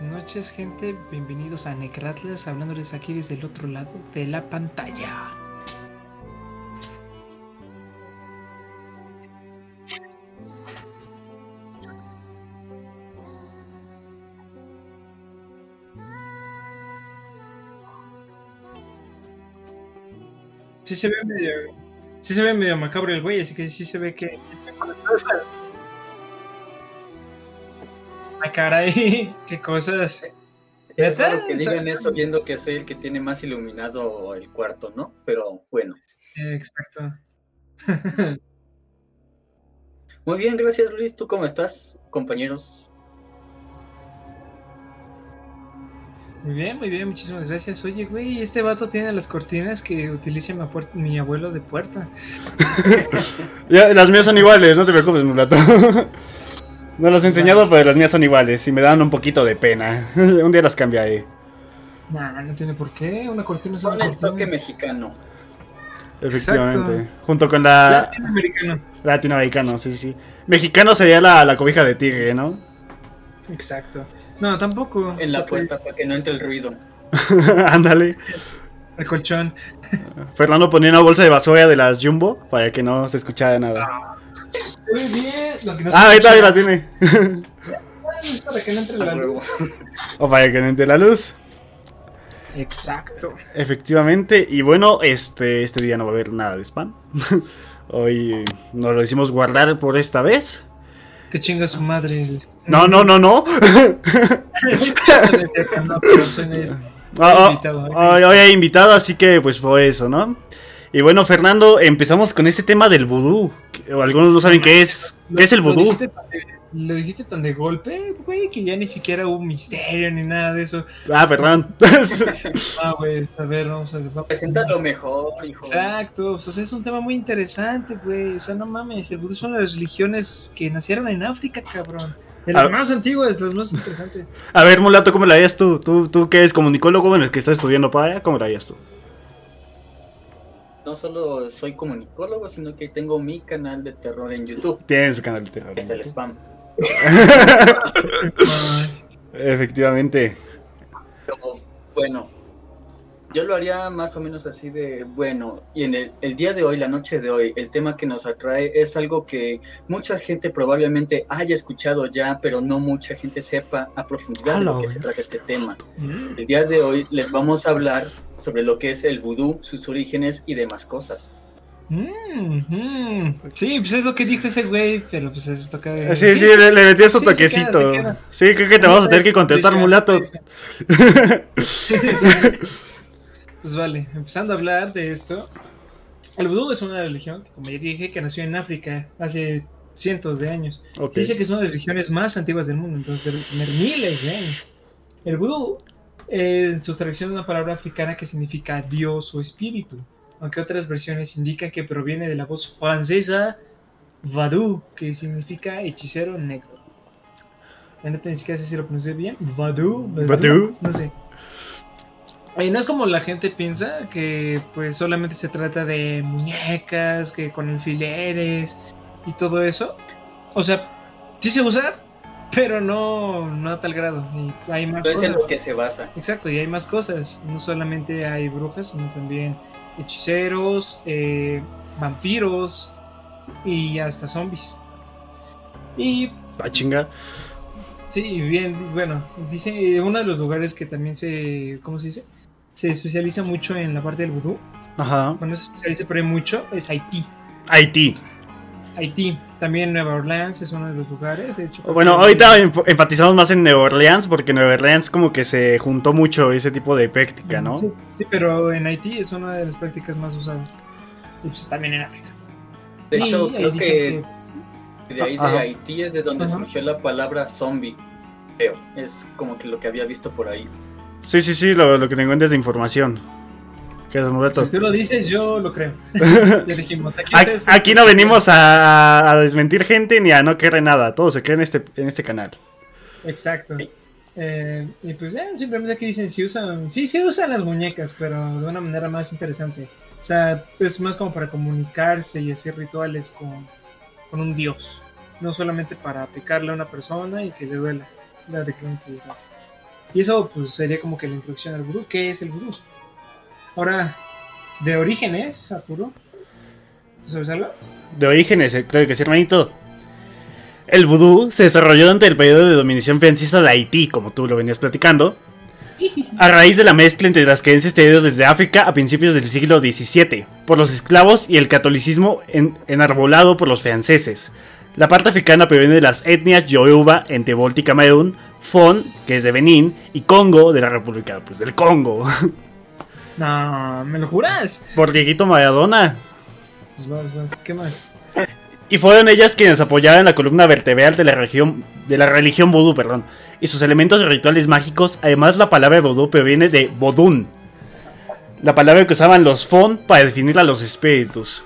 noches, gente. Bienvenidos a Necratlas, hablándoles aquí desde el otro lado de la pantalla. Sí se ve medio, sí se ve medio macabro el güey, así que sí se ve que. Caray, qué cosas. Es raro que digan eso viendo que soy el que tiene más iluminado el cuarto, ¿no? Pero bueno. Exacto. Muy bien, gracias Luis. ¿Tú cómo estás, compañeros? Muy bien, muy bien, muchísimas gracias. Oye, güey, este vato tiene las cortinas que utiliza mi abuelo de puerta. Ya, las mías son iguales, no te preocupes, mulato. No las he enseñado, pero las mías son iguales y me dan un poquito de pena. Un día las cambiaré. Nah, no tiene por qué. Una cortina es el toque mexicano. Efectivamente. Exacto. Junto con la Latinoamericano. latinoamericano, sí, sí. Mexicano sería la, la cobija de tigre, ¿no? Exacto. No, tampoco. En la porque- puerta para que no entre el ruido. Ándale. El colchón. Fernando ponía una bolsa de basura de las Jumbo para que no se escuchara nada. Se ve bien. Lo que no se Ah, ahí todavía la tiene. Para que no entre A la luz. huevo. O para que no entre la luz. Exacto. Efectivamente. Y bueno, este, este día no va a haber nada de spam. Hoy nos lo hicimos guardar por esta vez. Que chinga su madre. el- No, no, no, no. No, es cierto, no, pero soy una- Ah, ah, invitado, ¿eh? hoy, hoy hay invitado, así que pues por eso, ¿no? Y bueno, Fernando, empezamos con este tema del vudú. Algunos no saben qué es. ¿Qué es el Lo vudú? dijiste tan de- Lo dijiste tan de golpe, güey, que ya ni siquiera hubo misterio ni nada de eso. Ah, perdón. Ah, güey, a ver, vamos a vamos- Preséntalo mejor, hijo. Exacto, o sea, es un tema muy interesante, güey. O sea, no mames, el vudú es una de las religiones que nacieron en África, cabrón. De las Ah. más antiguas, las más interesantes. A ver, Mulato, ¿cómo la harías tú? ¿Tú, tú que eres comunicólogo, bueno, el que está estudiando para allá, ¿cómo la harías tú? No solo soy comunicólogo, sino que tengo mi canal de terror en YouTube. Tienes su canal de terror. Es el spam. Efectivamente. Pero, bueno, yo lo haría más o menos así de, bueno, y en el, el día de hoy, la noche de hoy, el tema que nos atrae es algo que mucha gente probablemente haya escuchado ya, pero no mucha gente sepa a profundidad de lo que se trata este tema. mm, El día de hoy les vamos a hablar sobre lo que es el vudú, sus orígenes y demás cosas. mm, mm. Sí, pues es lo que dijo ese güey, pero pues es esto que... Sí, sí, le, le metió su sí, se queda, toquecito. se queda. Sí, creo que te vamos a tener que contratar, Mulato. Sí, sí. Pues vale, empezando a hablar de esto. El vudú es una religión que, como ya dije, que nació en África hace cientos de años. Ok. Se dice que es una de las religiones más antiguas del mundo, entonces tener miles de años. El vudú, eh, en su traducción es una palabra africana que significa Dios o espíritu, aunque otras versiones indican que proviene de la voz francesa vadou, que significa hechicero negro. La neta ni siquiera sé si lo pronuncié bien. Vadou, Vadou. no sé. Y no es como la gente piensa que pues solamente se trata de muñecas, que con alfileres y todo eso. O sea, sí se usa, pero no, no a tal grado. Y hay más Entonces en cosas. lo que se basa. Exacto, y hay más cosas. No solamente hay brujas, sino también hechiceros, eh, vampiros y hasta zombies. Y Ah, chinga. Sí, bien, bueno, dice uno de los lugares que también se, ¿cómo se dice? Se especializa mucho en la parte del vudú. Ajá. Bueno, se especializa pero hay mucho, es Haití. Haití. Haití, también Nueva Orleans es uno de los lugares, de hecho. Bueno, ahorita enfatizamos más en Nueva Orleans porque Nueva Orleans como que se juntó mucho ese tipo de práctica, ¿no? Sí, sí, pero en Haití es una de las prácticas más usadas. Y pues también en África. De hecho, ahí creo dicen que pues, de ahí de Ajá. Haití es de donde Ajá. surgió la palabra zombie. Creo. Es como que lo que había visto por ahí. Sí, sí, sí, lo, lo que tengo es de información. ¿Qué es, Mulato? si tú lo dices, yo lo creo. ya dijimos, aquí, Aquí no venimos a, a desmentir gente ni a no creer nada. Todo se cree en este, en este canal. Exacto. Eh, y pues ya, simplemente aquí dicen si usan, sí, sí usan las muñecas, pero de una manera más interesante. O sea, es más como para comunicarse y hacer rituales con, con un dios. No solamente para picarle a una persona y que le duela la de kilómetros de distancia. Y eso pues sería como que la introducción al vudú. ¿Qué es el vudú? Ahora, de orígenes, Arturo. ¿Tú sabes algo? De orígenes, eh, creo que sí, hermanito. El vudú se desarrolló durante el periodo de dominación francesa de Haití, como tú lo venías platicando, a raíz de la mezcla entre las creencias traídas desde África a principios del siglo XVII, por los esclavos y el catolicismo en- enarbolado por los franceses. La parte africana proviene de las etnias Yoruba en y Camerún, Fon, que es de Benín, y Congo, de la República pues, del Congo. No, ¿me lo juras? por Dieguito Maradona. Pues vas, vas. ¿Qué más? Y fueron ellas quienes apoyaron la columna vertebral de la religión, de la religión vudú, perdón, y sus elementos rituales mágicos. Además, la palabra vudú proviene de vodún, la palabra que usaban los fon para definir a los espíritus.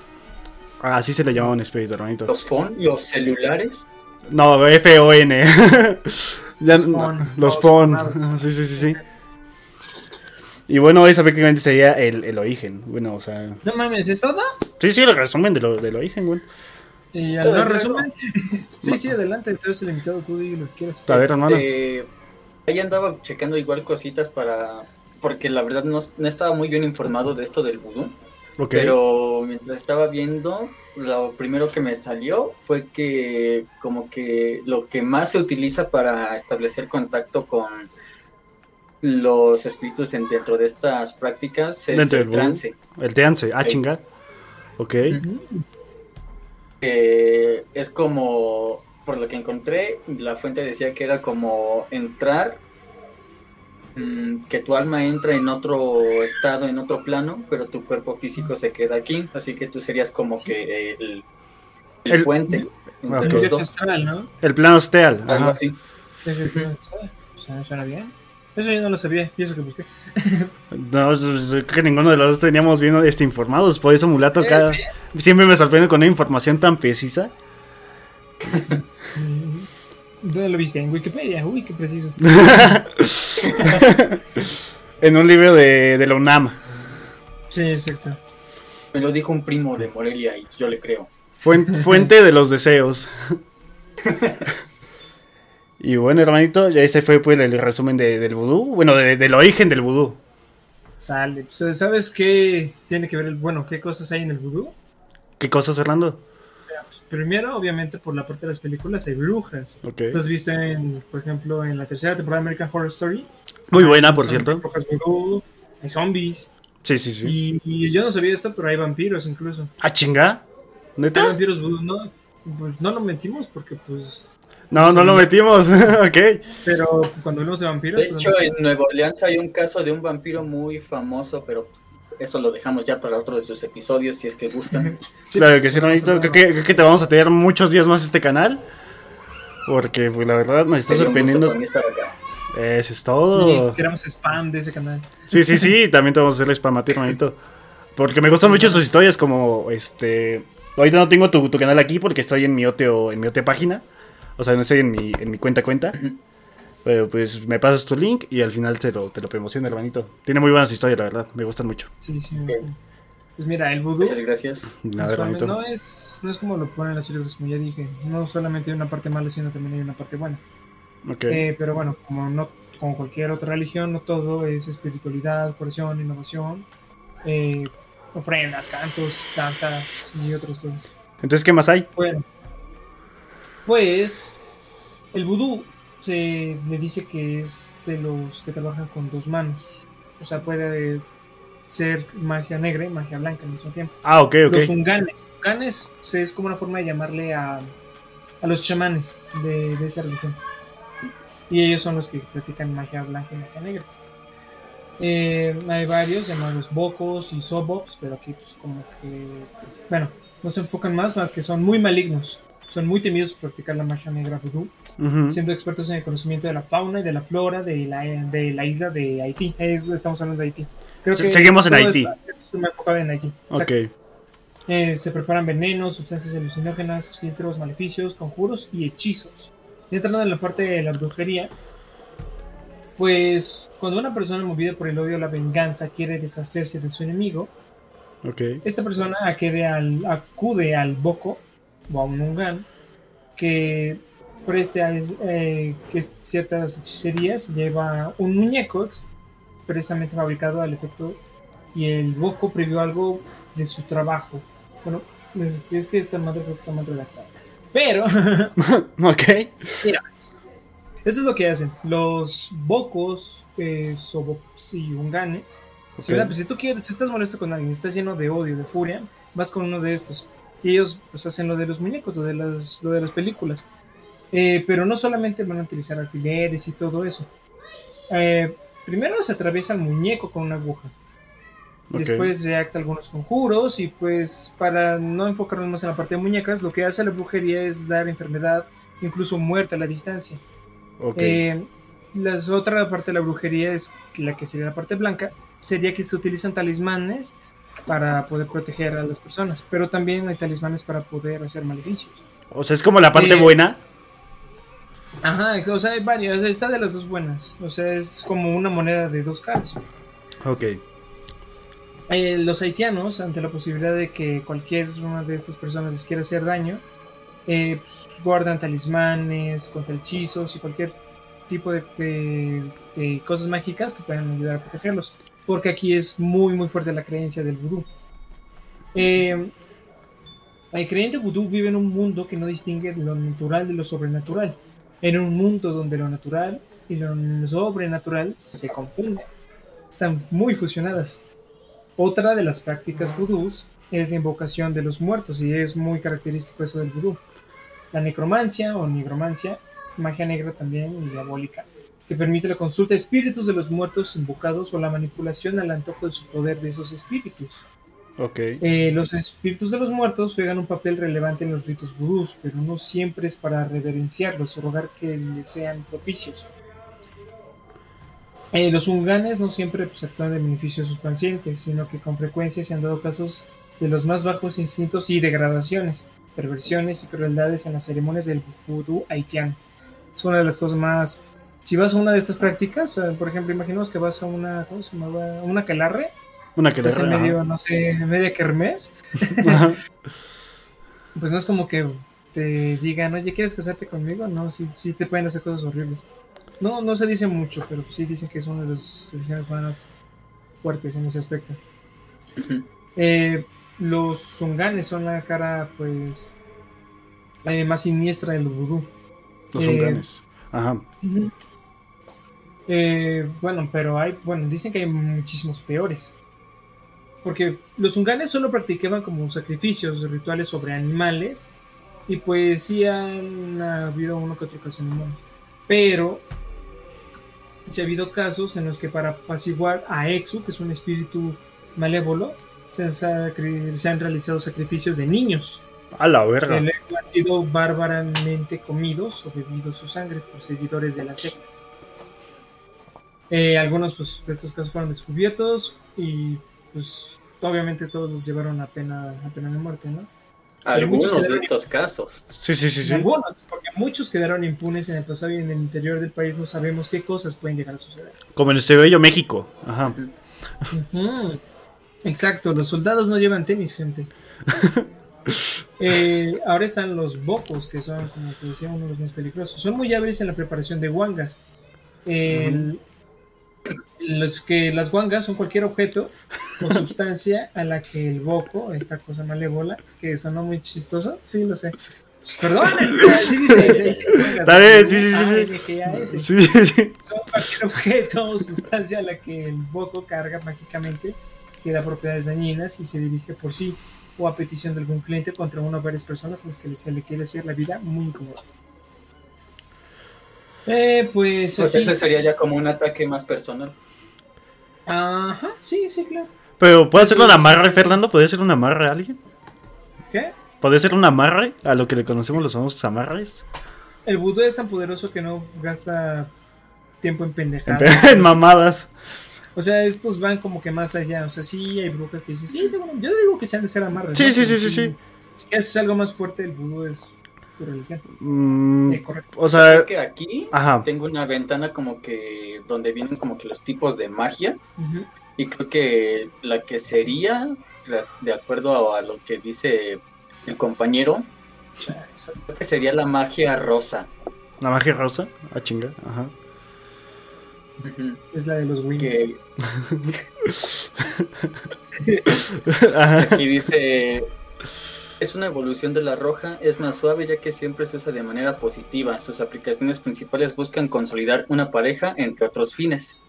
Así se le llamaba un espíritu, hermanito. Los phone, los celulares. No, F-O-N. Ya- Los formados. Sí, sí, sí, sí. Y bueno, eso prácticamente sería el, el origen. Bueno, o sea. No mames, ¿es todo? Sí, sí, el resumen de lo, del origen, güey. Y al no es resumen. sí, sí, adelante. Tú eres el invitado, tú di lo que quieras. A ver, hermano. Este, ahí andaba checando igual cositas para. Porque la verdad no, no estaba muy bien informado de esto del vudú. Pero mientras estaba viendo, lo primero que me salió fue que como que lo que más se utiliza para establecer contacto con los espíritus en- dentro de estas prácticas es el vudú. trance. El trance. Ah, chinga. Ok. Que es como, por lo que encontré, la fuente decía que era como entrar, mm, que tu alma entra en otro estado, en otro plano, pero tu cuerpo físico se queda aquí, así que tú serías como que el, el El- puente entre. El los viaje dos, astral, ¿no? El plano steal. algo Ajá. así. Suena- bien. Eso yo no lo sabía, y eso que busqué. No, creo que ninguno de los dos teníamos bien este, informados. Por eso, Mulato, Eh, cada... siempre me sorprende con una información tan precisa. ¿Dónde lo viste? En Wikipedia. Uy, qué preciso. en un libro de, de la UNAM. Sí, exacto. Me lo dijo un primo de Morelia y yo le creo. Fuen- fuente de los deseos. y bueno, hermanito, ya ese fue pues, el resumen de- del vudú. Bueno, de- del origen del vudú. Sale. Pues, ¿Sabes qué tiene que ver el. Bueno, qué cosas hay en el vudú? ¿Qué cosas, Fernando? Pues, primero, obviamente, por la parte de las películas hay brujas. Ok. ¿Tú has visto, en, por ejemplo, en la tercera temporada de American Horror Story? Muy buena, por cierto. Brujas hay zombies. Sí, sí, sí. Y, y yo no sabía esto, pero hay vampiros incluso. ¿Ah, chinga? Hay ¿Neta? vampiros vudú, no. Pues no lo metimos porque, pues. No, no lo metimos. ok. Pero cuando hablamos de vampiros. De pues, hecho, en Nueva Orleans hay un caso de un vampiro muy famoso, pero eso lo dejamos ya para otro de sus episodios, si es que gustan. sí, claro pues, que sí, hermanito. Creo que, creo que te vamos a tener muchos días más este canal. Porque, pues, la verdad, nos está sorprendiendo. Eso es Sí, todo. queremos spam de ese canal. Sí, sí, sí, también te vamos a hacer spam a ti, hermanito. Porque me gustan mucho sus historias, como este. Ahorita no tengo tu, tu canal aquí porque estoy en mi otro, en mi otra página. O sea, no estoy en mi, en mi cuenta cuenta. Pero pues me pasas tu link y al final te lo, te lo promociono, hermanito. Tiene muy buenas historias, la verdad. Me gustan mucho. Sí, sí. Pues mira, el vudú Gracias, gracias. Nada, no es, no es como lo ponen las películas, como ya dije. No solamente hay una parte mala, sino también hay una parte buena. Ok. Eh, pero bueno, como no como cualquier otra religión, no todo es espiritualidad, curación, innovación, eh, ofrendas, cantos, danzas y otras cosas. Entonces, ¿qué más hay? Bueno, pues el vudú se le dice que es de los que trabajan con dos manos. O sea, puede ser magia negra y magia blanca al mismo tiempo. Ah, ok, ok. Los unganes. Unganes es como una forma de llamarle a, a los chamanes de, de esa religión. Y ellos son los que practican magia blanca y magia negra. Eh, hay varios llamados bocos y sobops, pero aquí pues como que... Bueno, no se enfocan más, más que son muy malignos. Son muy temidos por practicar la magia negra vudú, Ujú. siendo expertos en el conocimiento de la fauna y de la flora de la, de la isla de Haití. Es- estamos hablando de Haití. Creo Se- seguimos en Haití. Es, enfocado en Haití. Ok. Eh, se preparan venenos, sustancias alucinógenas, filtros, maleficios, conjuros y hechizos. Y entrando en la parte de la brujería, pues cuando una persona movida por el odio o la venganza quiere deshacerse de su enemigo, Ok. esta persona acude al, acude al Boko o a un Ungan que por este eh, que ciertas hechicerías lleva un muñeco precisamente fabricado al efecto y el Boko previó algo de su trabajo. Bueno, es, que esta madre creo que está mal redactada. Pero, ok. Mira, esto es lo que hacen. Los Bocos, eh, Sobops y Unganes. Pues, si, tú quieres, si estás molesto con alguien, estás lleno de odio, de furia, vas con uno de estos. Y ellos pues hacen lo de los muñecos, lo de las, lo de las películas. Eh, pero no solamente van a utilizar alfileres y todo eso. Eh, primero se atraviesa el muñeco con una aguja. Después reacta algunos conjuros y pues para no enfocarnos más en la parte de muñecas, lo que hace la brujería es dar enfermedad, incluso muerte a la distancia. Eh, la otra parte de la brujería es la que sería la parte blanca, sería que se utilizan talismanes para poder proteger a las personas, pero también hay talismanes para poder hacer maleficios. O sea, es como la parte buena Ajá, o sea, hay varias. Está de las dos buenas. O sea, es como una moneda de dos caras. Ok. Eh, los haitianos, ante la posibilidad de que cualquier una de estas personas les quiera hacer daño, eh, pues, guardan talismanes contra hechizos y cualquier tipo de, cosas mágicas que puedan ayudar a protegerlos. Porque aquí es muy, muy fuerte la creencia del vudú. Eh, el creyente vudú vive en un mundo que no distingue lo natural de lo sobrenatural en un mundo donde lo natural y lo sobrenatural se confunden. Están muy fusionadas. Otra de las prácticas vudús es la invocación de los muertos y es muy característico eso del vudú. La necromancia o nigromancia, magia negra también y diabólica, que permite la consulta de espíritus de los muertos invocados o la manipulación al antojo de su poder de esos espíritus. Eh, los espíritus de los muertos juegan un papel relevante en los ritos vudús, pero no siempre es para reverenciarlos o rogar que les sean propicios. Eh, los unganes no siempre pues, actúan de beneficio de sus pacientes, sino que con frecuencia se han dado casos de los más bajos instintos y degradaciones, perversiones y crueldades en las ceremonias del vudú haitiano. Es una de las cosas más... Si vas a una de estas prácticas, eh, por ejemplo, imaginemos que vas a una, ¿cómo se llama? Una calarre, una que en medio, no sé, media kermés. pues no es como que te digan, oye, ¿quieres casarte conmigo? No, sí, sí te pueden hacer cosas horribles. No, no se dice mucho, pero sí dicen que es una de las religiones más fuertes en ese aspecto. Eh, los zunganes son la cara, pues, eh, más siniestra del vudú. Los zunganes. Eh, Ajá. bueno, pero hay, bueno, dicen que hay muchísimos peores porque los unganes solo practicaban como sacrificios rituales sobre animales y pues sí han habido uno que otro caso en humanos. Pero sí ha habido casos en los que para apaciguar a Exu, que es un espíritu malévolo, se han, realizado sacrificios de niños. A la verga. Que han sido bárbaramente comidos o bebidos su sangre por seguidores de la secta. Eh, algunos pues, de estos casos fueron descubiertos y pues obviamente todos los llevaron a pena, a pena de muerte, ¿no? Algunos de estos casos. Sí, sí, sí, sí. Algunos, porque muchos quedaron impunes en el pasado y en el interior del país no sabemos qué cosas pueden llegar a suceder. Como en este bello México. Ajá. Exacto, los soldados no llevan tenis, gente. Eh, ahora están los bocos, que son, como te decía, uno de los más peligrosos. Son muy hábiles en la preparación de guangas. El, los que las guangas son cualquier objeto o sustancia a la que el boco, esta cosa malévola, que sonó muy chistoso, sí lo sé. Perdón, sí dice, sí, sí, Está bien, sí, sí, sí. sí. Son cualquier objeto o sustancia a la que el boco carga mágicamente, que da propiedades dañinas y se dirige por sí o a petición de algún cliente contra una o varias personas a las que se le quiere hacer la vida muy incómoda. Eh, pues. Pues ese sería ya como un ataque más personal. Ajá, sí, sí, claro. Pero, ¿puede ser un amarre, Fernando? ¿Puede ser un amarre a alguien? ¿Qué? ¿Puede ser un amarre a lo que le conocemos los famosos amarres? El vudú es tan poderoso que no gasta tiempo en pendejadas. en mamadas. O sea, estos van como que más allá. O sea, sí hay brujas que dicen, sí, yo digo que se han de ser amarres. Sí, sí, sí, sí, sí. Si haces algo más fuerte, el vudú es religión. Mm, eh, correcto. O sea, que aquí tengo una ventana como que donde vienen como que los tipos de magia y creo que la que sería de acuerdo a, lo que dice el compañero Creo que sería la magia rosa. ¿La magia rosa? Ah, chinga. Ajá. Es la de los wings. Que aquí dice, es una evolución de la roja, es más suave ya que siempre se usa de manera positiva. Sus aplicaciones principales buscan consolidar una pareja, entre otros fines.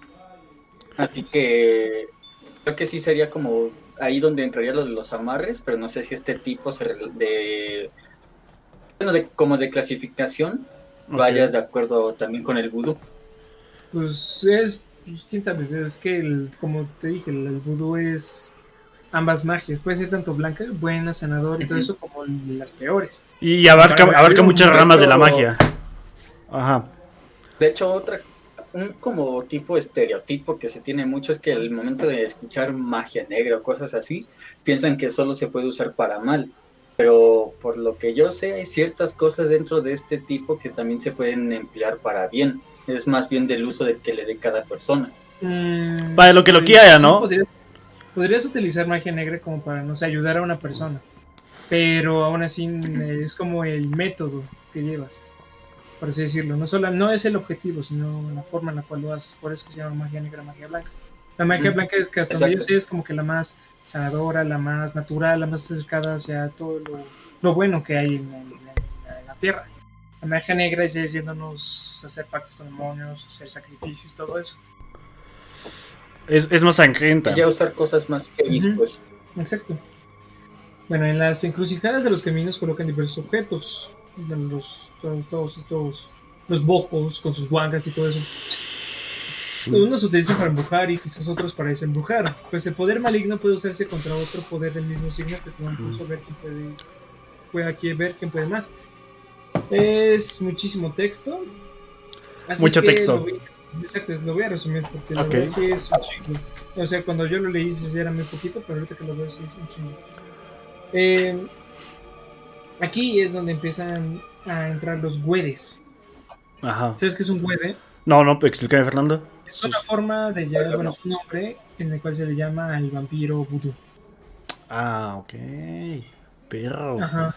Así que creo que sí sería como ahí donde entraría lo de los amarres, pero no sé si este tipo se de, bueno, de como de clasificación vaya de acuerdo también con el vudú. Pues es, pues, quién sabe, es que el- como te dije, el, el vudú es ambas magias, puede ser tanto blanca, buena, sanador y todo eso, como las peores. Y abarca, abarca muchas ramas de la magia. Ajá. De hecho, otra, un como tipo estereotipo que se tiene mucho es que al momento de escuchar magia negra o cosas así, piensan que solo se puede usar para mal. Pero por lo que yo sé, hay ciertas cosas dentro de este tipo que también se pueden emplear para bien. Es más bien del uso de que le dé cada persona. Mm, Para lo que lo quiera, sí, ¿no? Podrías utilizar magia negra como para, no sé, ayudar a una persona, pero aún así eh, es como el método que llevas, por así decirlo. No, solo, no es el objetivo, sino la forma en la cual lo haces, por eso que se llama magia negra, magia blanca. La magia blanca es que hasta donde yo sé es como que la más sanadora, la más natural, la más acercada hacia todo lo, lo bueno que hay en, en- en la tierra. La magia negra es diciéndonos hacer pactos con demonios, hacer sacrificios, todo eso. Es, es más sangrienta. Y ya usar cosas más heavy, Ujú. pues. Exacto. Bueno, en las encrucijadas de los caminos colocan diversos objetos. Los, todos, todos estos. Los bocos con sus guangas y todo eso. Unos se utilizan para embrujar y quizás otros para desembrujar. Pues el poder maligno puede usarse contra otro poder del mismo signo que puede incluso ver quién puede, puede aquí ver quién puede más. Es muchísimo texto. así Mucho que texto. lo voy- exacto, lo voy a resumir porque la Ok. verdad sí es un chingo. O sea, cuando yo lo leí sí era muy poquito, pero ahorita que lo veo sí es un chingo. Eh, aquí es donde empiezan a entrar los güedes. Ajá. ¿Sabes qué es un güede? No, no, explícame, Fernando. Es una forma de llamar, bueno, es un nombre en el cual se le llama al vampiro vudú. Ah, ok. Perro. Ajá.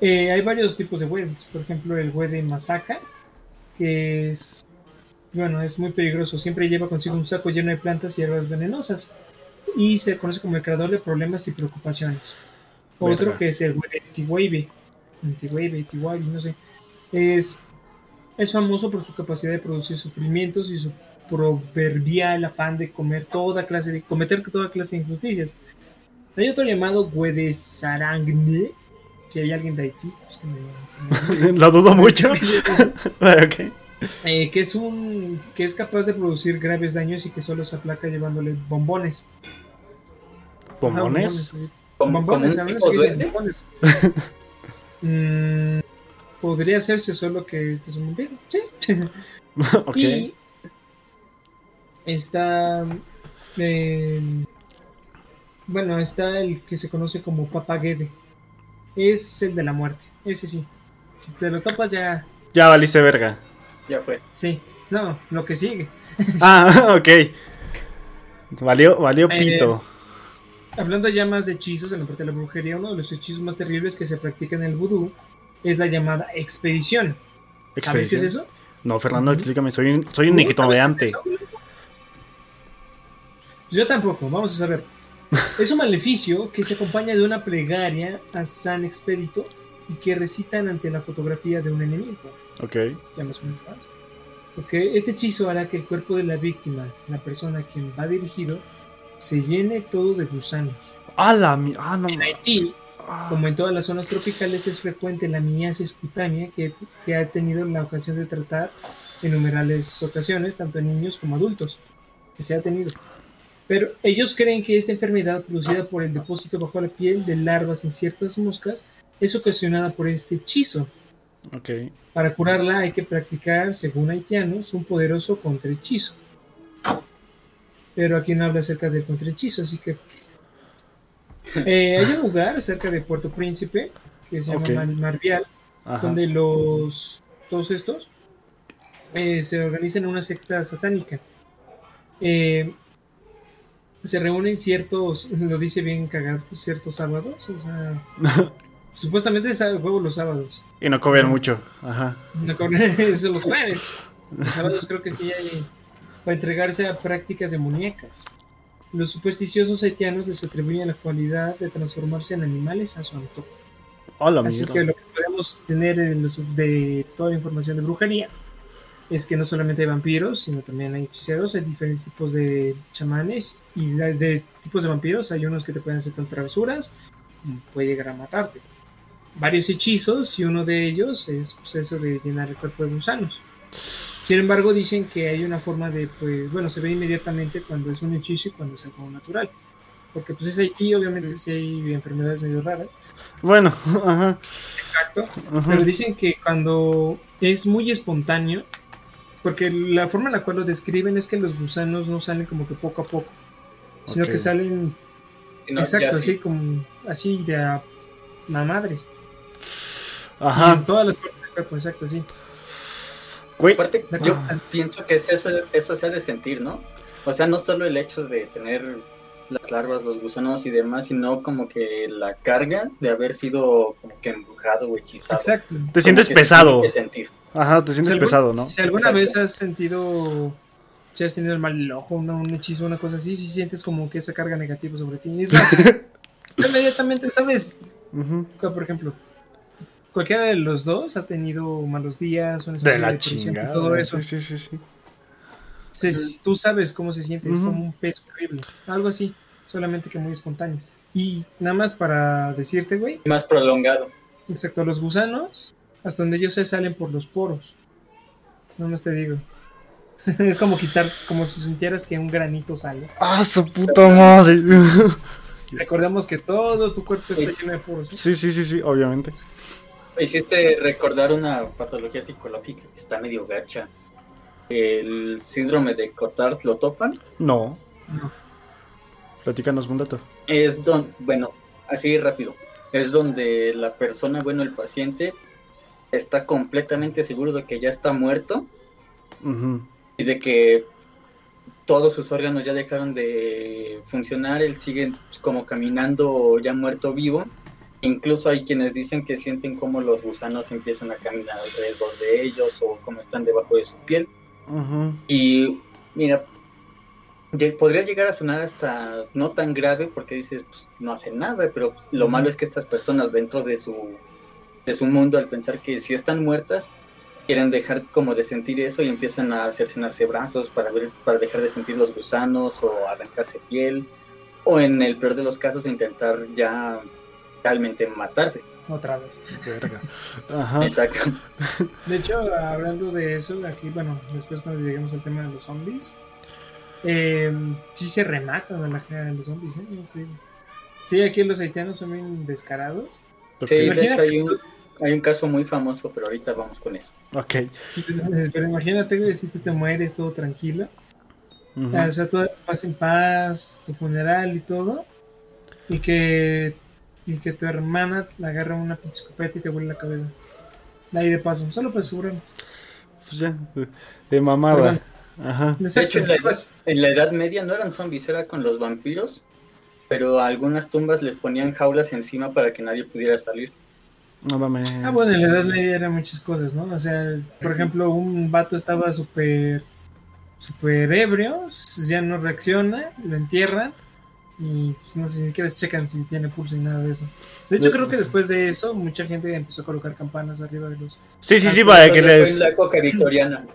Eh, hay varios tipos de güedes. Por ejemplo, el güede masaka, que es, bueno, es muy peligroso. Siempre lleva consigo un saco lleno de plantas y hierbas venenosas. Y se conoce como el creador de problemas y preocupaciones. Otro Verga. que es el tiwaibe, no sé. Es, es famoso por su capacidad de producir sufrimientos y su proverbial afán de comer toda clase de, cometer toda clase de injusticias. Hay otro llamado Güede Sarangne. Si hay alguien de Haití, pues que me- me- Lo dudo mucho. Pero, ok. Eh, que es un que es capaz de producir graves daños y que solo se aplaca llevándole bombones. Ajá, ¿Bombones? como Bombones, un a menos tipo que dicen duende. bombones. Mm, podría hacerse solo que este es un vampiro. Sí. Y está. eh, bueno, está el que se conoce como Papaguede. Es el de la muerte. Ese sí. Si te lo topas, ya. Ya valiste verga. Ya fue. Sí. No, lo que sigue. Ah, ok. Valió, valió Eh, pito. Hablando ya más de hechizos en la parte de la brujería, uno de los hechizos más terribles que se practica en el vudú es la llamada expedición. ¿Sabes qué es eso? No, Fernando, explícame. Soy un, soy un ¿Tú ignorante. sabes qué es? Yo tampoco, vamos a saber. Es un maleficio que se acompaña de una plegaria a San Expedito y que recitan ante la fotografía de un enemigo. Ok. Ya más o menos más. Ok, Este hechizo hará que el cuerpo de la víctima, la persona a quien va dirigido, se llene todo de gusanos. Ah, la mi- Ah, no. En Haití, Ah. como en todas las zonas tropicales, es frecuente la miasis cutánea que, que ha tenido la ocasión de tratar en numerales ocasiones, tanto en niños como adultos, que se ha tenido. Pero ellos creen que esta enfermedad producida por el depósito bajo la piel de larvas en ciertas moscas es ocasionada por este hechizo. Ok. Para curarla hay que practicar, según haitianos, un poderoso contrahechizo. Pero aquí no habla acerca del contrahechizo, así que... Eh, hay un lugar cerca de Puerto Príncipe que se llama Ok. Mar- Marvial, Ajá. donde los todos estos eh, se organizan en una secta satánica. Eh, se reúnen ciertos, lo dice bien cagado, ciertos sábados, o sea, supuestamente es juego los sábados. Y no cobran mucho. Ajá. No cobran los jueves. Los sábados creo que sí hay para entregarse a prácticas demoníacas. Los supersticiosos haitianos les atribuyen la cualidad de transformarse en animales a su antojo. Hola, Así mierda. que lo que podemos tener en los- de toda la información de brujería es que no solamente hay vampiros, sino también hay hechiceros, hay diferentes tipos de chamanes y de, de tipos de vampiros. Hay unos que te pueden hacer tan travesuras, puede llegar a matarte. Varios hechizos y uno de ellos es pues, eso de llenar el cuerpo de gusanos. Sin embargo, dicen que hay una forma de, pues, bueno, se ve inmediatamente cuando es un hechizo y cuando es algo natural. Porque pues es Haití, obviamente sí hay enfermedades medio raras. Bueno, ajá. Exacto. ajá. Pero dicen que cuando es muy espontáneo, porque la forma en la cual lo describen es que los gusanos no salen como que poco a poco, sino que salen No, exacto, así sí. como así de a la madres. Y Ajá. en todas las partes del cuerpo, exacto, sí. Güey. Aparte, yo pienso que es eso, eso se ha de sentir, ¿no? O sea, no solo el hecho de tener las larvas, los gusanos y demás, sino como que la carga de haber sido como que embrujado o hechizado. Exacto. Te sientes se pesado. que sentir. Ajá, te sientes Si algún- pesado, ¿no? Si alguna Exacto. vez has sentido, si has tenido el mal ojo, una- un hechizo, una cosa así, si sientes como que esa carga negativa sobre ti. Es más, inmediatamente sabes por ejemplo, cualquiera de los dos ha tenido malos días, una De especie la depresión y chingada. todo eso. Sí, sí, sí. Se- tú sabes cómo se siente, es como un peso horrible, algo así, solamente que muy espontáneo. Y nada más para decirte, güey, Más prolongado. excepto los gusanos, hasta donde ellos se salen por los poros. Nada más te digo. es como quitar, como si sintieras que un granito sale. Ah, su puta madre. Recordemos que todo tu cuerpo está Sí. lleno de poros. ¿no? Sí, sí, sí, sí, obviamente. Me hiciste recordar una patología psicológica que está medio gacha. El síndrome de Cotard, ¿lo topan? No. No. Platícanos un dato. Es donde, bueno, así rápido. Es donde la persona, bueno, el paciente, está completamente seguro de que ya está muerto y de que todos sus órganos ya dejaron de funcionar. Él sigue pues, como caminando ya muerto vivo. Incluso hay quienes dicen que sienten como los gusanos empiezan a caminar alrededor de ellos o como están debajo de su piel. Y mira, podría llegar a sonar hasta no tan grave porque dices, pues, no hace nada, pero pues, lo malo es que estas personas dentro de su, de su mundo, al pensar que si están muertas, quieren dejar como de sentir eso y empiezan a cercenarse brazos para, ver, para dejar de sentir los gusanos o arrancarse piel, o en el peor de los casos intentar ya realmente matarse. Otra vez. Verga. Ajá. Exacto. De hecho, hablando de eso, aquí, bueno, después cuando lleguemos al tema de los zombies, eh, sí se rematan a la gente de los zombies, ¿eh? No sé. Sí, aquí los haitianos son bien descarados. Sí, de hecho hay un, hay un caso muy famoso, pero ahorita vamos con eso. Ok. Sí, pero, pero imagínate, güey, si tú te mueres todo tranquilo. O sea, todo pasa en paz, tu funeral y todo. Y que, y que tu hermana le agarra una pinche escopeta y te vuelve la cabeza. Ahí de paso, solo para. Pues ya, de, de mamada. Ajá. De hecho, en la, edad, en la Edad Media no eran zombies, era con los vampiros, pero a algunas tumbas les ponían jaulas encima para que nadie pudiera salir. No mames. Ah, bueno, en la Edad Media eran muchas cosas, ¿no? O sea, por ejemplo, un vato estaba súper súper ebrio, ya no reacciona, lo entierran y pues, no sé si siquiera se checan si tiene pulso y nada de eso. De hecho, creo que después de eso, mucha gente empezó a colocar campanas arriba de los... Sí, sí, sí, para que les. la época victoriana.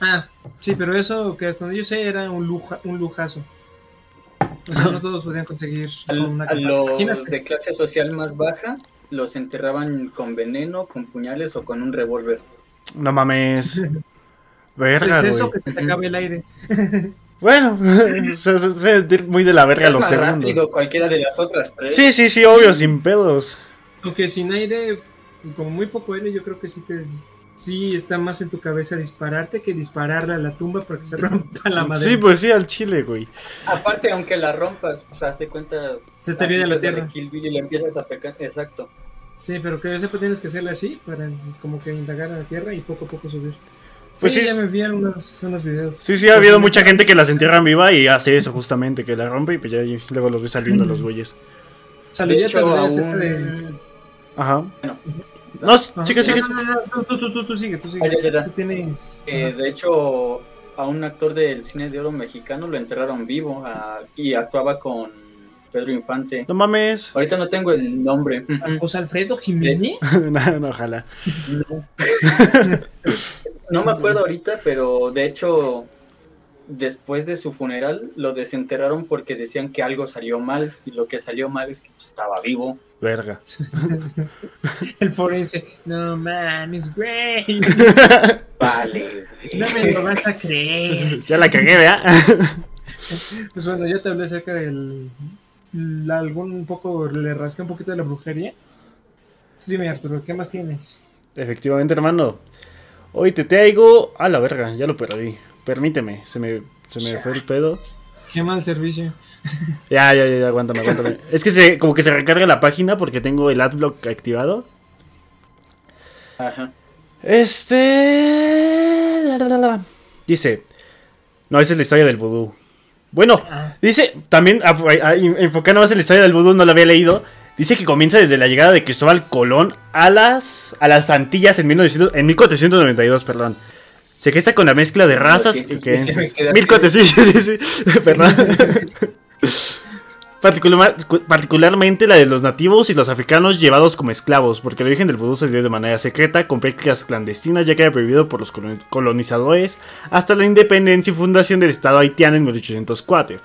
Ah, sí, pero eso que hasta donde yo sé era un, luja, un lujazo. O sea, no todos podían conseguir Al- una a los Imagínate. de clase social más baja los enterraban con veneno, con puñales o con un revólver. No mames. Pues Verga, eso, güey. que se te acabe el aire. Bueno, se, se- se- muy de la verga Es los más segundos. rápido cualquiera de las otras tres. Sí, sí, sí, obvio, sin pedos. Aunque sin aire, como muy poco aire, yo creo que sí te... Sí está más en tu cabeza dispararte que dispararle a la tumba para que se rompa la madera. Sí, pues sí, al chile, güey. Aparte, aunque la rompas, pues hazte cuenta. Se te viene a la tierra. Kill Bill y le empiezas a pecar. Exacto. Sí, pero que yo sepa tienes que hacerle así para como que indagar en la tierra y poco a poco subir. Pues sí, sí, ya es- me enviaron unos, unos videos. Sí, sí, ha habido Pues, mucha gente que las entierran viva y hace eso justamente, que la rompe y pues ya y luego los ve saliendo los güeyes. De ya hecho, te hablé a acerca un, de... Ajá. Bueno. No, Ajá. sigue, sigue. No, no, no, no, tú, tú, tú, tú sigue, tú sigue. Ya, ya, ya. Tú tienes. Eh, de hecho, a un actor del cine de oro mexicano lo enterraron vivo y actuaba con Pedro Infante. No mames. Ahorita no tengo el nombre. José Alfredo Jiménez. no, no, ojalá. No. No me acuerdo ahorita, pero de hecho, después de su funeral lo desenterraron porque decían que algo salió mal y lo que salió mal es que pues, estaba vivo. Verga. El forense. No mames, güey. Vale. No me lo vas a creer. Ya la cagué, ¿verdad? Pues bueno, yo te hablé acerca del. la- algún un poco. Le rasqué un poquito de la brujería. Dime, Arturo, ¿qué más tienes? Efectivamente, hermano. Hoy te traigo. A la verga, ya lo perdí. Permíteme, se me, se me fue el pedo. Qué mal servicio. Ya, ya, ya, ya, aguántame, aguántame. es que se, como que se recarga la página porque tengo el adblock activado. Ajá. Este. la, la, la, la. Dice. No, esa es la historia del vudú. Bueno, Ah, dice también, enfocando más en la historia del vudú, no lo había leído. Dice que comienza desde la llegada de Cristóbal Colón a las, a las Antillas en, 1900, en 1492, perdón. Se gesta con la mezcla de razas y 1400, creencias. sí, me quedé así. 1400, sí, sí, sí, perdón. Particular- particularmente la de los nativos y los africanos llevados como esclavos, porque el origen del vudú se dio de manera secreta, con prácticas clandestinas, ya que era prohibido por los colon- colonizadores, hasta la independencia y fundación del Estado haitiano en 1804.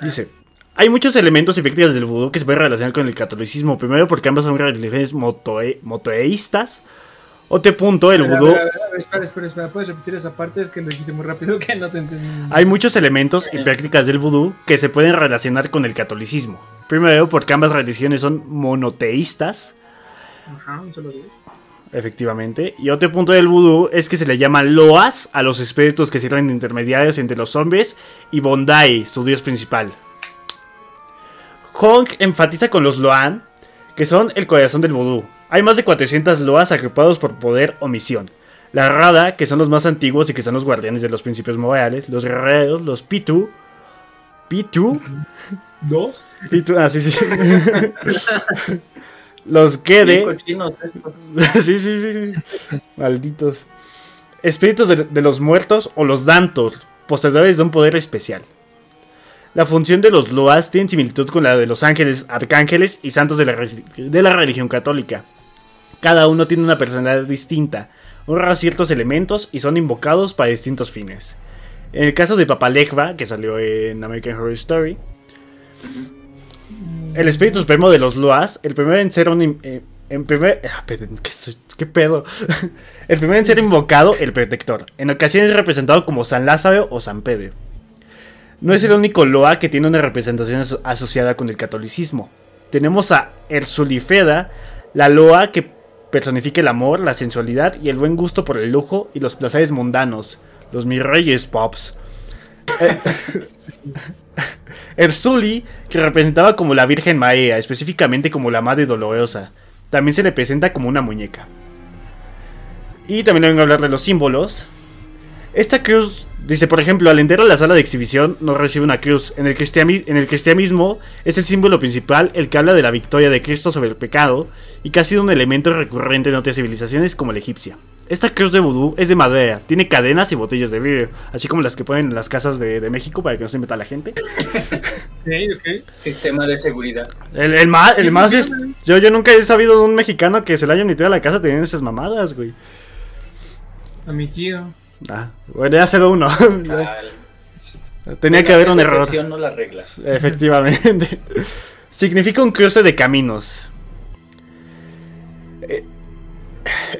Dice, hay muchos elementos y prácticas del vudú que se pueden relacionar con el catolicismo, primero porque ambas son religiones motoe- motoeístas. Otro punto, el vudú... espera, espera, espera. ¿Puedes repetir esa parte? Es que lo dijiste muy rápido que no te entendí. Hay muchos elementos y prácticas del vudú que se pueden relacionar con el catolicismo. Primero, porque ambas religiones son monoteístas, Ajá, un solo Dios. efectivamente. Y otro punto del vudú es que se le llama loas a los espíritus que sirven de intermediarios entre los hombres y Bondai, su dios principal. Hong enfatiza con los loan, que son el corazón del vudú. Hay más de 400 loas agrupados por poder o misión. La Rada, que son los más antiguos y que son los guardianes de los principios morales. Los guerreros, los Pitu. Pitu. ¿Dos? Pitu, ah, sí, sí. los cochinos estos. sí, sí, sí. Malditos. Espíritus de, de los muertos o los Dantos, poseedores de un poder especial. La función de los Loas tiene similitud con la de los ángeles, arcángeles y santos de la, de la religión católica. Cada uno tiene una personalidad distinta, honra ciertos elementos y son invocados para distintos fines. En el caso de Papalekva, que salió en American Horror Story, el espíritu supremo de los Loas, el primero en ser un... eh, primer, ah, ¿qué, pedo? el primero en ser invocado, el protector. En ocasiones es representado como San Lázaro o San Pedro. No es el único Loa que tiene una representación aso- asociada con el catolicismo. Tenemos a Ersulifeda, la Loa que personifica el amor, la sensualidad y el buen gusto por el lujo y los placeres mundanos. Los mis reyes pops. Ersuli, que representaba como la Virgen María, específicamente como la Madre Dolorosa. También se le presenta como una muñeca. Y también vengo a hablar de los símbolos. Esta cruz, dice, por ejemplo, al entrar a la sala de exhibición no recibe una cruz. En el, cristiami- en el cristianismo es el símbolo principal el que habla de la victoria de Cristo sobre el pecado y que ha sido un elemento recurrente en otras civilizaciones como la egipcia. Esta cruz de vudú es de madera, tiene cadenas y botellas de vidrio, así como las que ponen en las casas de, de México para que no se meta la gente. Ok, ok. Sistema de seguridad. El, el más, el más es. Yo, yo nunca he sabido de un mexicano que se le haya metido a la casa teniendo esas mamadas, güey. A mi tío. Ah, bueno, ya se ve uno. Tenía que haber un error. no la regla. Efectivamente. Significa un cruce de caminos. Eh,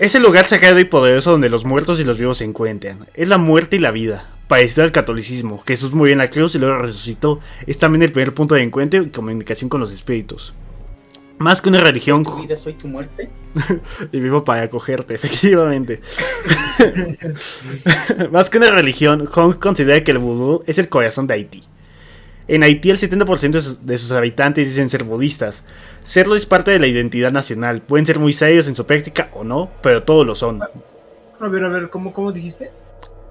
Es el lugar sagrado y poderoso donde los muertos y los vivos se encuentran. Es la muerte y la vida. Parecido al catolicismo. Jesús murió en la cruz y luego resucitó. Es también el primer punto de encuentro y comunicación con los espíritus. Más que una religión ¿Tu vida soy tu muerte? y vivo para acogerte, efectivamente. Más que una religión, Hong considera que el vudú es el corazón de Haití. En Haití el 70% de sus, de sus habitantes dicen ser budistas. Serlo es parte de la identidad nacional. Pueden ser muy serios en su práctica o no, pero todos lo son. A ver, a ver, ¿cómo, cómo dijiste?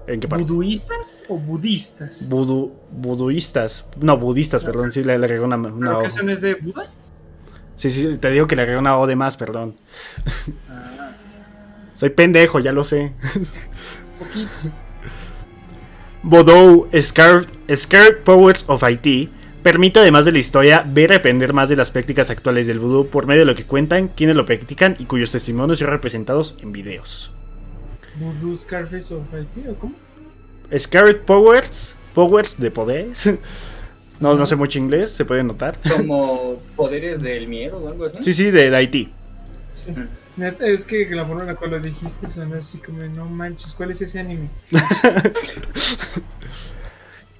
¿En qué parte? ¿Buduistas o budistas? Vudu, buduistas. No, budistas, perdón, sí le, le agregó una... una ¿Pero que O. eso no es de Buda? Sí, sí, te digo que le agregué una O de más, perdón. Soy pendejo, ya lo sé. Poquito. Scared, Scared Powers of IT permite, además de la historia, ver y aprender más de las prácticas actuales del vudú por medio de lo que cuentan, quienes lo practican y cuyos testimonios son representados en videos. Voodoo Scarface of Haití, ¿o cómo? Scared Powers, Powers de poderes. No, no sé mucho inglés, se puede notar. Como poderes del miedo o algo así. Sí, sí, de, de Haití. Sí. Neta, es que la forma en la cual lo dijiste suena así como, no manches, ¿cuál es ese anime?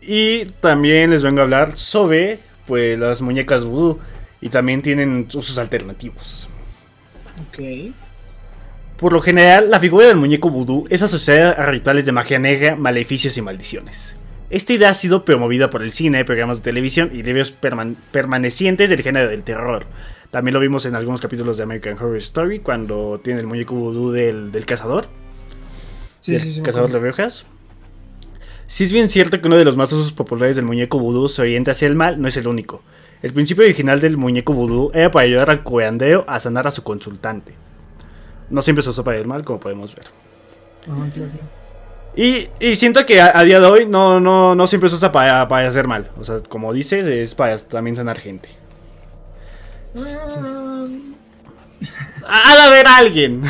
Y también les vengo a hablar sobre pues las muñecas vudú y también tienen usos alternativos. Ok. Por lo general, la figura del muñeco vudú es asociada a rituales de magia negra, maleficios y maldiciones. Esta idea ha sido promovida por el cine, programas de televisión y perman- permanecientes del género del terror. También lo vimos en algunos capítulos de American Horror Story cuando tiene el muñeco vudú del, del cazador. Sí, del sí, sí. cazador de brujas. Si es bien cierto que uno de los más usos populares del muñeco vudú se orienta hacia el mal, no es el único. El principio original del muñeco vudú era para ayudar al curandero a sanar a su consultante. No siempre se usa para el mal, como podemos ver. Claro. Y, y siento que a, a día de hoy no, no, no siempre se usa para, para hacer mal. O sea, como dice, es para también sanar gente. Ah, Ha de haber alguien.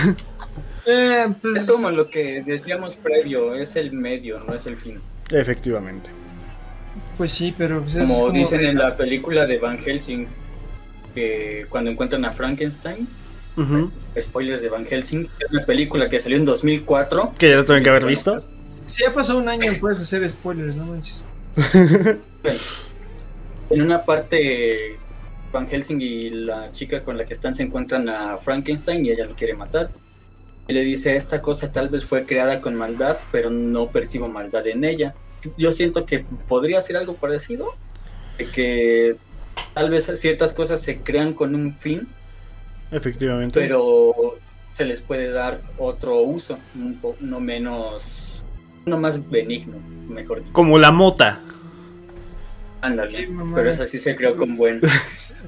eh, Es pues, como lo que decíamos previo, es el medio, no es el fin. Efectivamente. pues sí, pero pues es Como como dicen de- en la película de Van Helsing, que cuando encuentran a Frankenstein, Ujú. spoilers de Van Helsing, es una película que salió en 2004. Que ya lo tienen que haber visto. Si ya pasó un año, puedes hacer spoilers, no manches. Bueno, en una parte, Van Helsing y la chica con la que están se encuentran a Frankenstein y ella lo quiere matar. Y le dice, esta cosa tal vez fue creada con maldad, pero no percibo maldad en ella. Yo siento que podría ser algo parecido, de que tal vez ciertas cosas se crean con un fin, Efectivamente. pero se les puede dar otro uso, no menos, no más benigno, mejor dicho. Como la mota. Ándale, Sí, pero esa sí se creó con buen.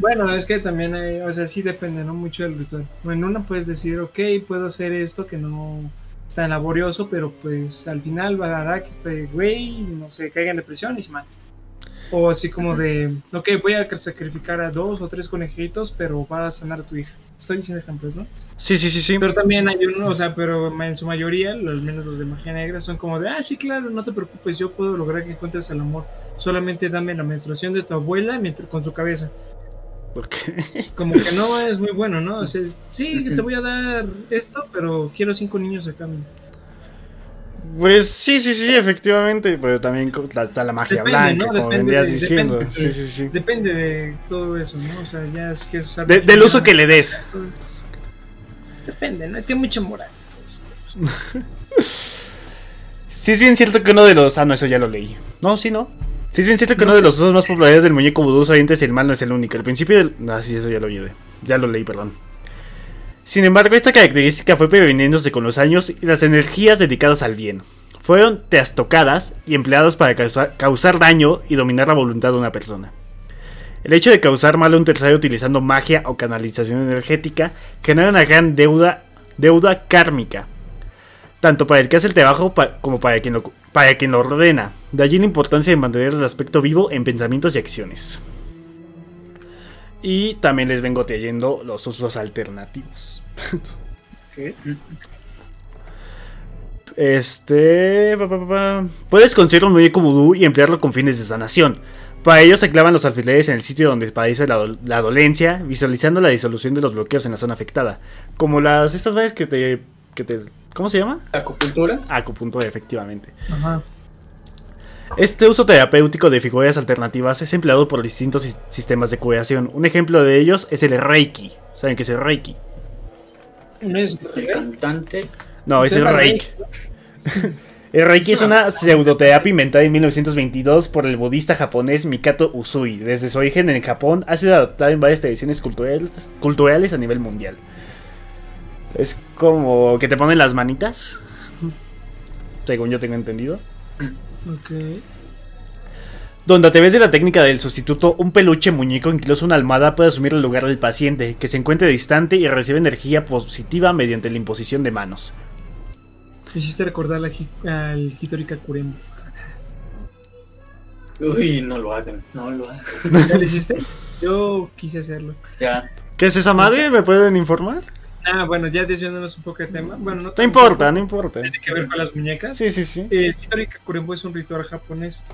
Bueno, es que también hay, o sea, sí depende, ¿no? Mucho del ritual. En una puedes decir, ok, puedo hacer esto que no es tan laborioso, pero pues al final va a dar que este güey, no sé, caiga en depresión y se mate. O así como de, ok, voy a sacrificar a dos o tres conejitos, pero va a sanar a tu hija. Estoy diciendo ejemplos, ¿no? Sí, sí, sí, sí. Pero también hay uno, o sea, pero en su mayoría, al menos los de magia negra, son como de, ah, sí, claro, no te preocupes, yo puedo lograr que encuentres el amor. Solamente dame la menstruación de tu abuela mientras, con su cabeza. Ok. Como que no es muy bueno, ¿no? O sea, sí, te voy a dar esto, pero quiero cinco niños a cambio. Pues sí, sí, sí, efectivamente. Pero también está la magia Depende, blanca, ¿no? como Depende vendrías de- diciendo. depende, sí, sí, sí. Depende de todo eso, ¿no? O sea, ya es que es De- del uso que le des. Depende, ¿no? Es que hay mucha moral. Sí es bien cierto que uno de los... Ah, no, eso ya lo leí. No, sí, no. Sí es bien cierto que No uno de los usos más populares del muñeco vudú oriente es el mal no es el único. El principio del... Ah, sí, eso ya lo leí. Ya lo leí, perdón. Sin embargo, esta característica fue preveniéndose con los años y las energías dedicadas al bien. Fueron trastocadas y empleadas para causar, daño y dominar la voluntad de una persona. El hecho de causar mal a un tercero utilizando magia o canalización energética genera una gran deuda, deuda kármica, tanto para el que hace el trabajo como para para quien lo ordena. De allí la importancia de mantener el aspecto vivo en pensamientos y acciones. Y también les vengo trayendo los usos alternativos. Este. pa, pa. Puedes conseguir un muñeco vudú y emplearlo con fines de sanación. Para ello se clavan los alfileres en el sitio donde padece la, la dolencia, visualizando la disolución de los bloqueos en la zona afectada. Como las. estas veces que te. Que te ¿Cómo se llama? Acupuntura, Acupuntura, efectivamente. Ajá. Este uso terapéutico de figuras alternativas es empleado por distintos sis- sistemas de curación. Un ejemplo de ellos es el Reiki. ¿Saben qué es el Reiki? No es el cantante, No, es el Reiki. El Reiki es una pseudoterapia inventada en 1922 por el budista japonés Mikato Usui. Desde su origen en Japón ha sido adaptada en varias tradiciones culturales, culturales a nivel mundial. Es como que te ponen las manitas. Según yo tengo entendido. Ok. Donde a través de la técnica del sustituto, un peluche, muñeco, incluso una almohada puede asumir el lugar del paciente, que se encuentre distante y recibe energía positiva mediante la imposición de manos. Me hiciste recordar al Hitori Kakuremo. Uy, no lo hagan, no lo hagan. ¿Ya lo hiciste? Yo quise hacerlo. Ya. ¿Qué es esa madre? ¿Me pueden informar? Ah, bueno, ya desviándonos un poco de tema. Bueno, no No importa, no importa. Tiene que ver con las muñecas. Sí, sí, sí. El Hitori Kakurembo es un ritual japonés.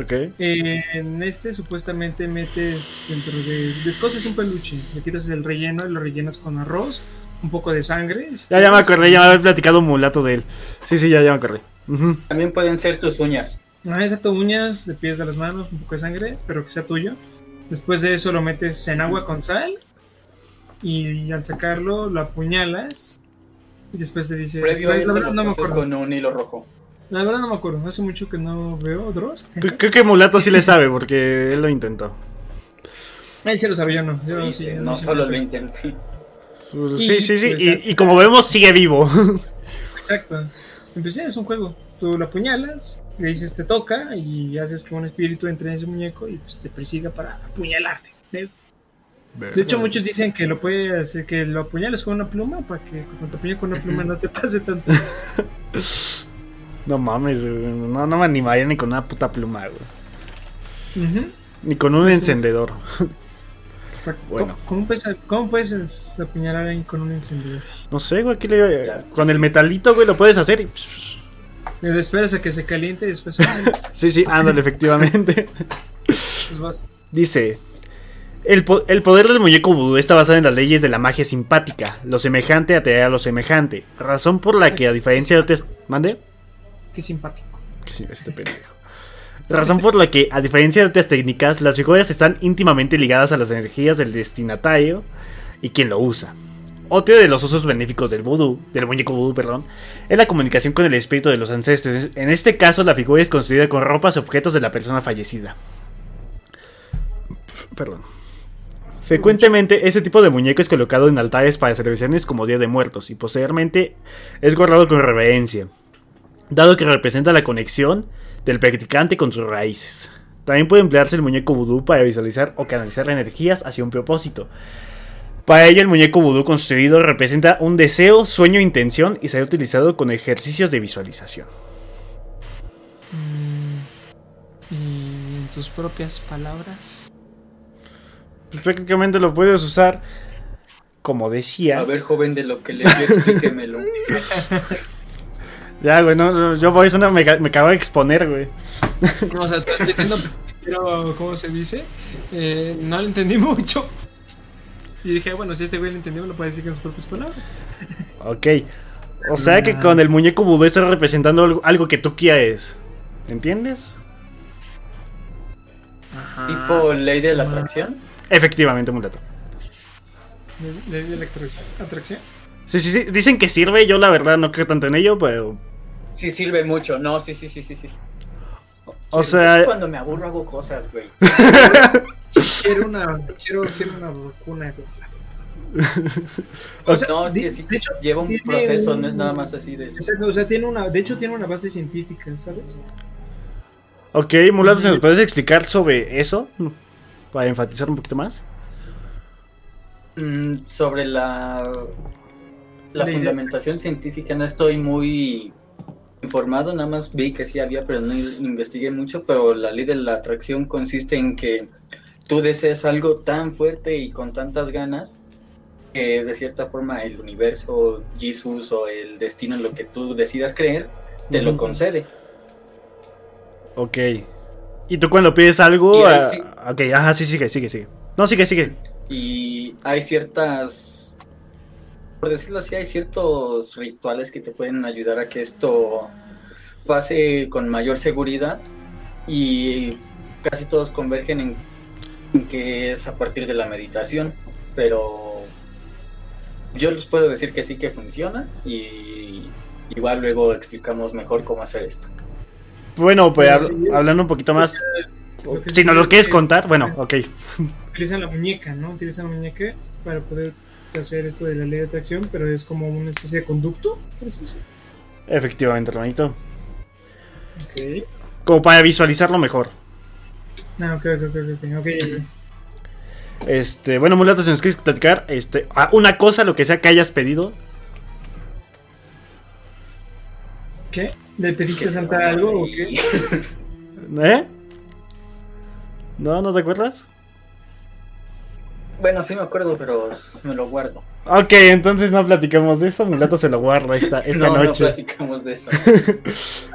Ok. Eh, en este supuestamente metes dentro de... Descoses un peluche, le quitas el relleno y lo rellenas con arroz, un poco de sangre. si Ya, ya me acordé, ya me había platicado un mulato de él. Sí, sí, ya, ya me acordé. Ujú. También pueden ser tus uñas. Ah, exacto, uñas, de pies de las manos, un poco de sangre, pero que sea tuyo. Después de eso lo metes en agua con sal y al sacarlo lo apuñalas y después te dice... Previo a la, eso verdad lo no me pasas acuerdo. con un hilo rojo. La verdad no me acuerdo, hace mucho que no veo Dross. Creo que Mulato sí le sabe porque él lo intentó. Él sí lo sabe, yo no. Yo Y sí, no solo lo intenté. Pues, Sí, sí, sí. pues, Y, y como vemos, sigue vivo. Exacto. Empecé, es un juego. Tú lo apuñalas, le dices te toca y haces que un espíritu entre en ese muñeco y pues te persiga para apuñalarte. De, de hecho, muchos dicen que lo puede hacer, que lo apuñales con una pluma para que cuando te apuñale con una pluma no te pase tanto. No mames, güey. No, no me animaría ni con una puta pluma, güey. Ni con un encendedor. Bueno. ¿Cómo, cómo puedes, cómo puedes apuñalar a alguien con un encendedor? No sé, güey. aquí le- Con el metalito, güey, lo puedes hacer. y- Le esperas a que se caliente y después Sí, sí, ándale, efectivamente. pues. Dice: el, po- el poder del muñeco vudú está basado en las leyes de la magia simpática. Lo semejante atrae a lo semejante. Razón por la que, a diferencia de otras. ¿Mande? Qué simpático. Sí, este pendejo. Razón por la que, a diferencia de otras técnicas, las figuras están íntimamente ligadas a las energías del destinatario y quien lo usa. Otro de los usos benéficos del vudú, del muñeco vudú, perdón, es la comunicación con el espíritu de los ancestros. En este caso, la figura es construida con ropas y objetos de la persona fallecida. Perdón. Frecuentemente, ese tipo de muñeco es colocado en altares para celebraciones como Día de Muertos y posteriormente es guardado con reverencia dado que representa la conexión del practicante con sus raíces. También puede emplearse el muñeco vudú para visualizar o canalizar energías hacia un propósito. Para ello, el muñeco vudú construido representa un deseo, sueño intención y será utilizado con ejercicios de visualización. Mm, y en tus propias palabras. Pues prácticamente lo puedes usar, como decía. A ver, joven, de lo que le dio, explíquemelo. Ya, güey, no, no, yo por eso no me, me acabo de exponer, güey. No, o sea, pero, ¿cómo se dice? Eh, no lo entendí mucho. Y dije, bueno, si este güey lo entendió, me lo puede decir con sus propias palabras. Ok. O sea que con el muñeco vudú estás representando algo, algo que tú quieres. ¿Entiendes? Ajá. tipo ley de la atracción. Efectivamente, mulato. De, de- atracción. Sí, sí, sí. Dicen que sirve. Yo, la verdad, no creo tanto en ello, pero. Sí sirve mucho. No, sí, sí, sí, sí, sí. O sea- es Cuando me aburro hago cosas, güey. Quiero una, quiero, quiero una vacuna. güey. O sea, no, es que sí de hecho, lleva un proceso, un- no es nada más así de... Exacto, o sea, tiene una, de hecho tiene una base científica, ¿sabes? Ok, mulato, ¿se nos puedes explicar sobre eso? Para enfatizar un poquito más. Mm, sobre la, la La idea. fundamentación científica no estoy muy informado, nada más vi que sí había, pero no investigué mucho, pero la ley de la atracción consiste en que tú deseas algo tan fuerte y con tantas ganas que de cierta forma el universo, Jesús o el destino en lo que tú decidas creer, te lo concede. Ok. ¿Y tú cuando pides algo? Ah, sí. Ok, ajá, sí, sigue, sigue, sigue. No, sigue, sigue. y hay ciertas, por decirlo así, hay ciertos rituales que te pueden ayudar a que esto pase con mayor seguridad y casi todos convergen en, en que es a partir de la meditación, pero yo les puedo decir que sí que funciona y igual luego explicamos mejor cómo hacer esto. Bueno, pues Bueno, hab- sí, hablando un poquito más. Si nos lo es quieres contar, bueno, ok. Utilizan la muñeca, ¿no? Utilizan la muñeca para poder hacer esto de la ley de atracción, pero es como una especie de conducto, sí. Efectivamente, hermanito. Ok. Como para visualizarlo mejor. No, ok, ok, ok, ok, ok. Este, bueno, mulato, si nos quieres platicar, este, ah, una cosa, lo que sea que hayas pedido. ¿Qué? ¿Le pediste a Santa algo o qué? ¿Eh? ¿No? ¿No te acuerdas? Bueno, sí me acuerdo, pero me lo guardo. Ok, entonces no platicamos de eso. Mulato se lo guarda esta, esta no, no noche. platicamos de eso.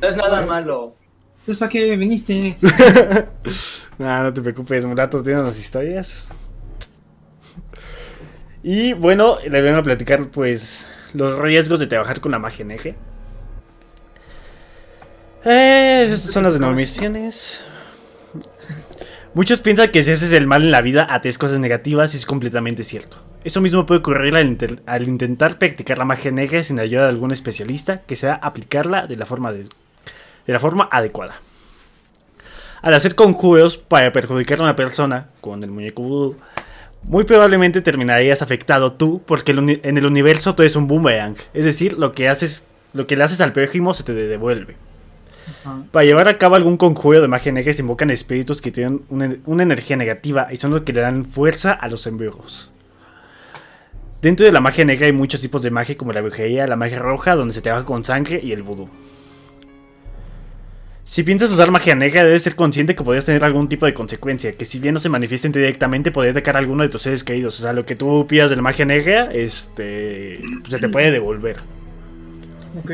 no es nada malo. Entonces, ¿para qué viniste? Nah, no te preocupes, Mulato tiene las historias. Y bueno, le vengo a platicar, pues, los riesgos de trabajar con la magia en eje. Eh, estas son las denominaciones. Muchos piensan que si haces el mal en la vida atraes cosas negativas y es completamente cierto. Eso mismo puede ocurrir al, intentar practicar la magia eje sin ayuda de algún especialista que sea aplicarla de la forma, de, de la forma adecuada. Al hacer conjuros para perjudicar a una persona con el muñeco vudú, muy probablemente terminarías afectado tú porque el en el universo todo es un boomerang. Es decir, lo que haces, lo que le haces al prójimo se te devuelve. Para llevar a cabo algún conjuro de magia negra se invocan espíritus que tienen una, una energía negativa y son los que le dan fuerza a los embrujos. Dentro de la magia negra hay muchos tipos de magia como la brujería, la magia roja, donde se trabaja con sangre y el vudú. Si piensas usar magia negra, debes ser consciente que podrías tener algún tipo de consecuencia, que si bien no se manifiesten directamente, podría atacar a alguno de tus seres queridos. O sea, lo que tú pidas de la magia negra, este, se te puede devolver. Ok.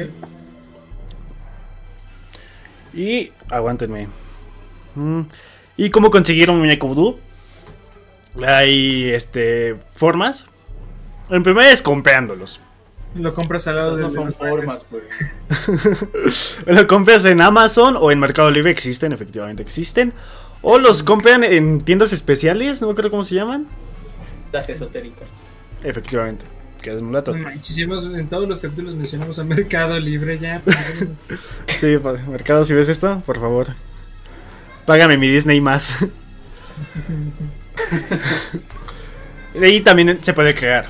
Y aguántenme. Mm, ¿Y cómo conseguir un muñeco vudú? Hay este formas. En primera es comprándolos. Lo compras al lado de no son formas, güey. Lo compras en Amazon o en Mercado Libre existen, efectivamente existen. O los compran en tiendas especiales, no me acuerdo cómo se llaman. Las esotéricas. Efectivamente, que es mulato. En todos los capítulos mencionamos a Mercado Libre ya. Sí, Mercado, si ves esto, por favor. Págame mi Disney más. De ahí también se puede crear.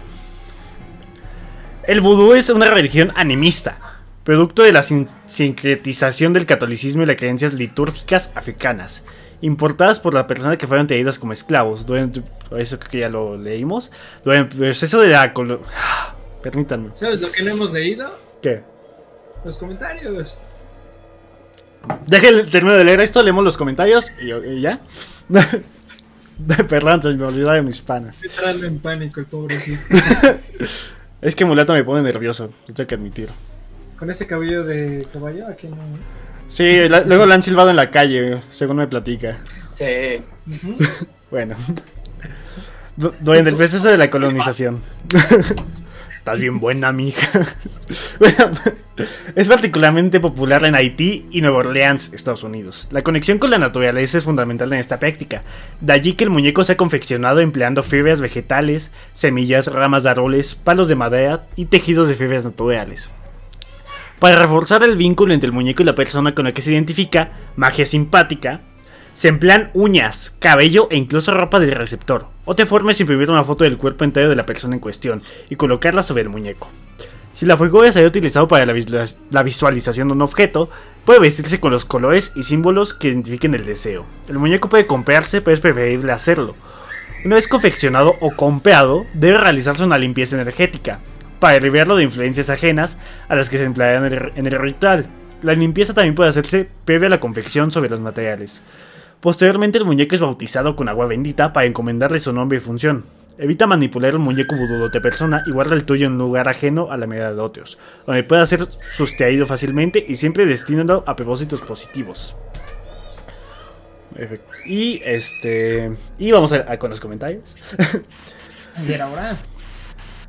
El vudú es una religión animista, producto de la sin- sincretización del catolicismo y las creencias litúrgicas africanas, importadas por las personas que fueron traídas como esclavos. Durante, eso creo que ya lo leímos. Durante el proceso de la... Permítanme. ¿Sabes lo que no hemos leído? ¿Qué? Los comentarios. Dejen termino de leer esto, leemos los comentarios y, y ya. Perdón, se me olvidó de mis panas. Estoy entrando en pánico el pobrecito. Es que Mulato me pone nervioso, lo tengo que admitir. Con ese cabello de caballo, aquí no. Sí, la- luego la han silbado en la calle, según me platica. Sí. Bueno. Du- Durante el proceso de la colonización. Estás bien buena, mija. Bueno, es particularmente popular en Haití y Nueva Orleans, Estados Unidos. La conexión con la naturaleza es fundamental en esta práctica. De allí que el muñeco sea confeccionado empleando fibras vegetales, semillas, ramas de árboles, palos de madera y tejidos de fibras naturales. Para reforzar el vínculo entre el muñeco y la persona con la que se identifica, magia simpática, se emplean uñas, cabello e incluso ropa del receptor. Otra forma es imprimir una foto del cuerpo entero de la persona en cuestión y colocarla sobre el muñeco. Si la figura se haya utilizado para la, visualiz- la visualización de un objeto, puede vestirse con los colores y símbolos que identifiquen el deseo. El muñeco puede comprarse, pero es preferible hacerlo. Una vez confeccionado o comprado, debe realizarse una limpieza energética, para liberarlo de influencias ajenas a las que se emplearán en el, ritual. La limpieza también puede hacerse previa a la confección sobre los materiales. Posteriormente el muñeco es bautizado con agua bendita para encomendarle su nombre y función. Evita manipular el muñeco vudú de persona y guarda el tuyo en un lugar ajeno a la mirada de otros, donde pueda ser sustraído fácilmente y siempre destinado a propósitos positivos. Y este. Y vamos a, con los comentarios. Y ahora.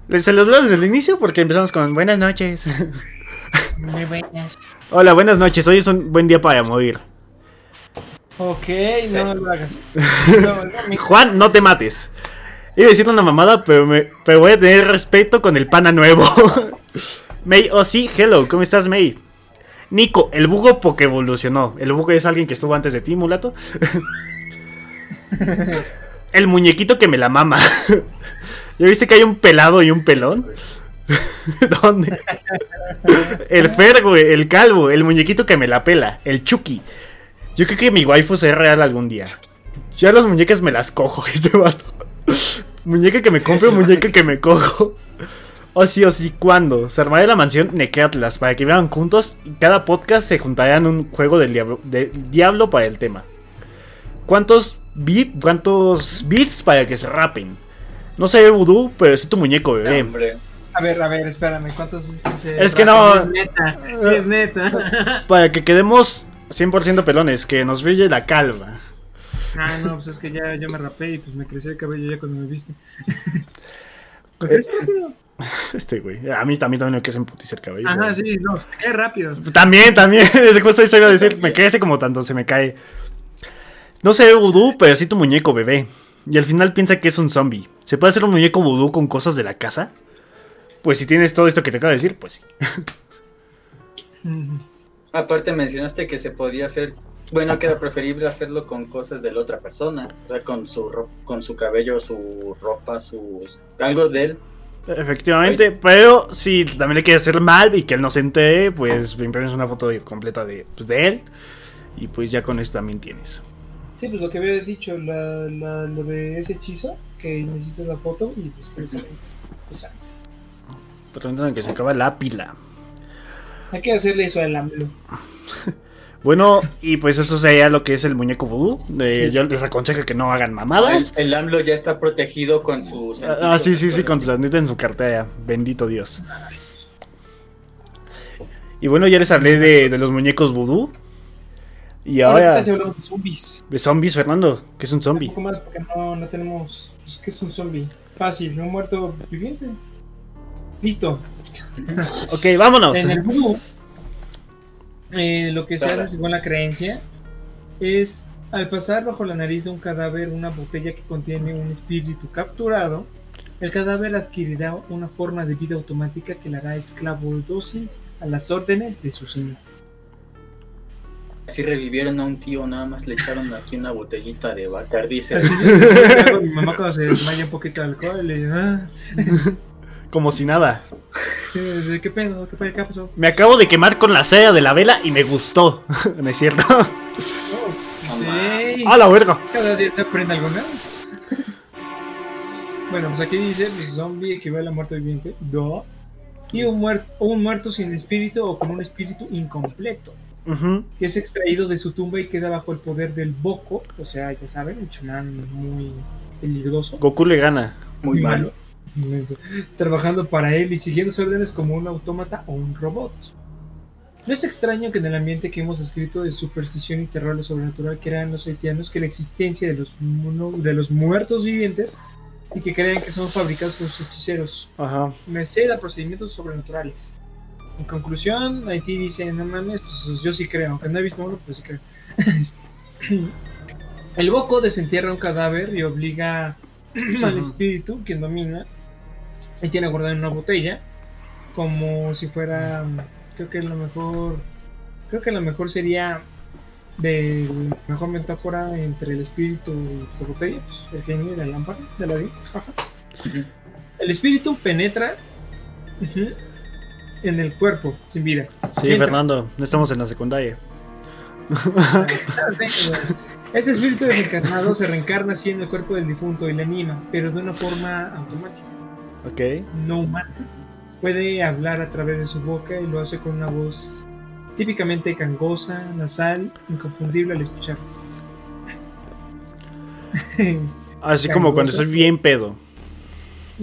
Se los leo desde el inicio porque empezamos con buenas noches. Muy buenas. Hola, buenas noches. Hoy es un buen día para morir. Ok, no lo hagas. No, no, mi- Juan, no te mates. Iba a decirle una mamada, pero, me, pero voy a tener respeto con el pana nuevo. May, oh sí, hello, ¿cómo estás, May? Nico, el bugo porque evolucionó. El bugo es alguien que estuvo antes de ti, mulato. el muñequito que me la mama. ¿Ya viste que hay un pelado y un pelón? ¿Dónde? El Fer, güey, el calvo, el muñequito que me la pela, el Chucky. Yo creo que mi waifu será real algún día. Ya las muñecas me las cojo, este vato. muñeca que me compro, muñeca que me cojo. O sí, o sí, ¿cuándo? Se armará la mansión Nequeatlas para que vean juntos y cada podcast se juntará en un juego del diablo, del diablo para el tema. ¿Cuántos, ¿Cuántos bits para que se rapen? No sé vudú, pero sí tu muñeco, bebé. Hombre. A ver, a ver, espérame, ¿cuántos veces se Es que no- Es neta, es neta. Para que quedemos 100% pelones, que nos brille la calva. Ah, no, pues es que ya yo me rapé y pues me creció el cabello ya cuando me viste. Eh, Este güey. A mí también, también me crece en putiza el cabello. Ajá, sí, no, se te cae rápido. También, también. Ese justo eso iba a decir. Me crece como tanto se me cae. No sé vudú, pero sí tu muñeco, bebé. Y al final piensa que es un zombie. ¿Se puede hacer un muñeco vudú con cosas de la casa? Pues si tienes todo esto que te acabo de decir, pues sí. Aparte mencionaste que se podía hacer, bueno, que era preferible hacerlo con cosas de la otra persona, o sea, con su ro- con su cabello, su ropa, sus algo de él. Efectivamente, pero si también le quieres hacer mal y que él no se entere, pues me imprimes una foto completa de, pues, de él. Y pues ya con eso también tienes. Sí, pues lo que había dicho, la, la- lo de ese hechizo, que necesitas la foto y después se usamos. Pero no que se acaba la pila. Hay que hacerle eso al AMLO. Bueno, y pues eso sería lo que es el muñeco vudú. Eh, yo les aconsejo que no hagan mamadas. El, el AMLO ya está protegido con sus Ah, sí, sí, sí, con sus anditas en su cartera. Bendito Dios. Y bueno, ya les hablé de, de los muñecos vudú. Y Ahora, ¿qué ahora tal si hablamos de zombies? de zombies, Fernando. ¿Qué es un Un zombie? poco más porque no, no tenemos... Pues, ¿Qué es un zombie? Fácil, un muerto viviente. Listo. Ok, vámonos. En el vudú, eh, lo que se hace según la creencia es al pasar bajo la nariz de un cadáver una botella que contiene un espíritu capturado, el cadáver adquirirá una forma de vida automática que le hará esclavo dócil a las órdenes de su señor. Si revivieron a un tío, nada más le echaron aquí una botellita de Bacardi. Así hago mi mamá cuando se desmaya un poquito de alcohol le digo, ah, Como si nada. ¿qué pedo? ¿Qué, pedo? ¿Qué pasó? Me acabo de quemar con la cera de la vela y me gustó. ¿No es cierto? Oh, ey. ¡A la verga! Cada día se aprende algo nuevo. bueno, pues aquí dice, pues zombie equivale a muerto viviente. Do. Y un muerto, un muerto sin espíritu o con un espíritu incompleto, Que es extraído de su tumba y queda bajo el poder del Boko, o sea, ya saben, un chamán muy peligroso, Goku le gana. Muy malo. inmenso, trabajando para él y siguiendo sus órdenes como un autómata o un robot. No es extraño que en el ambiente que hemos descrito de superstición y terror a lo sobrenatural crean los haitianos que la existencia de los, mono- de los muertos vivientes y que crean que son fabricados por sus hechiceros, Ajá. merced a procedimientos sobrenaturales. En conclusión, Haití dice, no mames, pues yo sí creo, aunque no he visto uno, pero sí creo. El Boko desentierra un cadáver y obliga al espíritu, quien domina, y tiene guardado en una botella, como si fuera, creo que lo mejor, creo que lo mejor sería de la mejor metáfora entre el espíritu y la botella, pues, el genio y la lámpara de la jaja. El espíritu penetra en el cuerpo sin vida. Sí, Entra- Fernando. Estamos en la secundaria. Este espíritu desencarnado se reencarna así en el cuerpo del difunto y le anima, pero de una forma automática, Ok. no humana. Puede hablar a través de su boca y lo hace con una voz típicamente gangosa, nasal, inconfundible al escuchar. Así como cuando estoy bien pedo.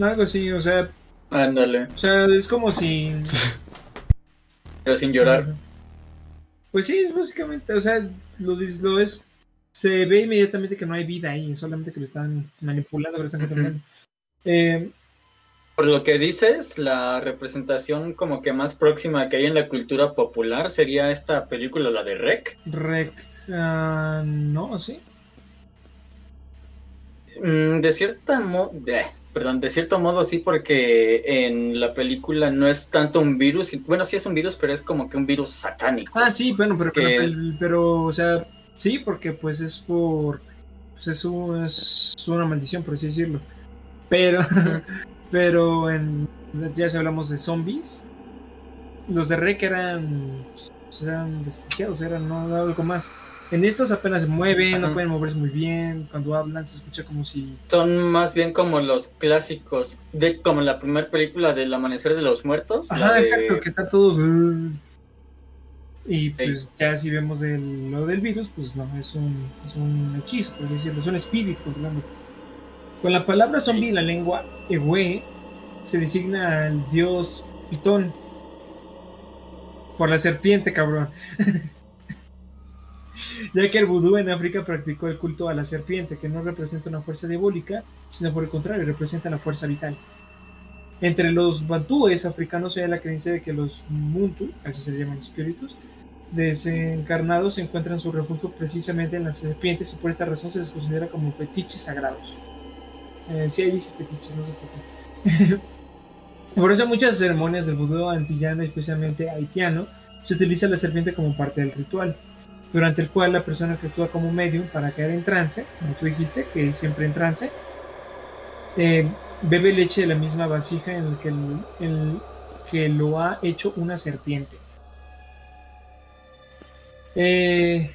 Algo así, o sea, Ándale, o sea, es como si pero sin llorar. Pues sí, es básicamente, o sea, lo, dis- lo es. Se ve inmediatamente que no hay vida ahí, solamente que lo están manipulando, que lo están Ujú. controlando. Eh, Por lo que dices, la representación como que más próxima que hay en la cultura popular sería esta película, la de Rec. rec. ah, no, sí. Mm, De cierta mo- perdón, de cierto modo sí, porque en la película no es tanto un virus, y- bueno sí es un virus, pero es como que un virus satánico. Ah, sí, bueno, pero, Que pero, es- pero, o sea, sí, porque pues es por. Pues es, un- es una maldición, por así decirlo. Pero, pero en. Ya si hablamos de zombies. Los de Rec eran pues, eran desquiciados, eran no algo más. En estos apenas se mueven, no pueden moverse muy bien. Cuando hablan se escucha como si. Son más bien como los clásicos, de como la primera película del Amanecer de los Muertos. Ajá, exacto, que están todos. Y pues ya si vemos lo del virus, pues no, es un, es un hechizo, por decirlo, es un espíritu controlando. Con la palabra zombie en la lengua Ewe se designa al dios Pitón. Por la serpiente, cabrón. ya que el vudú en África practicó el culto a la serpiente, que no representa una fuerza diabólica, sino por el contrario, representa la fuerza vital. Entre los bantúes africanos hay la creencia de que los muntu, así se llaman espíritus, desencarnados encuentran su refugio precisamente en las serpientes y por esta razón se les considera como fetiches sagrados. Eh, ahí dice fetiches, no sé por qué. por eso muchas ceremonias del vudú antillano, especialmente haitiano, se utiliza la serpiente como parte del ritual, durante el cual la persona que actúa como medium para caer en trance, como tú dijiste, que es siempre en trance, eh, bebe leche de la misma vasija en la que, en que lo ha hecho una serpiente. Eh,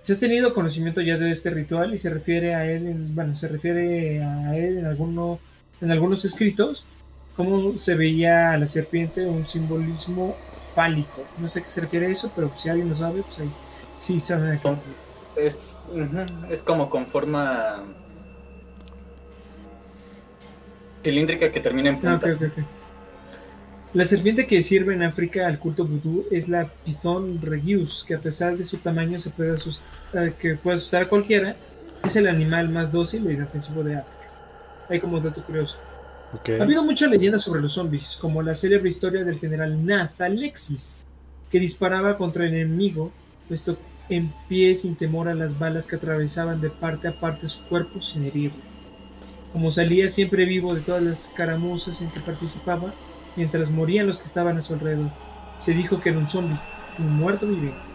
se ha tenido conocimiento ya de este ritual y se refiere a él, en, bueno, se refiere a él en, alguno, en algunos escritos, cómo se veía a la serpiente un simbolismo fálico. No sé a qué se refiere a eso, pero si alguien lo sabe, pues ahí sí a qué. Es, es como con forma cilíndrica que termina en punta. Ah, la serpiente que sirve en África al culto vudú es la Python regius, que a pesar de su tamaño se puede asustar, que puede asustar a cualquiera, es el animal más dócil y inofensivo de África. Hay como dato curioso. Ha habido muchas leyendas sobre los zombies, como la célebre historia del general Nath Alexis, que disparaba contra el enemigo, puesto en pie sin temor a las balas que atravesaban de parte a parte su cuerpo sin herirlo. Como salía siempre vivo de todas las caramuzas en que participaba, mientras morían los que estaban a su alrededor. Se dijo que era un zombie, un muerto viviente.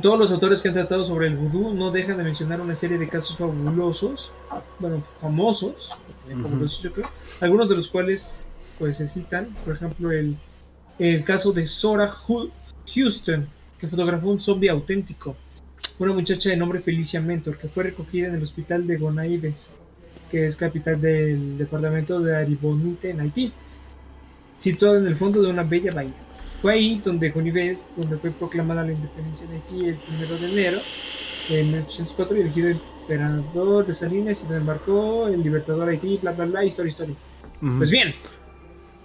Todos los autores que han tratado sobre el vudú no dejan de mencionar una serie de casos fabulosos, bueno, famosos, yo creo, algunos de los cuales pues se citan, por ejemplo, el, el caso de Sora Houston, que fotografó un zombie auténtico, una muchacha de nombre Felicia Mentor, que fue recogida en el hospital de Gonaives que es capital del departamento de Aribonite en Haití, situado en el fondo de una bella bahía. Fue ahí donde Gonivés, donde fue proclamada la independencia de Haití el 1 de enero de 1804 y elegido emperador de Salinas y donde embarcó el libertador Haití, bla bla bla, historia, historia. Pues bien,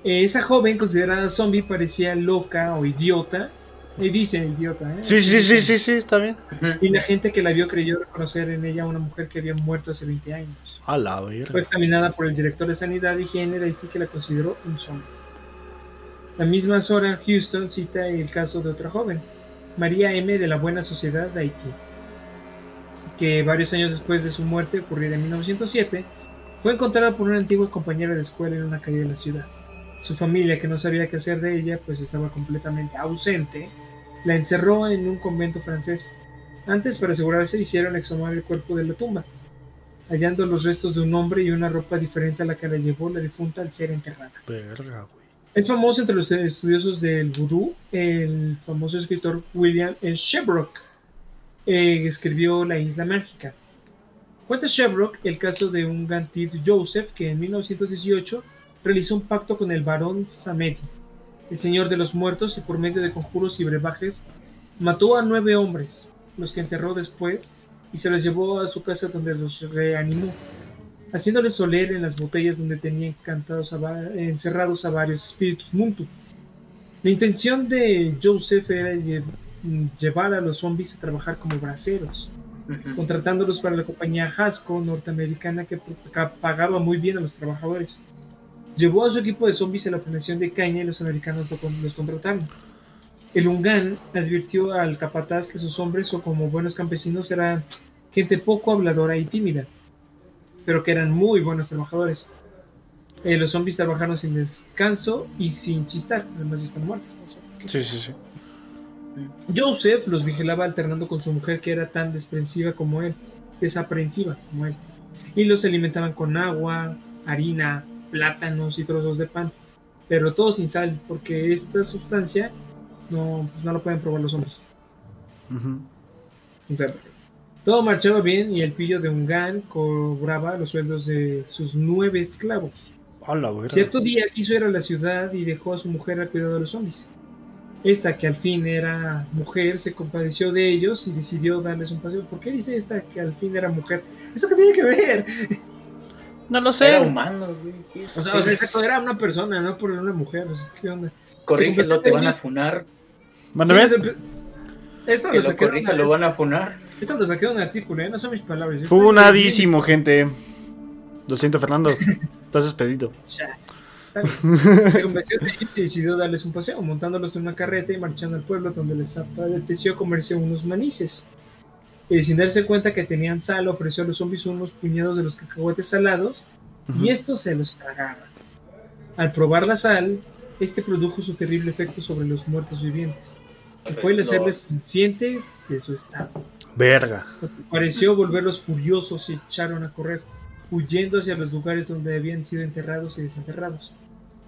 esa joven considerada zombie parecía loca o idiota y dice idiota, ¿eh? Sí, sí, sí, sí, sí, está bien. Y la gente que la vio creyó reconocer en ella a una mujer que había muerto hace 20 años. A la verga. Fue examinada por el director de Sanidad y Higiene de Haití que la consideró un zombie. La misma Sora Houston cita el caso de otra joven, María M. de la Buena Sociedad de Haití, que varios años después de su muerte, ocurrida en 1907, fue encontrada por una antigua compañera de escuela en una calle de la ciudad. Su familia, que no sabía qué hacer de ella, pues estaba completamente ausente, la encerró en un convento francés. Antes, para asegurarse, hicieron exhumar el cuerpo de la tumba, hallando los restos de un hombre y una ropa diferente a la que la llevó la difunta al ser enterrada. es famoso entre los estudiosos del vudú el famoso escritor William Shebrock, eh, escribió La Isla Mágica. Cuenta Shebrock el caso de un gantif Joseph que en 1918 realizó un pacto con el barón Samedi, el Señor de los Muertos, y por medio de conjuros y brebajes mató a nueve hombres, los que enterró después, y se los llevó a su casa donde los reanimó, haciéndoles oler en las botellas donde tenía encantados encerrados a varios espíritus Muntu. La intención de Joseph era llevar a los zombies a trabajar como braceros, contratándolos para la compañía Hasco norteamericana que pagaba muy bien a los trabajadores. Llevó a su equipo de zombies a la planeación de caña y los americanos los contrataron. El Ungan advirtió al capataz que sus hombres, o como buenos campesinos, eran gente poco habladora y tímida, pero que eran muy buenos trabajadores. Eh, los zombies trabajaron sin descanso y sin chistar, además están muertos. Sí, sí, sí. Joseph los vigilaba alternando con su mujer que era tan desprensiva como él, desaprensiva como él, y los alimentaban con agua, harina, plátanos y trozos de pan, pero todo sin sal, porque esta sustancia no, pues no lo pueden probar los hombres. Ujú. O sea, todo marchaba bien y el pillo de Ungan cobraba los sueldos de sus nueve esclavos. Hola. Cierto día quiso ir a la ciudad y dejó a su mujer al cuidado de los zombies. Esta, que al fin era mujer, se compadeció de ellos y decidió darles un paseo. ¿Por qué dice esta que al fin era mujer? ¿Eso qué tiene que ver? No lo Era sé. humano, güey. ¿qué? O sea, o sea, exacto, era una persona, no por una mujer. O sea, ¿Qué onda? Corrígelo, te van a funar. Mándame. Sí, esto Que lo lo corrija, lo van a funar. esto lo saqué de un artículo, ¿eh? no son mis palabras. Funadísimo, gente. Lo siento, Fernando. Estás despedido. Se convenció de ellos y decidió darles un paseo, montándolos en una carreta y marchando al pueblo donde les apeteció comerse unos manices. Y sin darse cuenta que tenían sal, ofreció a los zombies unos puñados de los cacahuetes salados y estos se los tragaron. Al probar la sal, este produjo su terrible efecto sobre los muertos vivientes, que fue el hacerles conscientes de su estado. Verga. Pareció volverlos furiosos y echaron a correr, huyendo hacia los lugares donde habían sido enterrados y desenterrados.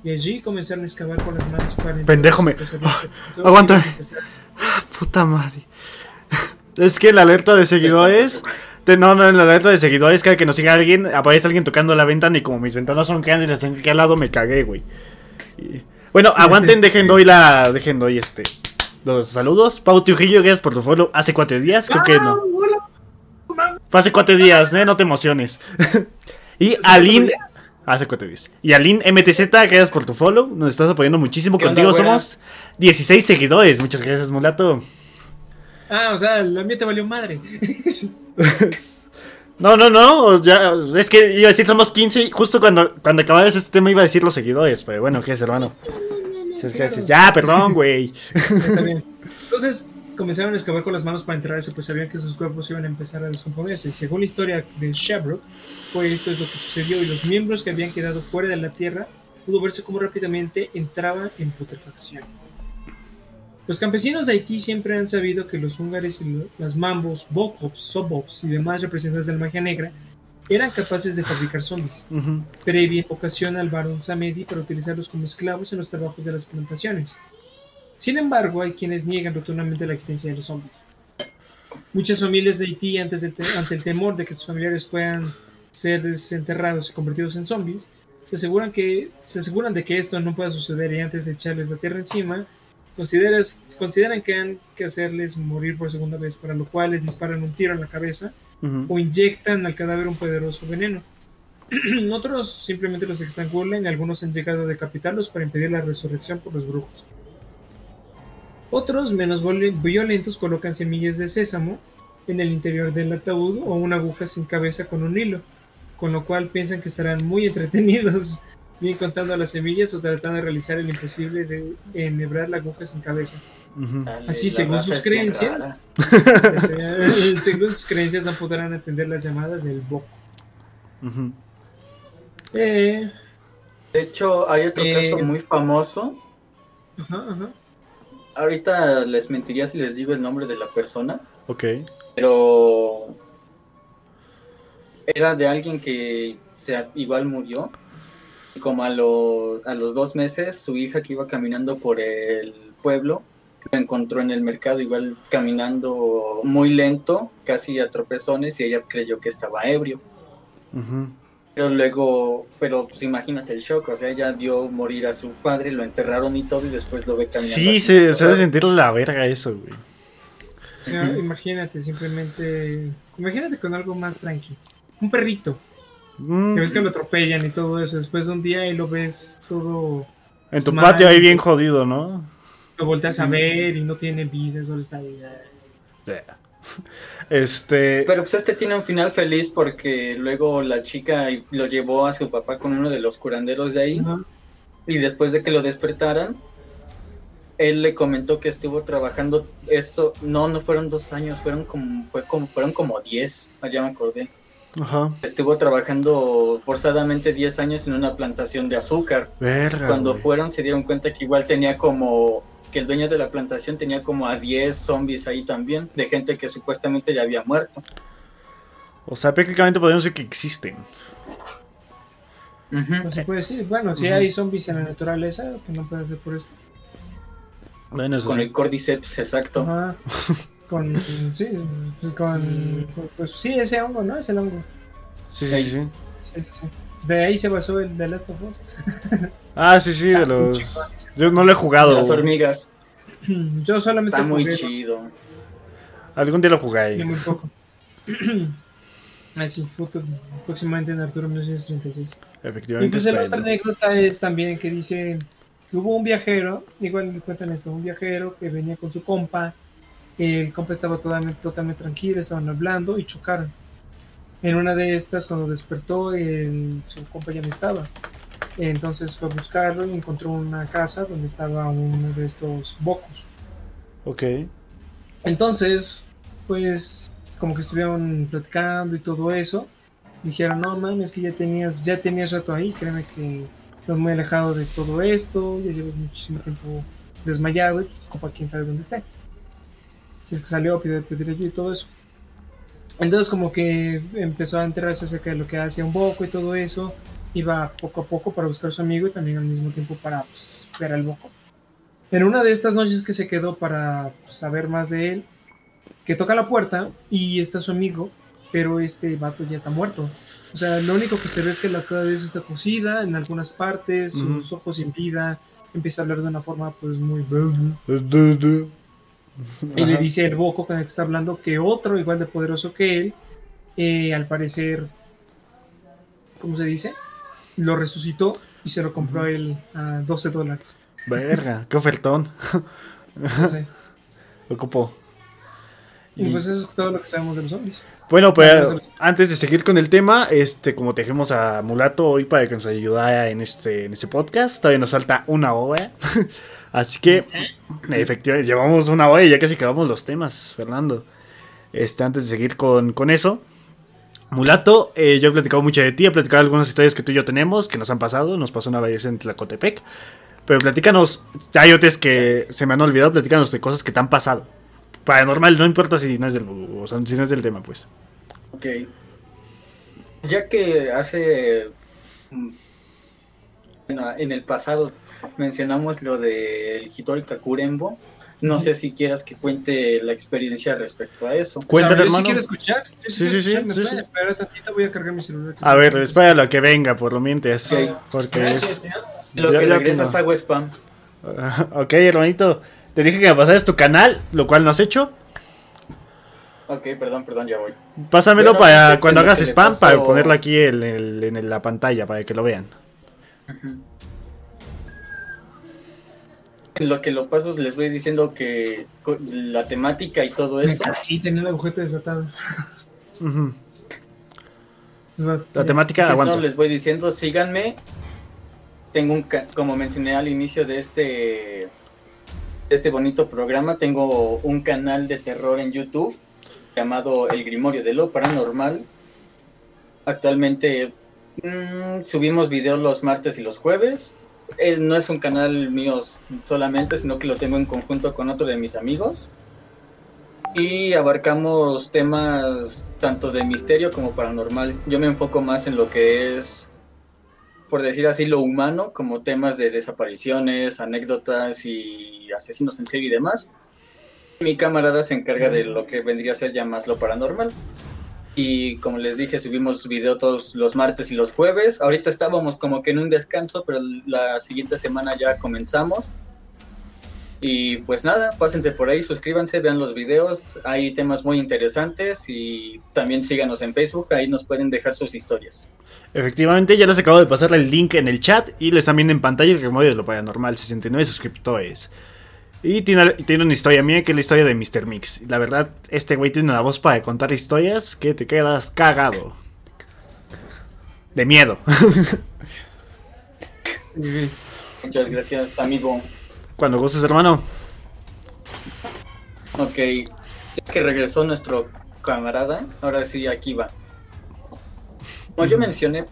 Y allí comenzaron a excavar con las manos para Pendejo, a me- sus pesadillas. Ah, aguanta. Y empezaron a- Puta madre. Es que la alerta de seguidores. no, no, en la alerta de seguidores, cada que nos siga alguien, aparece alguien tocando la ventana y como mis ventanas son grandes y las tengo aquí al lado, me cagué, güey. Y- Bueno, aguanten, dejen doy la. Dejen doy este. Los saludos. Pau Trujillo, gracias por tu follow. Hace cuatro días, creo que ¡Ah, no. Fue hace cuatro días, eh, no te emociones. y Aline. Hace cuatro días. Y Aline MTZ, gracias por tu follow. Nos estás apoyando muchísimo. ¿Qué onda, Contigo somos 16 seguidores. Muchas gracias, mulato. Ah, o sea, la mía te valió madre. No, no, no. Ya, es que iba a decir somos 15. y Justo cuando, cuando acababas este tema iba a decir los seguidores. Pero bueno, ¿qué es, hermano? Ya, perdón, güey. Entonces comenzaron a excavar con las manos para enterrarse, pues sabían que sus cuerpos iban a empezar a descomponerse. Y según la historia de Shabrook, pues esto es lo que sucedió y los miembros que habían quedado fuera de la tierra pudo verse cómo rápidamente entraba en putrefacción. Los campesinos de Haití siempre han sabido que los húngares y las mambos, bokops, sobops y demás representantes de la magia negra eran capaces de fabricar zombies Ujú. previa invocación al varón Samedi para utilizarlos como esclavos en los trabajos de las plantaciones. Sin embargo, hay quienes niegan rotundamente la existencia de los zombies. Muchas familias de Haití, antes del te- ante el temor de que sus familiares puedan ser desenterrados y convertidos en zombies, se aseguran, que, se aseguran de que esto no pueda suceder y antes de echarles la tierra encima, consideran que han que hacerles morir por segunda vez, para lo cual les disparan un tiro en la cabeza Ujú. o inyectan al cadáver un poderoso veneno. Otros simplemente los estrangulan y algunos han llegado a decapitarlos para impedir la resurrección por los brujos. Otros, menos violentos, colocan semillas de sésamo en el interior del ataúd o una aguja sin cabeza con un hilo, con lo cual piensan que estarán muy entretenidos, bien contando las semillas o tratando de realizar el imposible de enhebrar la aguja sin cabeza. Así, la según sus creencias, según sus creencias no podrán atender las llamadas del Boko. Ujú. Eh, De hecho, hay otro Eh, caso muy famoso. ajá, ajá. Ahorita les mentiría si les digo el nombre de la persona, Ok. pero era de alguien que se, igual murió. Y como a, lo- a los dos meses, su hija que iba caminando por el pueblo, lo encontró en el mercado, igual caminando muy lento, casi a tropezones, y ella creyó que estaba ebrio. Pero luego, pero pues imagínate el shock, o sea, ella vio morir a su padre, lo enterraron y todo, y después lo ve caminando. Sí, se, se debe sentir la verga eso, güey. Imagínate, simplemente. Imagínate con algo más tranqui. Un perrito. Mm. Que ves que lo atropellan y todo eso. Después de un día y lo ves todo. En tu Mal. patio ahí bien jodido, ¿no? Lo volteas a ver y no tiene vida, solo está ahí. Este. Pero pues este tiene un final feliz porque luego la chica lo llevó a su papá con uno de los curanderos de ahí y después de que lo despertaran, él le comentó que estuvo trabajando esto, no, no fueron dos años, fueron como, fue como, fueron como diez, allá me acordé. Ajá. Estuvo trabajando forzadamente 10 años en una plantación de azúcar. Verga. Cuando fueron se dieron cuenta que igual tenía como que el dueño de la plantación tenía como a 10 zombies ahí también, de gente que supuestamente ya había muerto. O sea, prácticamente podemos decir que existen. No se puede decir. Bueno, si hay zombies en la naturaleza, que no puede ser por esto. Bueno, eso con sí. el cordyceps, exacto. Ajá. Con, sí, pues, con, pues sí, ese hongo, ¿no? Es el hongo. Sí, sí, sí. Sí, sí, sí. De ahí se basó el de Last of Us. Ah, sí, sí, de Está muy los... Yo no lo he jugado. Las hormigas, Yo solamente está muy jugué chido. Algún día lo y jugué. muy poco. Así, futuro, próximamente en Arturo 1936. Y Efectivamente. pues la otra anécdota es también que dice que hubo un viajero, igual le cuentan esto, un viajero que venía con su compa, el compa estaba totalmente, totalmente tranquilo, estaban hablando y chocaron. En una de estas, cuando despertó, el- su compa ya no estaba. Entonces fue a buscarlo y encontró una casa donde estaba uno de estos bocos. Ok. Entonces, pues, como que estuvieron platicando y todo eso. Dijeron, no mames, que ya tenías, ya tenías rato ahí, créeme que estás muy alejado de todo esto, ya llevas muchísimo tiempo desmayado y pues tu copa quién sabe dónde esté. Que salió ayuda y todo eso. Entonces como que empezó a enterarse acerca de lo que hacía un boco y todo eso. Iba poco a poco para buscar a su amigo y también al mismo tiempo para pues, ver al boco. En una de estas noches que se quedó para pues, saber más de él, que toca la puerta y está su amigo, pero este vato ya está muerto. O sea, lo único que se ve es que la cabeza está cosida en algunas partes, sus ojos sin vida, empieza a hablar de una forma pues muy... Y le dice el boco con el que está hablando que otro igual de poderoso que él, eh, al parecer, ¿cómo se dice? Lo resucitó y se lo compró a él a 12 dólares. Verga, qué ofertón. No sé. Ocupó. Y pues eso es todo lo que sabemos de los zombies. Bueno, pues antes de seguir con el tema, este, como te dijimos a Mulato hoy para que nos ayudara en este, en este podcast, todavía nos falta una hora. Así que, efectivamente, llevamos una hora y ya casi acabamos los temas, Fernando. Este, antes de seguir con, con eso, Mulato, eh, yo he platicado mucho de ti, he platicado algunas historias que tú y yo tenemos, que nos han pasado, nos pasó una vez en Tlacotepec. Pero platícanos, hay otras que se me han olvidado, platícanos de cosas que te han pasado. Paranormal, no importa si no es del, o sea, si no es del tema, pues. Ok. Ya que hace. mm, Bueno, en el pasado mencionamos lo del Hitori Kakurembo. No sé si quieras que cuente la experiencia respecto a eso. Cuéntale, O sea, yo hermano. sí quiero escuchar. yo Sí, sí, sí, escuchar, ¿me sí, tantito? Voy a cargar mi celular. A ver, espera lo que venga, por lo mientras. Ok. Porque Gracias, es. Lo Ya- que ya regresas tengo. hago spam. ok, hermanito. Te dije que me pasaras tu canal, lo cual no has hecho. Ok, perdón, perdón, ya voy. Pásamelo Bueno, para cuando hagas spam, pasó- para ponerlo aquí en, el- en la pantalla, para que lo vean. En lo que lo paso les voy diciendo que la temática y todo eso. caí, tenía la agujeta desatada. Pues vas, La temática, Si no, aguanta. les voy diciendo, síganme. Tengo un, ca- como mencioné al inicio de este, de este bonito programa, tengo un canal de terror en YouTube llamado El Grimorio de lo Paranormal. Actualmente mm, subimos videos los martes y los jueves. Eh, no es un canal mío solamente, sino que lo tengo en conjunto con otro de mis amigos. Y abarcamos temas tanto de misterio como paranormal. Yo me enfoco más en lo que es, por decir así, lo humano, como temas de desapariciones, anécdotas y asesinos en serie y demás. Mi camarada se encarga de lo que vendría a ser ya más lo paranormal. Y como les dije, subimos video todos los martes y los jueves. Ahorita estábamos como que en un descanso, pero la siguiente semana ya comenzamos. Y pues nada, pásense por ahí, suscríbanse, vean los videos. Hay temas muy interesantes y también síganos en Facebook, ahí nos pueden dejar sus historias. Efectivamente, ya les acabo de pasar el link en el chat y les también en pantalla el remodio de lo paranormal, 69 suscriptores. Y tiene, tiene una historia mía que es la historia de Mr. Mix. La verdad, este güey tiene una voz para contar historias que te quedas cagado. De miedo. Muchas gracias, amigo. Cuando gustes, hermano. Ok, ya que regresó nuestro camarada, ahora sí, aquí va. Como yo mencioné,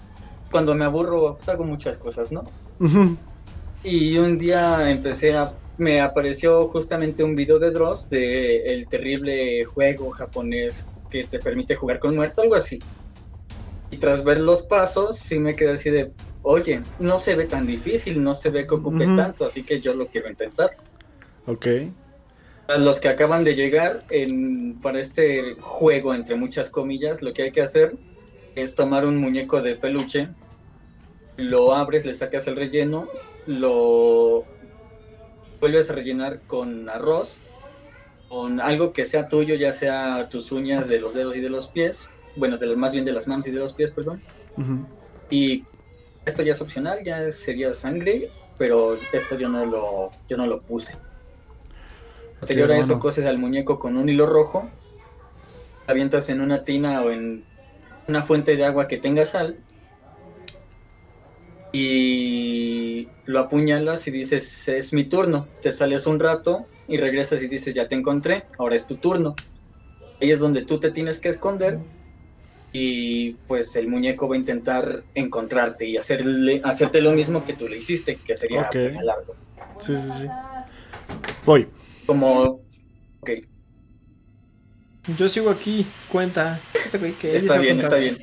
cuando me aburro, pues hago muchas cosas, ¿no? Y un día empecé a... Me apareció justamente un video de Dross de el terrible juego japonés que te permite jugar con muerto, algo así. Y tras ver los pasos, sí me quedé así de, oye, no se ve tan difícil, no se ve que ocupe tanto, así que yo lo quiero intentar. Ok. A los que acaban de llegar en, para este juego, entre muchas comillas, lo que hay que hacer es tomar un muñeco de peluche, lo abres, le sacas el relleno, lo vuelves a rellenar con arroz, con algo que sea tuyo, ya sea tus uñas de los dedos y de los pies, bueno, de más bien de las manos y de los pies, perdón. Y esto ya es opcional, ya sería sangre, pero esto yo no lo, yo no lo puse. Posterior a eso, coses al muñeco con un hilo rojo, avientas en una tina o en una fuente de agua que tenga sal y lo apuñalas y dices, es mi turno. Te sales un rato y regresas y dices, ya te encontré, ahora es tu turno. Ahí es donde tú te tienes que esconder y pues el muñeco va a intentar encontrarte y hacerle, hacerte lo mismo que tú le hiciste, que sería Ok. apuñalarlo. Sí, sí, sí. Voy. Como, ok, Yo sigo aquí, cuenta. Este está bien, está bien.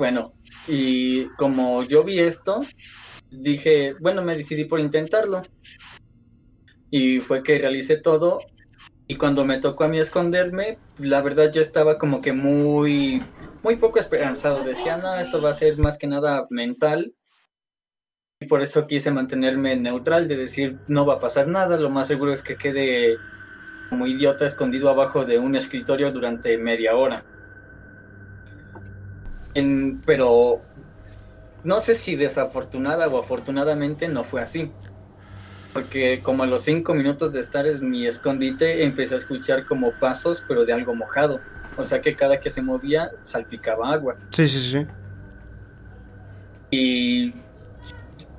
Bueno, y como yo vi esto, dije, bueno, me decidí por intentarlo. Y fue que realicé todo. Y cuando me tocó a mí esconderme, la verdad yo estaba como que muy, muy poco esperanzado. Decía, no, esto va a ser más que nada mental. Y por eso quise mantenerme neutral, de decir, no va a pasar nada, lo más seguro es que quede como idiota escondido abajo de un escritorio durante media hora. En- pero no sé si desafortunada o afortunadamente no fue así. Porque como a los cinco minutos de estar en mi escondite empecé a escuchar como pasos pero de algo mojado. O sea que cada que se movía salpicaba agua. Sí, sí, sí. Y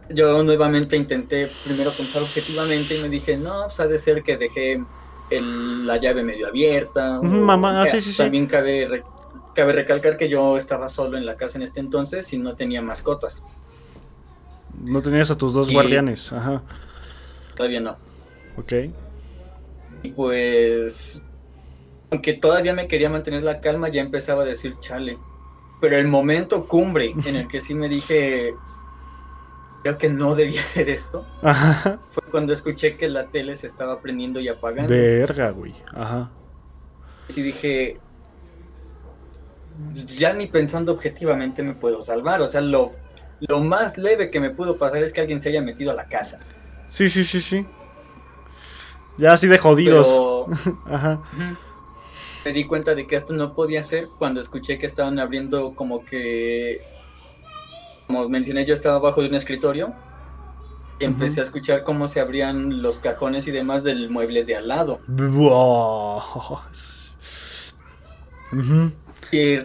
yo nuevamente intenté primero pensar objetivamente y me dije, no, pues ha de ser que dejé el- la llave medio abierta. Mamá, ah, sí, sí, sí. También cabe, re- cabe recalcar que yo estaba solo en la casa en este entonces y no tenía mascotas. No tenías a tus dos Y- guardianes. Ajá. Todavía no. Ok. Y pues, aunque todavía me quería mantener la calma, ya empezaba a decir chale. Pero el momento cumbre en el que sí me dije, creo que no debía hacer esto, Ajá. fue cuando escuché que la tele se estaba prendiendo y apagando. Verga, güey. Ajá. Y dije, ya ni pensando objetivamente me puedo salvar. O sea, lo, lo más leve que me pudo pasar es que alguien se haya metido a la casa. Sí, sí, sí, sí. Ya así de jodidos. Pero Ajá. me di cuenta de que esto no podía ser cuando escuché que estaban abriendo como que, como mencioné, yo estaba abajo de un escritorio y empecé a escuchar cómo se abrían los cajones y demás del mueble de al lado. Buah. Ujú. Y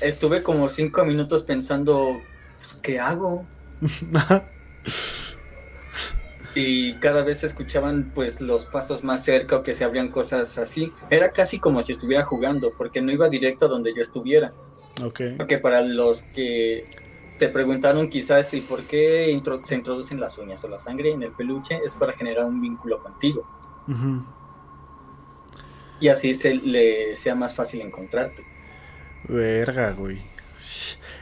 estuve como cinco minutos pensando, pues, ¿qué hago? Y cada vez se escuchaban pues los pasos más cerca o que se abrían cosas así. Era casi como si estuviera jugando, porque no iba directo a donde yo estuviera. Ok. Porque para los que te preguntaron quizás y por qué intro- se introducen las uñas o la sangre en el peluche, es para generar un vínculo contigo. Ujú. Y así se le sea más fácil encontrarte. Verga, güey.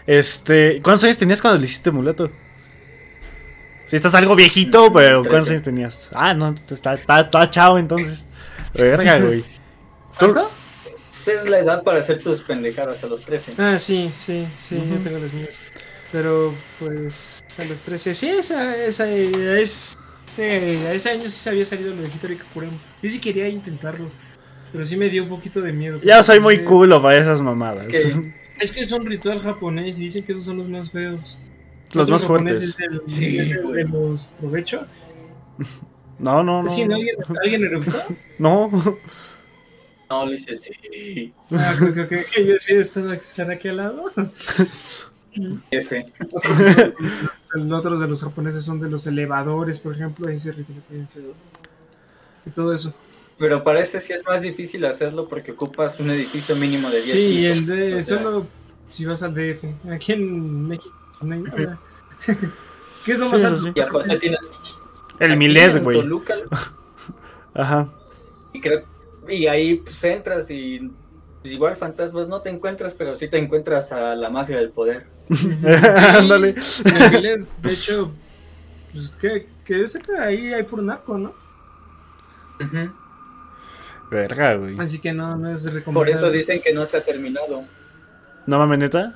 Este, ¿cuántos años tenías cuando le hiciste mulato? Si estás algo viejito, Mm, pero. ¿cuántos años tenías? Ah, no, está, está, está chavo entonces. Verga, güey. ¿Tú-. Esa es la edad para hacer tus pendejadas a los 13. Ah, sí, sí, sí, yo tengo las mías. Pero, pues, a los 13, sí, esa, esa, es, ese, a ese año sí se había salido lo de Hitori Kakuremo. Yo sí quería intentarlo, pero sí me dio un poquito de miedo. Ya soy muy culo para esas mamadas. Es que- Es que es un ritual japonés y dicen que esos son los más feos. Los Otro más fuertes. Es el, de los provecho. No, no, no. Sí, ¿no? ¿Alguien, ¿alguien le gustó? No. No, lo hice sí. Ah, creo que, que, que yo sí están están aquí al lado. F. El otro de los japoneses son de los elevadores, por ejemplo. Ese ritual está bien feo. Y todo eso. Pero parece sí es más difícil hacerlo porque ocupas un edificio mínimo de 10 Sí, pisos. el de O sea, solo si vas al DF. Aquí en México no hay nada. ¿Qué es lo Sí, más eso alto? sí. Y aparte tienes... El Milet, güey. Ajá. Y, creo, y ahí pues, entras y pues, igual fantasmas no te encuentras, pero sí te encuentras a la mafia del poder. Ándale. En el Milet, de hecho, pues que, que yo sepa, ahí hay puro narco, ¿no? Ujú. Verga, güey. Así que no, no es Por recomendable. eso dicen que no ha terminado. ¿No mames, neta?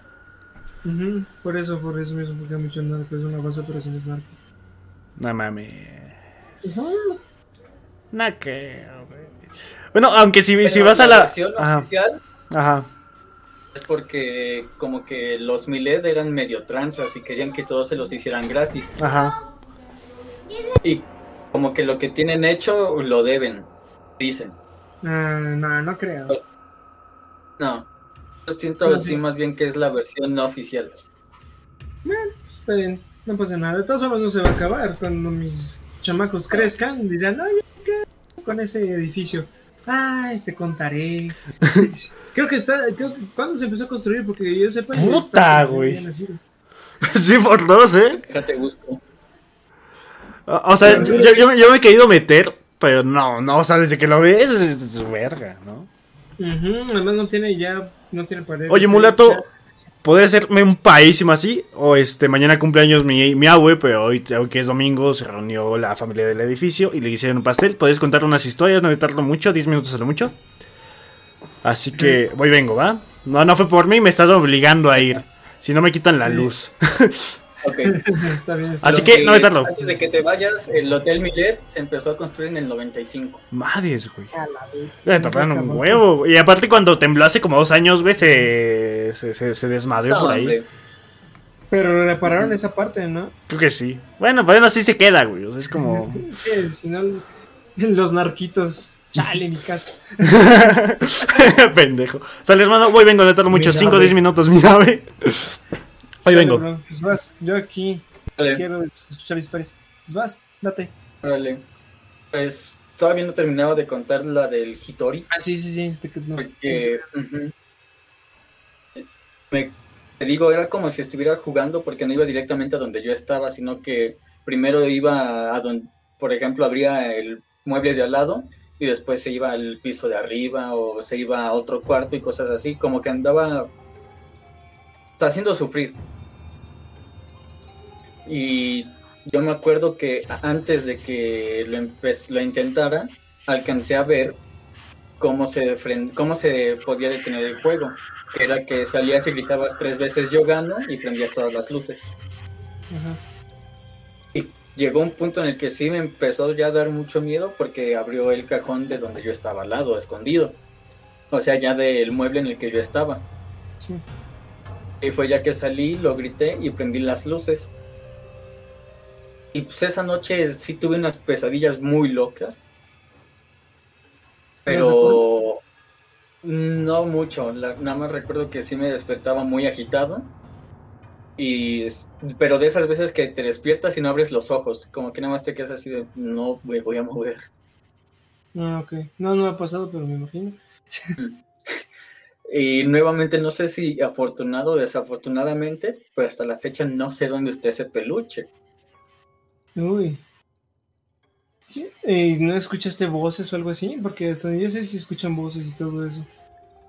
Por eso, por eso mismo, porque hay mucho narco, es una base de operaciones narco. No mames. Ujú. No creo, güey. Bueno, aunque si, si vas a la. versión Ajá. oficial Ajá. es porque como que los Miled eran medio transas y querían que todos se los hicieran gratis. Ajá. Y como que lo que tienen hecho lo deben, dicen. Ah, no, no creo. Pues- No, yo siento No, así sí. más bien que es la versión no oficial. Está bien, no pasa nada. De todas formas no se va a acabar. Cuando mis chamacos crezcan, dirán, ay, ¿qué? Con ese edificio. Ay, te contaré. creo que está. Creo, que- ¿Cuándo se empezó a construir? Porque yo sepa. ya Puta, está güey. sí, por dos, ¿eh? Déjate gusto. O o sea, yo, yo, yo me he querido meter, pero no, no, o sea, desde que lo ves es, es- es verga, ¿no? Además no tiene ya. No tiene paredes. Oye, mulato. Podría hacerme un paísimo así, o este, mañana cumpleaños mi, mi abue, pero hoy, hoy que es domingo se reunió la familia del edificio y le hicieron un pastel. Podés contar unas historias, no me tardo mucho, 10 minutos a lo mucho. Así que voy vengo, ¿va? No, no fue por mí, me estás obligando a ir. Si no me quitan la Sí. luz. Ok. está bien. está Así bien. que, no meterlo. Antes de que te vayas, el Hotel Milet se empezó a construir en el 95. Madres, güey. A la bestia, se taparon un huevo. güey. Y aparte cuando tembló hace como dos años, güey, se, se, se, se desmadrió No, por ahí. hombre. Pero repararon esa parte, ¿no? Creo que sí. Bueno, pues así se queda, güey. O sea, es como... Es que si no, los narquitos. Chale, mi casa. Pendejo. Sale, hermano, voy, vengo, le tardo mucho. Mi 5 o nave. 10 minutos, mi nave. Ahí vengo. bro, Pues vas, yo aquí quiero escuchar historias. Pues vas, date. órale. Pues todavía no terminaba de contar la del Hitori. Ah, sí, sí, sí. te- no- Porque me te digo, era como si estuviera jugando porque no iba directamente a donde yo estaba, sino que primero iba a donde, por ejemplo, abría el mueble de al lado y después se iba al piso de arriba o se iba a otro cuarto y cosas así, como que andaba haciendo sufrir. Y yo me acuerdo que antes de que lo, lo intentara, alcancé a ver cómo se, cómo se podía detener el juego. Que era que salías y gritabas tres veces yo gano y prendías todas las luces. Ajá. Y llegó un punto en el que sí me empezó ya a dar mucho miedo porque abrió el cajón de donde yo estaba al lado, escondido. O sea, ya del mueble en el que yo estaba. Sí. Y fue ya que salí, lo grité y prendí las luces. Y pues esa noche sí tuve unas pesadillas muy locas. Pero no mucho, la- nada más recuerdo que sí me despertaba muy agitado. Y, pero de esas veces que te despiertas y no abres los ojos, como que nada más te quedas así de, no me voy a mover. Ah, ok. No, no me ha pasado, pero me imagino. Y nuevamente no sé si afortunado o desafortunadamente, pero hasta la fecha no sé dónde está ese peluche. Uy. Eh, ¿No escuchaste voces o algo así? Porque hasta yo sé si escuchan voces y todo eso.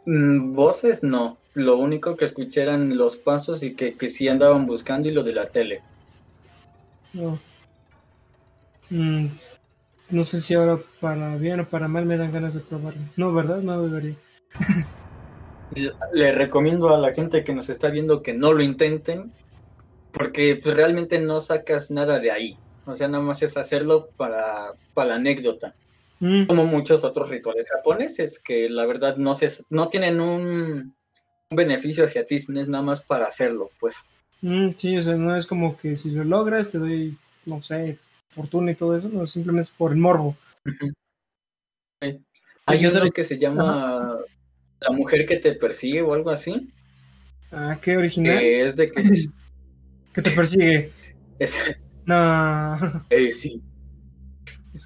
Mm, voces no, lo único que escuché eran los pasos y que, que sí andaban buscando y lo de la tele. No. Mm, no sé si ahora para bien o para mal me dan ganas de probarlo. No, ¿verdad? No debería. Le recomiendo a la gente que nos está viendo que no lo intenten, porque pues, realmente no sacas nada de ahí. O sea, nada más es hacerlo para, para la anécdota. Mm, Como muchos otros rituales japoneses, que la verdad no, se, no tienen un, un beneficio hacia ti, sino es nada más para hacerlo, pues. mm, sí, o sea, no es como que si lo logras te doy, no sé, fortuna y todo eso. No, simplemente es por el morbo. Sí. Hay otro que se llama La mujer que te persigue o algo así, Ah, qué original. que es de que... que te persigue. es- No. eh, sí,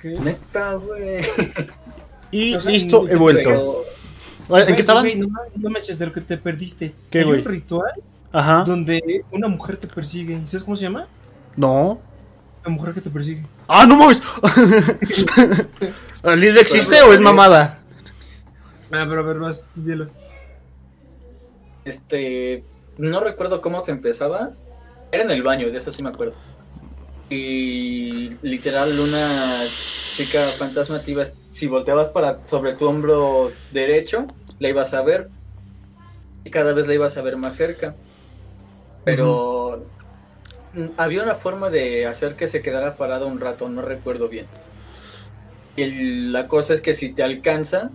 neta, güey. Y O sea, listo, he vuelto. Pero- ¿En qué estaban? No, no manches de lo que te perdiste. ¿Qué, Hay güey? un ritual Ajá. donde una mujer te persigue. ¿Sabes cómo se llama? No. La mujer que te persigue. ¡Ah, no mames! ¿El líder existe o es mamada? Ah, pero a ver, vas, dilo. Este, no recuerdo cómo se empezaba. Era en el baño, de eso sí me acuerdo. y literal una chica fantasma te iba, si volteabas para sobre tu hombro derecho, la ibas a ver y cada vez la ibas a ver más cerca. Pero había una forma de hacer que se quedara parado un rato, no recuerdo bien. Y la cosa es que si te alcanza,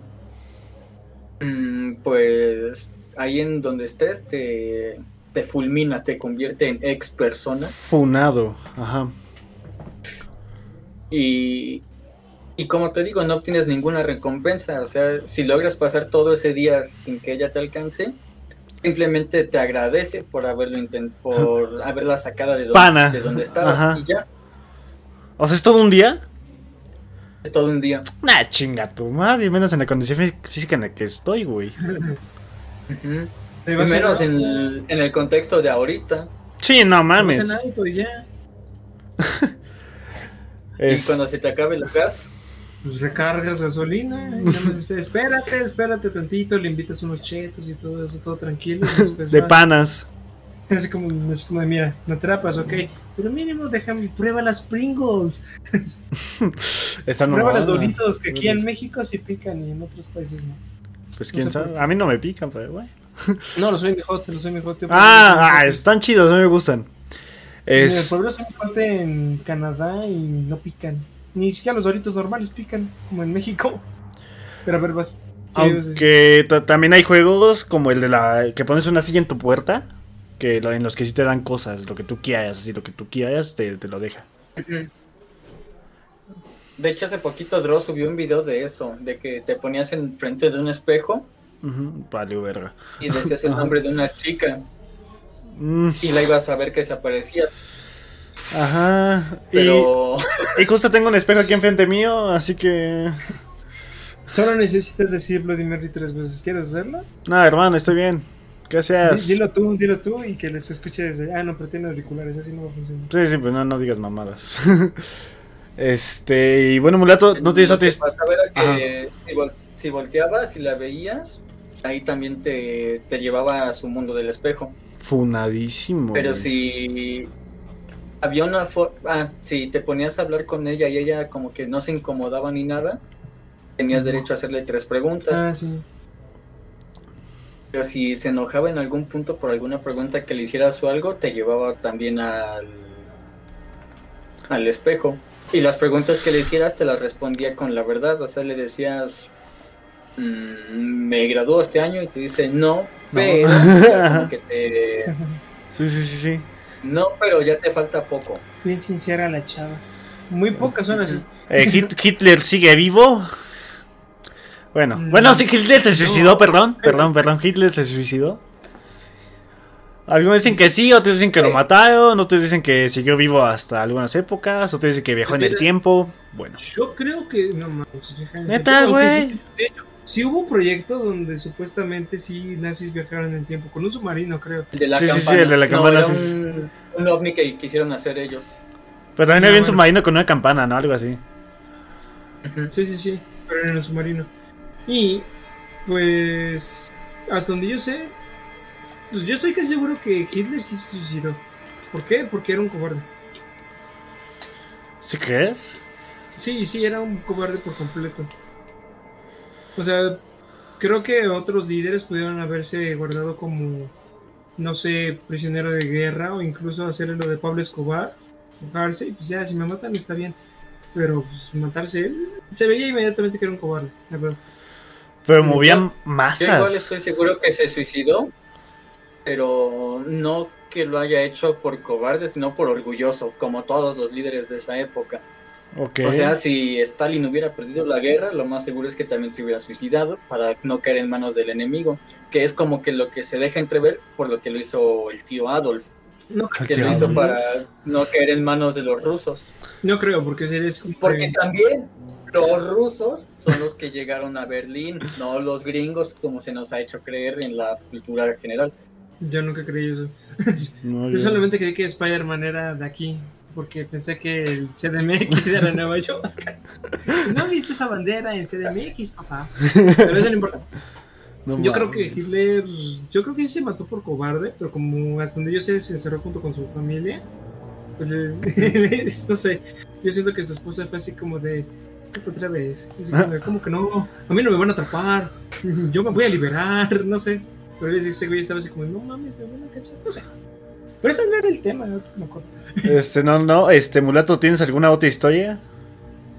pues ahí en donde estés te, te fulmina, te convierte en ex persona. Funado, ajá. Y, y como te digo, no obtienes ninguna recompensa. O sea, si logras pasar todo ese día sin que ella te alcance, simplemente te agradece por haberlo intent por haberla sacado de donde, de donde estaba Ajá. y ya. O sea, ¿es todo un día? Todo un día. Nah, chinga tu madre, menos en la condición fí- física en la que estoy, güey. Te Y menos en el, en el contexto de ahorita. Sí, no mames. en y ya. Es- Y cuando se te acabe el gas, Pues recargas gasolina y nada más esp- espérate, espérate tantito, le invitas unos chetos y todo eso, todo tranquilo. y después de vas. panas. Así como, así como mira, me atrapas, ok. Pero mínimo déjame, prueba las Pringles. Están prueba las. Doritos, que aquí en México sí pican y en otros países no. Pues quién sabe. A mí no me pican, pero güey. No, los soy mijote, los soy mijote. Ah, ah, están chidos, no me gustan. El Es... pueblo soy mijote en Canadá y no pican. Ni siquiera los Doritos normales pican, como en México. Pero a ver, vas. Aunque ta- también hay juegos como el de la que pones una silla en tu puerta, que lo- en los que sí te dan cosas, lo que tú quieras, así lo que tú quieras te, te lo deja. de hecho hace poquito Dross subió un video de eso, de que te ponías enfrente de un espejo Ujú, Vale, verga. y decías el nombre de una chica Mm, y la ibas a ver que se aparecía. ajá. Y- Pero Y, justo tengo un espejo aquí enfrente mío, así que. Solo necesitas decir Bloody Mary tres veces. ¿Quieres hacerlo? Nada, hermano, estoy bien. Di- Dilo tú, dilo tú y que les escuche desde. Ah, no, pero tiene auriculares, así no va a funcionar. Sí, sí, pues no, no digas mamadas. este, y bueno, Mulato, ¿no tienes lo otra que si, vol- si volteabas y la veías, ahí también te, te llevaba a su mundo del espejo. Funadísimo. Pero güey. si había una forma, ah, si te ponías a hablar con ella y ella como que no se incomodaba ni nada, tenías derecho a hacerle tres preguntas. Ah, sí. Pero si se enojaba en algún punto por alguna pregunta que le hicieras o algo, te llevaba también al, al espejo. Y las preguntas que le hicieras te las respondía con la verdad. O sea, le decías, "Mm, me graduó este año y te dice, no, pero como que te... Sí, sí, sí, sí. No, pero ya te falta poco. Bien sincera la chava. Muy pocas son así. Eh, Hit- Hitler sigue vivo. Bueno, No. bueno, sí, Hitler se suicidó, No. perdón, perdón, perdón, Hitler se suicidó. Algunos dicen que sí, otros dicen que lo Sí. mataron, otros dicen que siguió vivo hasta algunas épocas, otros dicen que viajó en el tiempo. Bueno, Yo creo que. No mames, viajar en el Neta, güey. sí- de hecho, sí hubo un proyecto donde supuestamente sí nazis viajaron en el tiempo. Con un submarino, creo. El de la Sí, sí, sí, campana. el de la No, campana, sí, sí. un, un ovni que quisieron hacer ellos. pero también No, había un bueno. submarino con una campana, ¿no? Algo así. Sí, sí, sí. Pero en el submarino. Y. Pues. Hasta donde yo sé. Pues yo estoy casi seguro que Hitler sí se suicidó. ¿Por qué? Porque era un cobarde. ¿Sí crees? Sí, sí, era un cobarde por completo. O sea, creo que otros líderes pudieron haberse guardado como, no sé, prisionero de guerra o incluso hacerle lo de Pablo Escobar, fugarse y pues ya, si me matan está bien. Pero pues matarse él, se veía inmediatamente que era un cobarde, la verdad. Pero Yo- movían Yo igual masas. estoy seguro que se suicidó, pero no que lo haya hecho por cobarde, sino por orgulloso, como todos los líderes de esa época. O sea, si Stalin hubiera perdido la guerra, lo más seguro es que también se hubiera suicidado para no caer en manos del enemigo, que es como que lo que se deja entrever por lo que lo hizo el tío Adolf, No, El que tío lo hizo para no caer en manos de los rusos. no creo, porque sería como Porque que- también los rusos son los que llegaron a Berlín, no los gringos, como se nos ha hecho creer en la cultura general. yo nunca creí eso. No, Yo yo- solamente creí que Spider-Man era de aquí, porque pensé que el CDMX era Nueva York. No viste esa bandera en CDMX, papá. Pero eso no importa. no Yo creo que. Hitler, yo creo que sí se mató por cobarde, pero como hasta donde yo sé se encerró junto con su familia pues no sé, yo siento que su esposa fue así como de, otra vez, así como, que no, a mí no me van a atrapar, yo me voy a liberar, no sé. Pero ese güey estaba así como, no mames, me van a cachar, no sé. Pero eso no era el tema, no me acuerdo. Este, no, no, este, Mulato, ¿tienes alguna otra historia?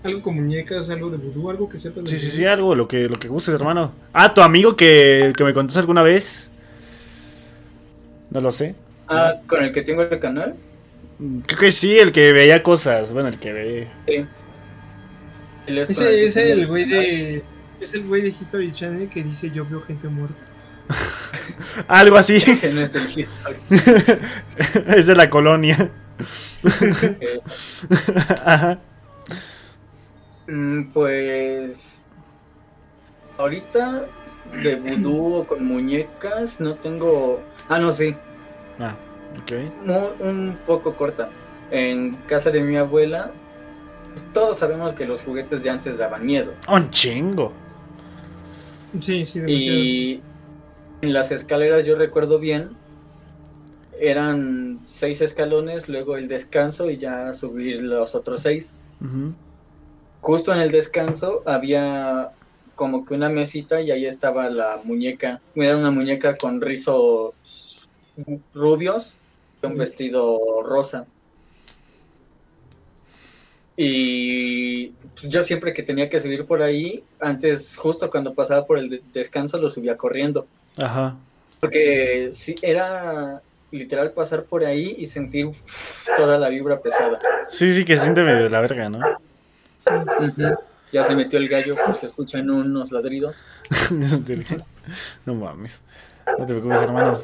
Algo con muñecas, algo de vudú, algo que sepas. de Sí, sí, sí, algo, lo que, lo que gustes, hermano. Ah, tu amigo que, que me contaste alguna vez. No lo sé. Ah, con el que tengo el canal. Creo que sí, el que veía cosas. Bueno, el que ve. Sí. Ese es el güey de. Es el güey de History Channel que dice yo veo gente muerta. Algo así. No es del History. es de la colonia. Ajá. mm, pues. Ahorita de vudú o con muñecas no tengo. Ah, no, sí. Ah, ok. Un poco corta. En casa de mi abuela, todos sabemos que los juguetes de antes daban miedo. Un chingo. Sí, sí, demasiado. Y en las escaleras yo recuerdo bien, eran seis escalones, luego el descanso y ya subir los otros seis. Justo en el descanso había como que una mesita y ahí estaba la muñeca. Era una muñeca con rizos rubios, un vestido rosa. Y pues, yo siempre que tenía que subir por ahí, antes, justo cuando pasaba por el de- descanso, lo subía corriendo. Ajá. Porque sí, era literal pasar por ahí y sentir toda la vibra pesada. Sí, sí, que se siente medio de la verga, ¿no? Sí. Ya se metió el gallo, pues se escuchan unos ladridos. no mames. No te preocupes, hermano.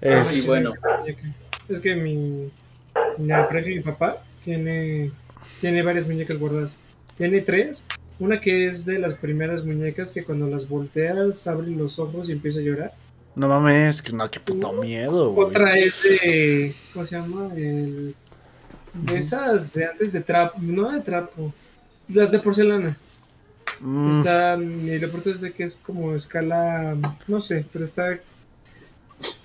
Y Es... bueno, Es que mi. La pareja de mi papá tiene. Tiene varias muñecas guardadas. Tiene tres. Una que es de las primeras muñecas que cuando las volteas abren los ojos y empieza a llorar. No mames, que no, qué puto miedo, güey. Otra es de. ¿Cómo se llama? El, de esas de antes de trapo. No de trapo. Las de porcelana. Mm, Está. Y lo pronto es de que es como escala. No sé, pero está.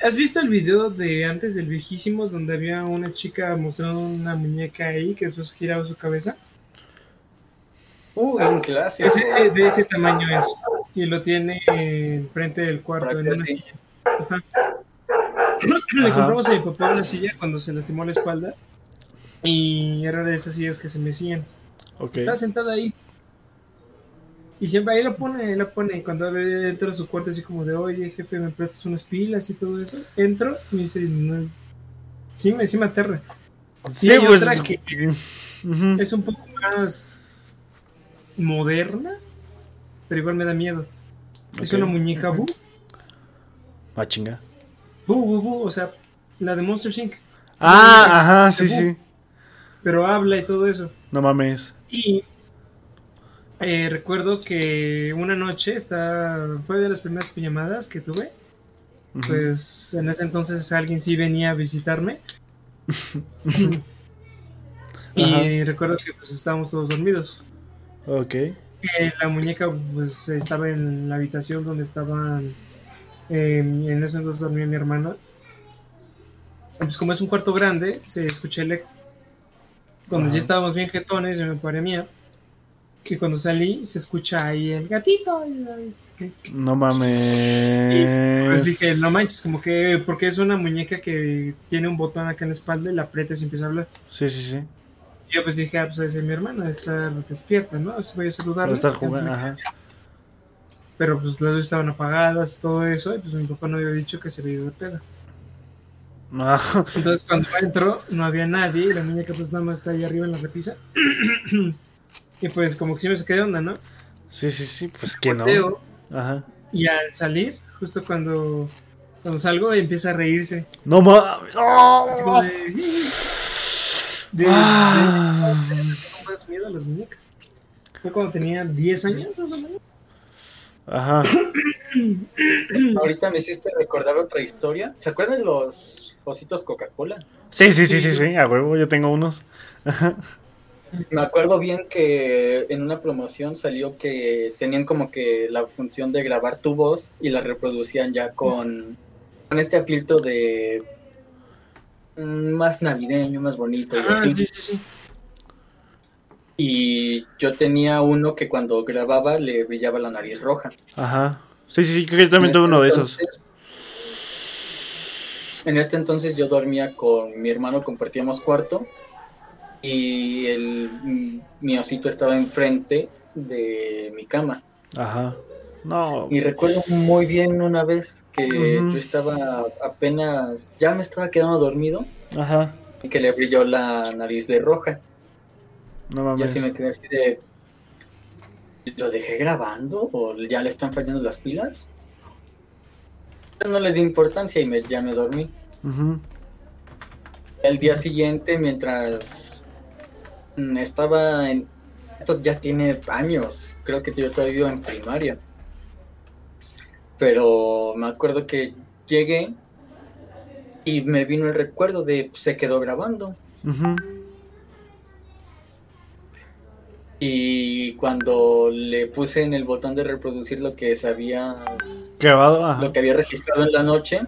¿Has visto el video de antes del viejísimo donde había una chica mostrando una muñeca ahí que después giraba su cabeza? uh, un clásico. Ese, eh, de ese tamaño es. Y lo tiene enfrente del cuarto, en una sí. silla. Ajá. Le Ajá. compramos a mi papá una silla cuando se lastimó la espalda. Y era de esas sillas que se mecían. ok. Está sentada ahí. Y siempre ahí lo pone, ahí lo pone. Cuando entro a su cuarto, así como de, oye, jefe, ¿me prestas unas pilas y todo eso? Entro y me dice, no. Sí, me, sí me aterra. Sí, hay pues. otra que-. Es un poco más moderna, pero igual me da miedo. Es una muñeca Bu. Ah, chinga. Bu, Bu, Bu, o sea, la de Monster Inc. Ah, ajá, sí, sí. Pero habla y todo eso. No mames. Y eh, recuerdo que una noche está, fue de las primeras pijamadas que tuve. Pues en ese entonces alguien sí venía a visitarme. y recuerdo que pues estábamos todos dormidos. Ok. Eh, la muñeca pues estaba en la habitación donde estaban eh, en ese entonces dormía mi hermana. Pues como es un cuarto grande, se escuché el eco. Cuando Ajá. ya estábamos bien jetones, yo me paré mía. Que cuando salí se escucha ahí el gatito. y- y- No mames. Pues dije, no manches, como que porque es una muñeca que tiene un botón acá en la espalda y la aprietas y empieza a hablar. Sí, sí, sí. Y yo pues dije, ah, pues es mi hermana, está despierta, ¿no? Así voy a saludarla. Estar jugando. Ajá. Pero pues las luces estaban apagadas y todo eso, y pues mi papá no había dicho que se había ido de peda. Ah, Entonces cuando entro no había nadie y la muñeca pues nada más está ahí arriba en la repisa. y pues como que sí me saqué de onda, ¿no? Sí, sí, sí. Pues que no. Ajá. Y al salir, justo cuando, cuando salgo empieza a reírse. No mames. Así como de... de, de- Ah. de- de- tengo más miedo a las muñecas. Fue cuando tenía 10 años más o menos. Ajá. Ahorita me hiciste recordar otra historia. ¿Se acuerdan de los ositos Coca-Cola? Sí, sí, sí, sí, sí. A huevo, yo tengo unos. Me acuerdo bien que en una promoción salió que tenían como que la función de grabar tu voz y la reproducían ya con, con este filtro de mm, más navideño, más bonito. y Ah, así. sí, sí, sí. Y yo tenía uno que cuando grababa le brillaba la nariz roja. Ajá. Sí, sí, sí, creo que yo también tuve uno de esos. Entonces, En este entonces yo dormía con mi hermano, compartíamos cuarto y el, mm, mi osito estaba enfrente de mi cama. Ajá. No. Y recuerdo muy bien una vez que yo estaba apenas, ya me estaba quedando dormido Ajá. y que le brilló la nariz de roja. No Y mames. así me quedé así de, ¿lo dejé grabando o ya le están fallando las pilas? No le di importancia y me, ya me dormí. Ujú. El día siguiente, mientras estaba en... Esto ya tiene años, creo que yo todavía iba en primaria. Pero me acuerdo que llegué y me vino el recuerdo de se quedó grabando. Y cuando le puse en el botón de reproducir lo que se había, Grabado, ajá. lo que había registrado en la noche,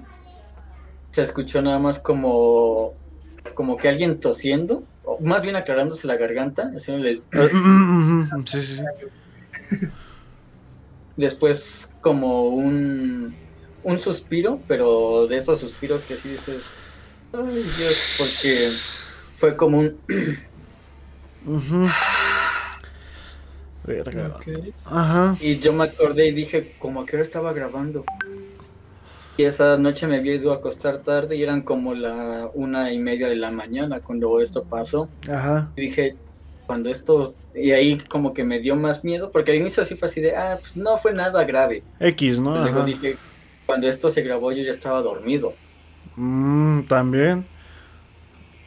se escuchó nada más como, como que alguien tosiendo, más bien aclarándose la garganta, haciéndole- Ujú. Sí, sí, sí. después como un, un suspiro, pero de esos suspiros que sí dices, ay Dios, porque fue como un. Ajá. y yo me acordé y dije, como que ahora estaba grabando. Y esa noche me había ido a acostar tarde y eran como la una y media de la mañana cuando esto pasó. Ajá. Y dije, cuando esto, y ahí como que me dio más miedo, porque al inicio sí fue así de, ah, pues no fue nada grave. X, ¿no? Luego Ajá. dije, cuando esto se grabó yo ya estaba dormido. Mm, también.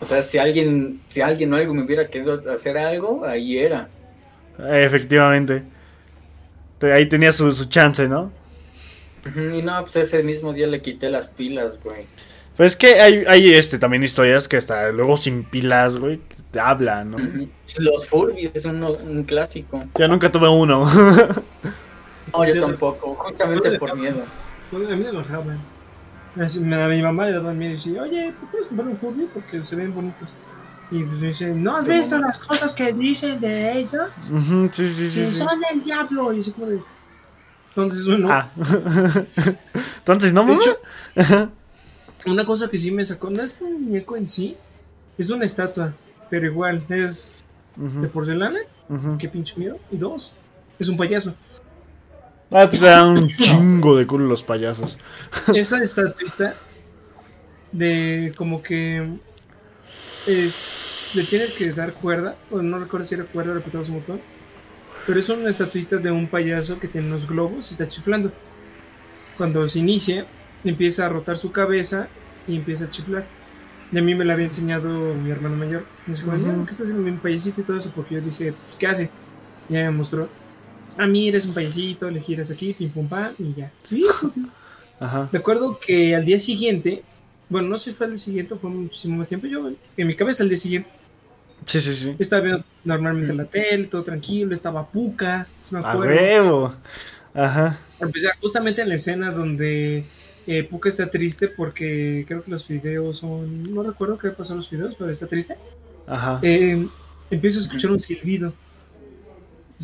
O sea, si alguien, si alguien o algo me hubiera querido hacer algo, ahí era. Efectivamente. Te- Ahí tenía su, su chance, ¿no? Y no, pues ese mismo día le quité las pilas, güey. Pues es que hay, hay este, también historias que hasta luego sin pilas, güey, te hablan, ¿no? Los Furbies es uno- un clásico. Yo nunca tuve uno. No, yo tampoco, justamente por miedo. A mí me me- A mi mamá le daban miedo y decía, oye, ¿tú puedes comprar un Furby? Porque se ven bonitos. Y pues me dice, ¿no has visto mamá. las cosas que dicen de ellos? Ujú, sí, sí, Si sí. sí. son del diablo. Y así como de... Entonces uno... Ah. Entonces, ¿no, mamá? hecho, una cosa que sí me sacó, no es un muñeco en sí, es una estatua, pero igual, es de porcelana, ujú. qué pinche miedo, y dos, es un payaso. Ah, te dan un chingo de culo los payasos. Esa estatuita de como que es le tienes que dar cuerda, o no recuerdo si era cuerda o apretabas un botón, pero es una estatuita de un payaso que tiene unos globos y está chiflando. Cuando se inicia, empieza a rotar su cabeza y empieza a chiflar. Y a mí me la había enseñado mi hermano mayor. Me dijo, Ujú. "Mira, ¿qué estás haciendo mi payasito y todo eso? Porque yo dije, pues, ¿qué hace? Y ella me mostró. Ah, mira, eres un payasito, le giras aquí, pim pum pam, y ya. Ajá. Recuerdo que al día siguiente, bueno, no sé si fue al día siguiente fue muchísimo más tiempo, yo en mi cabeza al día siguiente Sí, sí, sí. estaba viendo normalmente la tele, todo tranquilo, estaba Puka, si me A acuerdo. huevo. Ajá. Empecé justamente en la escena donde eh, Puka está triste porque creo que los videos son, no recuerdo qué pasó en los videos, pero está triste. Ajá. Eh, empiezo a escuchar un silbido.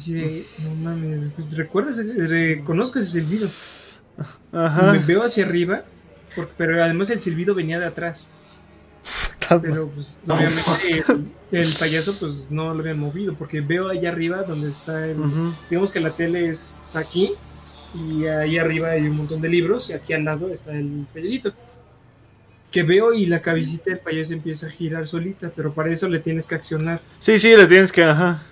Y de, no mames, ¿recuerdas? Reconozco ese silbido. Me Ajá. veo hacia arriba, porque- pero además el silbido venía de atrás. Pero pues obviamente el, el payaso pues no lo habían movido porque veo allá arriba donde está el, Ujú. digamos que la tele está aquí y ahí arriba hay un montón de libros y aquí al lado está el payasito. Que veo y la cabecita del payaso empieza a girar solita, pero para eso le tienes que accionar. Sí, sí, le tienes que. Ajá.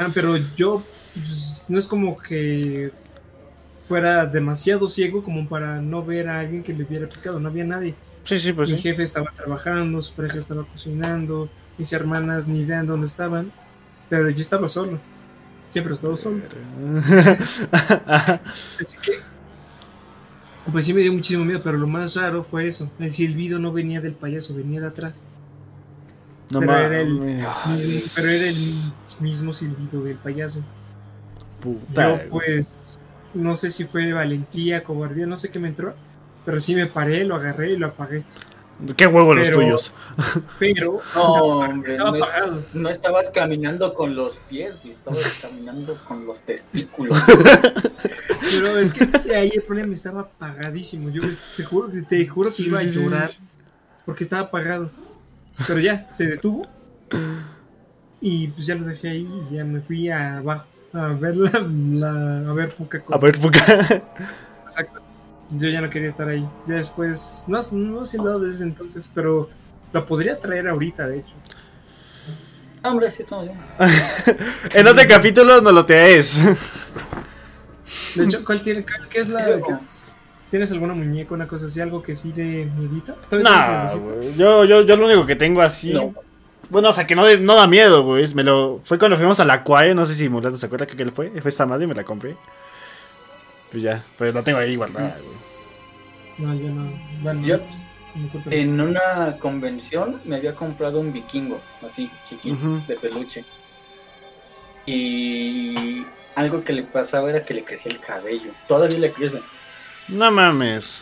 Ah, pero yo pues, no es como que fuera demasiado ciego como para no ver a alguien que le hubiera picado, no había nadie. Sí, sí, pues Mi sí. jefe estaba trabajando, su pareja estaba cocinando, mis hermanas ni idea en dónde estaban, pero yo estaba solo. Siempre he estado solo. Así que, pues sí me dio muchísimo miedo, pero lo más raro fue eso. El silbido no venía del payaso, venía de atrás. No pero, era el, pero era el mismo silbido del payaso. Puta, Yo pues, no sé si fue valentía, cobardía, no sé qué me entró, pero sí me paré, lo agarré y lo apagué. Qué huevo los Pero- tuyos. Pero No, estaba, apagado. No estabas caminando con los pies, estabas caminando con los testículos. Pero es que ahí el problema estaba apagadísimo. Yo te juro, te juro que iba a llorar porque estaba apagado. Pero ya, se detuvo. Y pues ya lo dejé ahí y ya me fui a abajo a ver la, la- a ver poca A cosa. ver, puca. Exacto. Yo ya no quería estar ahí. Ya después, no, no sé lo desde ese entonces, pero lo podría traer ahorita, de hecho. Hombre, sí estamos bien. En otro capítulo no lo traes. De hecho, ¿cuál tiene? cuál- ¿Qué es la? Luego. qué es- ¿Tienes alguna muñeca, una cosa así, algo que sí de miedito? Güey. Yo, yo, yo lo único que tengo así. No. Bueno, o sea, que no, de- no da miedo, güey. Me lo... Fue cuando fuimos al acuario, no sé si Mulato se acuerda que que fue. Fue esta madre y me la compré. Pues ya, pues la tengo ahí guardada, güey. No, yo no. Bueno, Yo- pues. En una convención me había comprado un vikingo, así, chiquito, de peluche. Y algo que le pasaba era que le crecía el cabello. Todavía le crece. No mames.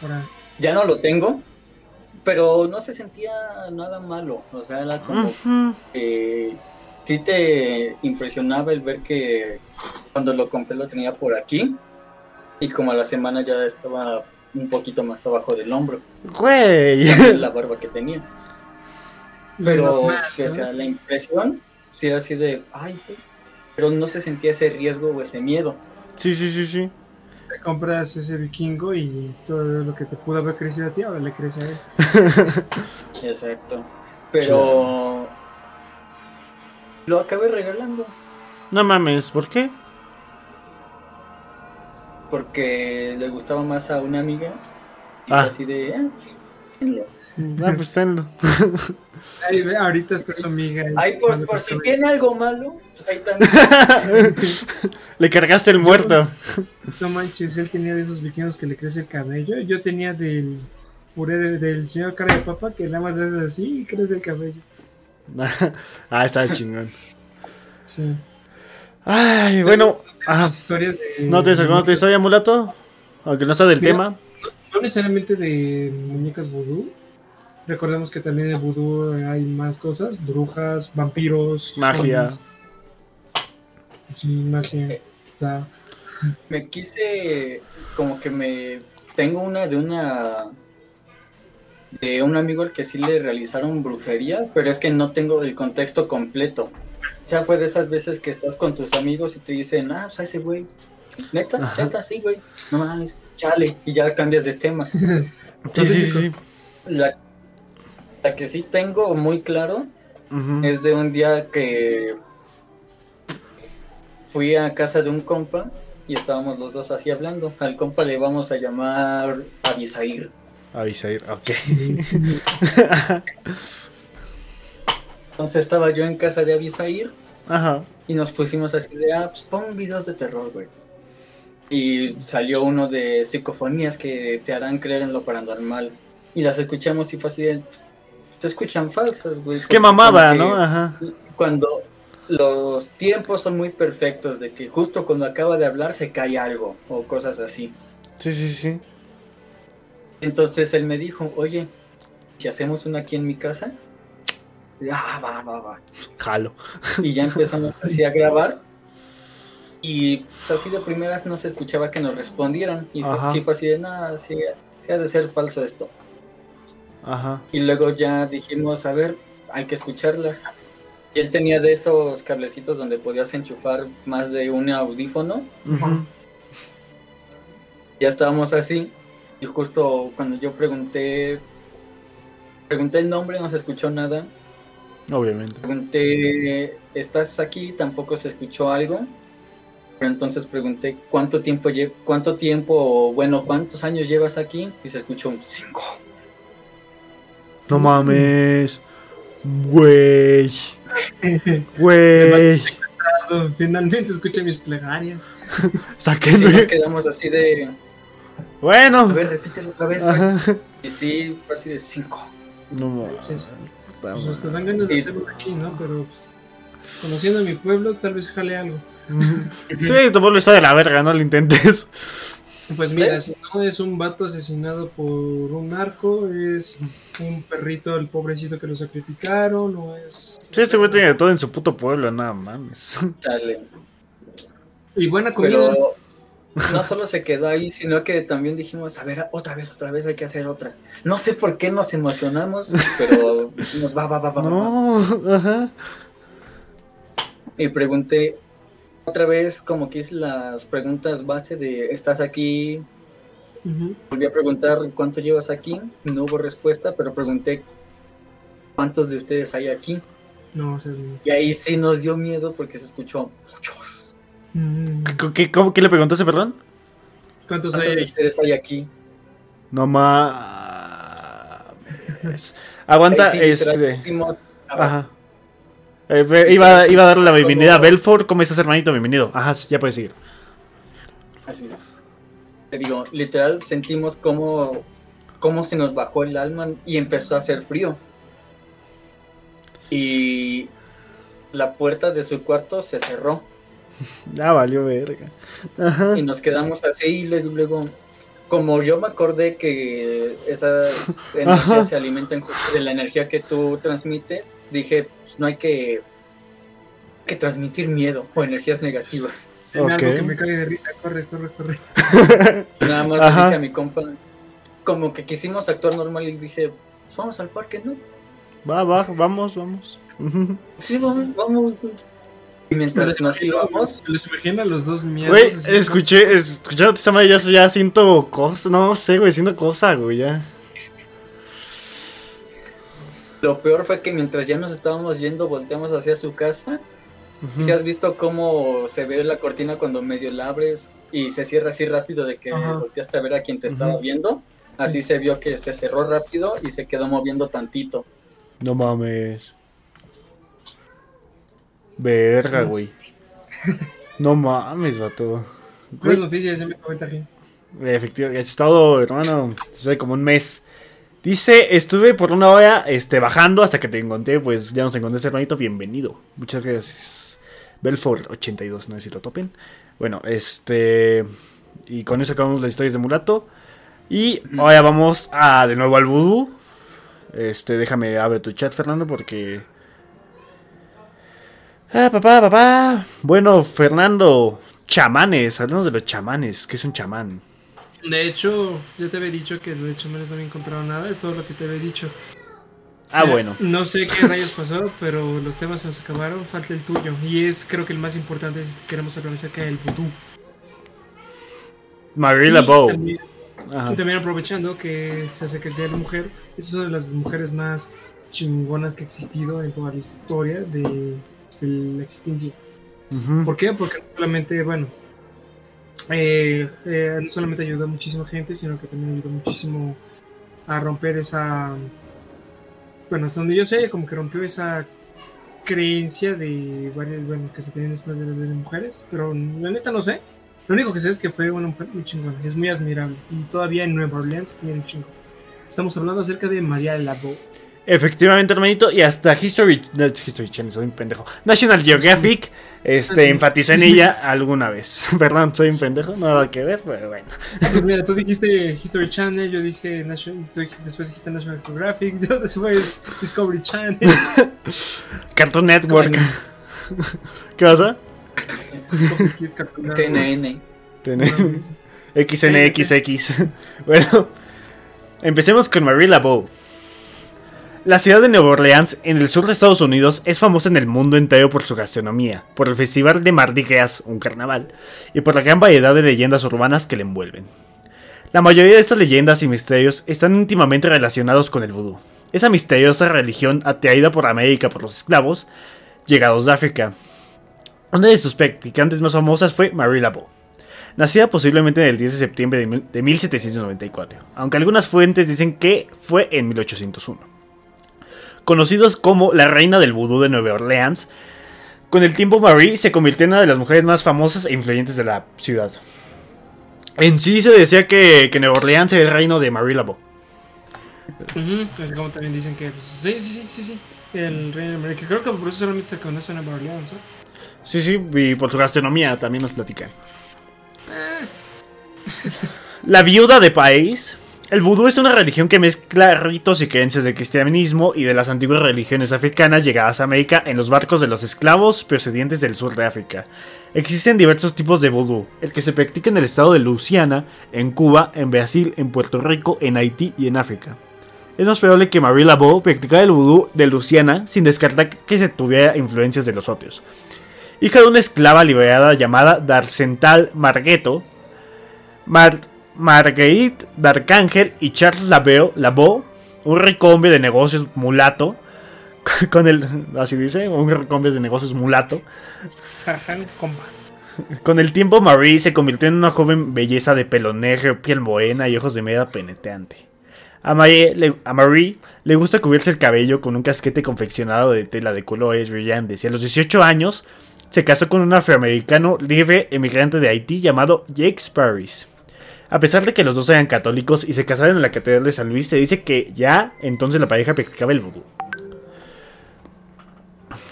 Ya no lo tengo, pero no se sentía nada malo. O sea, era como que sí te impresionaba el ver que cuando lo compré lo tenía por aquí y como a la semana ya estaba un poquito más abajo del hombro, Güey. la barba que tenía. Pero normal, o sea, la impresión sí era así de, ay, güey", pero no se sentía ese riesgo o ese miedo. Sí, sí, sí, sí. te compras ese vikingo y todo lo que te pudo haber crecido a ti, ahora le crece a él. Exacto. Pero lo acabé regalando No mames, ¿por qué? Porque le gustaba más a una amiga y Ah. así de, ah, tenlo". Ah, pues tenlo. Ahí ve, ahorita está su amiga. ahí Ay, por, si tiene algo malo, pues ahí también. Le cargaste el muerto. No manches, él tenía de esos vikingos que le crece el cabello. Yo tenía del puré de- del señor cara de papa que nada más haces así y crece el cabello. ah, está chingón. Sí. Ay, bueno. Ajá. Las historias de. ¿No tienes alguna otra historia, mulato? Aunque no sea del Mira. tema. No necesariamente de muñecas vudú. Recordemos que también en el vudú hay más cosas: brujas, vampiros, Magia. zombies. Sí, magia. Está. Me quise, como que me, tengo una de una, de un amigo al que sí le realizaron brujería, pero es que no tengo el contexto completo. Sea, fue de esas veces que estás con tus amigos y te dicen, ah, pues ese güey. Neta, Ajá. neta, sí, güey. No mames, chale, y ya cambias de tema. Sí, sí, sí. sí. La, la que sí tengo muy claro es de un día que fui a casa de un compa y estábamos los dos así hablando. Al compa le vamos a llamar Abisair. Avisair, ok. Entonces estaba yo en casa de Abisair Ajá. y nos pusimos así de, ah, pues pon videos de terror, güey. Y salió uno de psicofonías que te harán creer en lo paranormal. Y las escuchamos y fue así de, te escuchan falsas, güey. Es que que- ¿no? Ajá. cuando los tiempos son muy perfectos, de que justo cuando acaba de hablar se cae algo o cosas así. Sí, sí, sí. Entonces él me dijo, oye, si hacemos una aquí en mi casa, ah, va, va, va. Jalo. Y ya empezamos así a grabar. Y así de primeras no se escuchaba que nos respondieran. Y Ajá. sí fue así de nada, sí, sí ha de ser falso esto. Ajá. Y luego ya dijimos, a ver, hay que escucharlas. Y él tenía de esos cablecitos donde podías enchufar más de un audífono. Ya estábamos así. Y justo cuando yo pregunté, pregunté el nombre, no se escuchó nada. Obviamente. Pregunté, ¿estás aquí? Tampoco se escuchó algo. Pero entonces pregunté, ¿cuánto tiempo, lle- cuánto tiempo, o bueno, cuántos años llevas aquí? Y se escuchó un cinco. No mames. Güey. Güey. Finalmente escuché mis plegarias. Y nos Sáquenme. quedamos así de, a Bueno. ver, repítelo otra vez, güey. Y sí, fue así de cinco. No mames. Pues hasta dan ganas de hacerlo aquí, ¿no? Pero pues, conociendo a mi pueblo, tal vez jale algo. Sí, tu pueblo está de la verga, no lo intentes. Pues mira, ¿Ves? si no es un vato asesinado por un narco, es un perrito, el pobrecito que lo sacrificaron, o es... Sí, ese güey tiene de todo en su puto pueblo, nada mames. Dale. Y buena comida. Pero no solo se quedó ahí, sino que también dijimos, a ver, otra vez, otra vez hay que hacer otra. No sé por qué nos emocionamos, pero nos va, va, va, va, va, va. No, ajá. Y pregunté otra vez como que hice las preguntas base de ¿estás aquí? Volví a preguntar cuánto llevas aquí, no hubo respuesta, pero pregunté cuántos de ustedes hay aquí. No, o sea, Y ahí sí nos dio miedo porque se escuchó muchos. Mm, ¿Qué, qué, cómo- qué le preguntaste, perdón? ¿Cuántos ¿Cuántos hay de ahí? ustedes hay aquí? No mames. Aguanta, sí, este. Ajá. Eh, iba, iba a darle la bienvenida a Belfort. ¿Cómo estás, hermanito? Bienvenido. Ajá, ya puedes seguir. Así. Te digo, literal sentimos cómo, cómo se nos bajó el alma y empezó a hacer frío. Y la puerta de su cuarto se cerró Ya valió verga. Ajá. y nos quedamos así y luego, luego, como yo me acordé que esas energías Ajá. se alimentan justo de la energía que tú transmites, dije, pues no hay que, que transmitir miedo o energías negativas. Dime algo Ok. que me cae de risa. Corre, corre, corre. Nada más le Ajá. dije a mi compa, como que quisimos actuar normal y dije, "Pues vamos al parque, ¿no? Va, va, vamos, vamos. Sí, vamos, vamos. Güey". Y mientras nos íbamos, Les imagino a los dos miedos. Güey, así, escuché, esta madre, ya, ya siento cosas. No sé, güey, siento cosa, güey, ya. lo peor fue que mientras ya nos estábamos yendo, volteamos hacia su casa. Si has visto cómo se ve la cortina cuando medio la abres y se cierra así rápido de que Ajá. volteaste a ver a quien te estaba viendo? Así se vio que se cerró rápido y se quedó moviendo tantito. No mames. Verga, güey. No mames, vato. Buenas noticias, ya me comenta aquí. Efectivamente, has estado, hermano, hace como un mes. Dice, estuve por una hora este, bajando hasta que te encontré, pues ya nos encontré, hermanito, bienvenido. Muchas gracias. Belfort82, no sé si lo topen. Bueno, este... Y con eso acabamos las historias de Mulato. Y ahora vamos a, de nuevo al vudú. Este, déjame abrir tu chat, Fernando, porque... Ah, papá, papá. Bueno, Fernando, chamanes, hablamos de los chamanes. ¿Qué es un chamán? De hecho, ya te había dicho que de hecho no había encontrado nada, es todo lo que te había dicho. Ah, Eh, bueno. No sé qué rayos pasó, pero los temas se nos acabaron, falta el tuyo. Y es creo que el más importante si queremos hablar acerca del vudú. Marilla Bow. También, y también aprovechando que se acerca el Día de la Mujer, es una de las mujeres más chingonas que ha existido en toda la historia de la existencia. Ujú. ¿Por qué? Porque solamente, bueno, eh, eh, no solamente ayudó a muchísima gente, sino que también ayudó muchísimo a romper esa, bueno, hasta donde yo sé, como que rompió esa creencia de varias, bueno, que se tenían estas de las mujeres, pero la neta no sé. Lo único que sé es que fue una mujer muy chingona, es muy admirable. Y todavía en Nueva Orleans tiene un chingo. Estamos hablando acerca de María Labo. Efectivamente, hermanito. Y hasta History, History Channel, soy un pendejo. National Geographic este, enfatizó en ella alguna vez. Perdón, soy un pendejo, nada que ver, pero bueno. Pues mira, tú dijiste History Channel, yo dije National, después dijiste National Geographic, yo después Discovery Channel. Cartoon Network. ¿Qué pasa? Discovery Kids, Cartoon Network. TNN. Ten- XNXX. Bueno, empecemos con Marie Laveau. La ciudad de Nueva Orleans, en el sur de Estados Unidos, es famosa en el mundo entero por su gastronomía, por el festival de Mardi Gras, un carnaval, y por la gran variedad de leyendas urbanas que le envuelven. La mayoría de estas leyendas y misterios están íntimamente relacionados con el vudú, esa misteriosa religión atraída por América por los esclavos llegados de África. Una de sus practicantes más famosas fue Marie Laveau. Nacida posiblemente en el 10 de septiembre de mil- de 1794, aunque algunas fuentes dicen que fue en 1801. Conocidos como la reina del vudú de Nueva Orleans, con el tiempo Marie se convirtió en una de las mujeres más famosas e influyentes de la ciudad. En sí se decía que, que Nueva Orleans era el reino de Marie Laveau. Ujú, Así como también dicen que, pues, sí, sí, sí, sí, sí. El Rey de América. Creo que por eso solamente se conoce a Nueva Orleans, ¿no? Sí, sí, y por su gastronomía también nos platica. Eh, La viuda de país. El vudú es una religión que mezcla ritos y creencias del cristianismo y de las antiguas religiones africanas llegadas a América en los barcos de los esclavos procedientes del sur de África. Existen diversos tipos de vudú, el que se practica en el estado de Luisiana, en Cuba, en Brasil, en Puerto Rico, en Haití y en África. Es más probable que Marie Laveau practicara el vudú de Luisiana sin descartar que se tuviera influencias de los otros. Hija de una esclava liberada llamada Darcental Margueto, Mar Marguerite D'Arcángel y Charles Laveau, un rico hombre de negocios mulato, con el, así dice, un rico hombre de negocios mulato. Con el tiempo Marie se convirtió en una joven belleza de pelo negro, piel morena y ojos de media penetrante. A Marie, le, a Marie, le, gusta cubrirse el cabello con un casquete confeccionado de tela de colores brillantes y a los 18 años se casó con un afroamericano libre emigrante de Haití llamado Jake Paris. A pesar de que los dos eran católicos y se casaron en la Catedral de San Luis, se dice que ya entonces la pareja practicaba el vudú.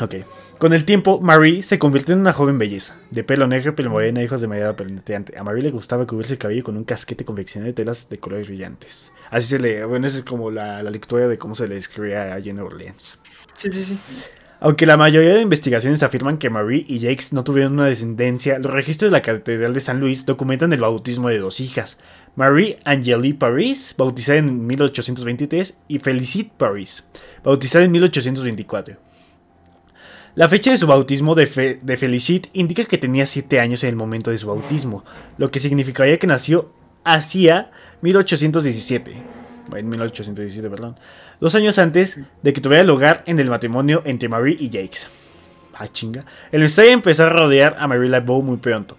Ok. Con el tiempo, Marie se convirtió en una joven belleza, de pelo negro, pelo morena, hijos de mediada penetrante. A Marie le gustaba cubrirse el cabello con un casquete confeccionado de telas de colores brillantes. Así se le. Bueno, esa es como la, la lectura de cómo se le escribía a Jenny Orleans. Sí, sí, sí. Aunque la mayoría de investigaciones afirman que Marie y Jakes no tuvieron una descendencia, los registros de la Catedral de San Luis documentan el bautismo de dos hijas, Marie Angélie Paris, bautizada en 1823, y Felicite Paris, bautizada en 1824. La fecha de su bautismo de, de Felicite indica que tenía 7 años en el momento de su bautismo, lo que significaría que nació hacia 1817. En 1817, perdón dos años antes de que tuviera lugar en el matrimonio entre Marie y Jakes. Ah, chinga. El misterio empezó a rodear a Marie Laveau muy pronto.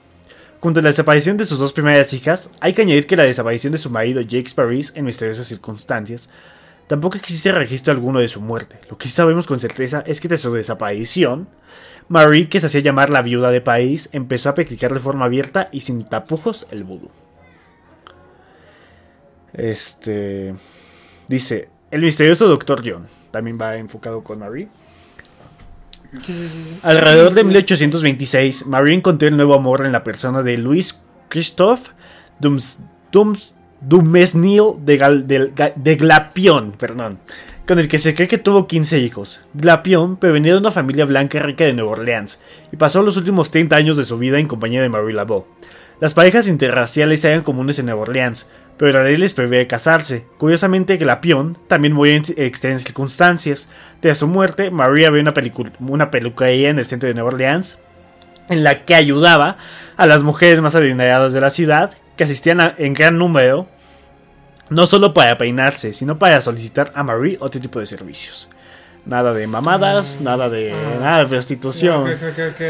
Junto a la desaparición de sus dos primeras hijas, hay que añadir que la desaparición de su marido Jakes Paris en misteriosas circunstancias. Tampoco existe registro alguno de su muerte. Lo que sí sabemos con certeza es que tras su desaparición, Marie, que se hacía llamar la viuda de país, empezó a practicar de forma abierta y sin tapujos el vudú. Este. Dice: el misterioso Doctor John también va enfocado con Marie. Sí, sí, sí, Alrededor de 1826, Marie encontró el nuevo amor en la persona de Louis Christophe Dums, Dumesnil de, de, Glapion, perdón, con el que se cree que tuvo 15 hijos. Glapion provenía de una familia blanca rica de Nueva Orleans y pasó los últimos 30 años de su vida en compañía de Marie Laveau. Las parejas interraciales eran comunes en Nueva Orleans, pero la ley les prohibía casarse. Curiosamente, Glapion también murió en extrañas circunstancias. Tras su muerte, María vio una, una peluquería en el centro de Nueva Orleans, en la que ayudaba a las mujeres más adineradas de la ciudad, que asistían en gran número, no solo para peinarse, sino para solicitar a Marie otro tipo de servicios. Nada de mamadas, mm. nada de nada de prostitución,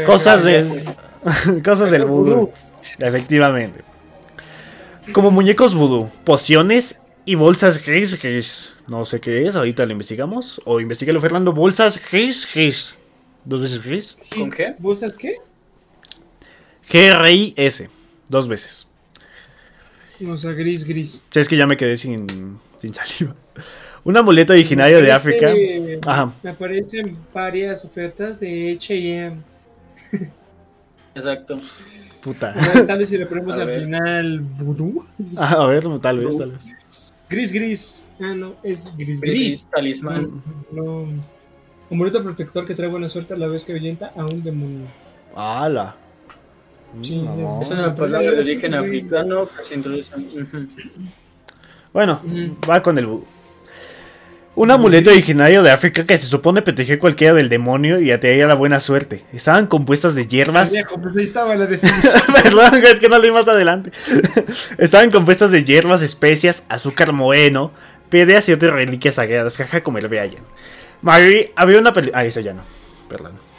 cosas de cosas del vudú, efectivamente. Como muñecos vudú, pociones y bolsas gris gris. No sé qué es, ahorita lo investigamos. O investigalo Fernando, bolsas gris gris. ¿Dos veces gris? ¿Con qué? ¿Bolsas qué? G-R-I-S. Dos veces. O sea, gris gris. es que ya me quedé sin, sin saliva. Un amuleto originario de África. Ajá. Me aparecen varias ofertas de HM. Exacto. Puta. tal vez si le ponemos al final vudú. Ah, a ver, tal vez, tal vez. Gris, gris. Ah, no, es gris, gris. talismán. No, Un bonito protector que trae buena suerte a la vez que ahuyenta a un demonio. ¡Hala! Sí, es, una palabra de origen africano que se introduce. Bueno, va con el vudú. Un amuleto originario de África que se supone protegía cualquiera del demonio y atraía la buena suerte. Estaban compuestas de hierbas. Pues ahí estaba la definición. Perdón, es que no leí más adelante. Estaban compuestas de hierbas, especias, azúcar moreno, piedras y otras reliquias sagradas. Jaja, como lo vean. Marie había una película. Ah, eso ya no. Perdón.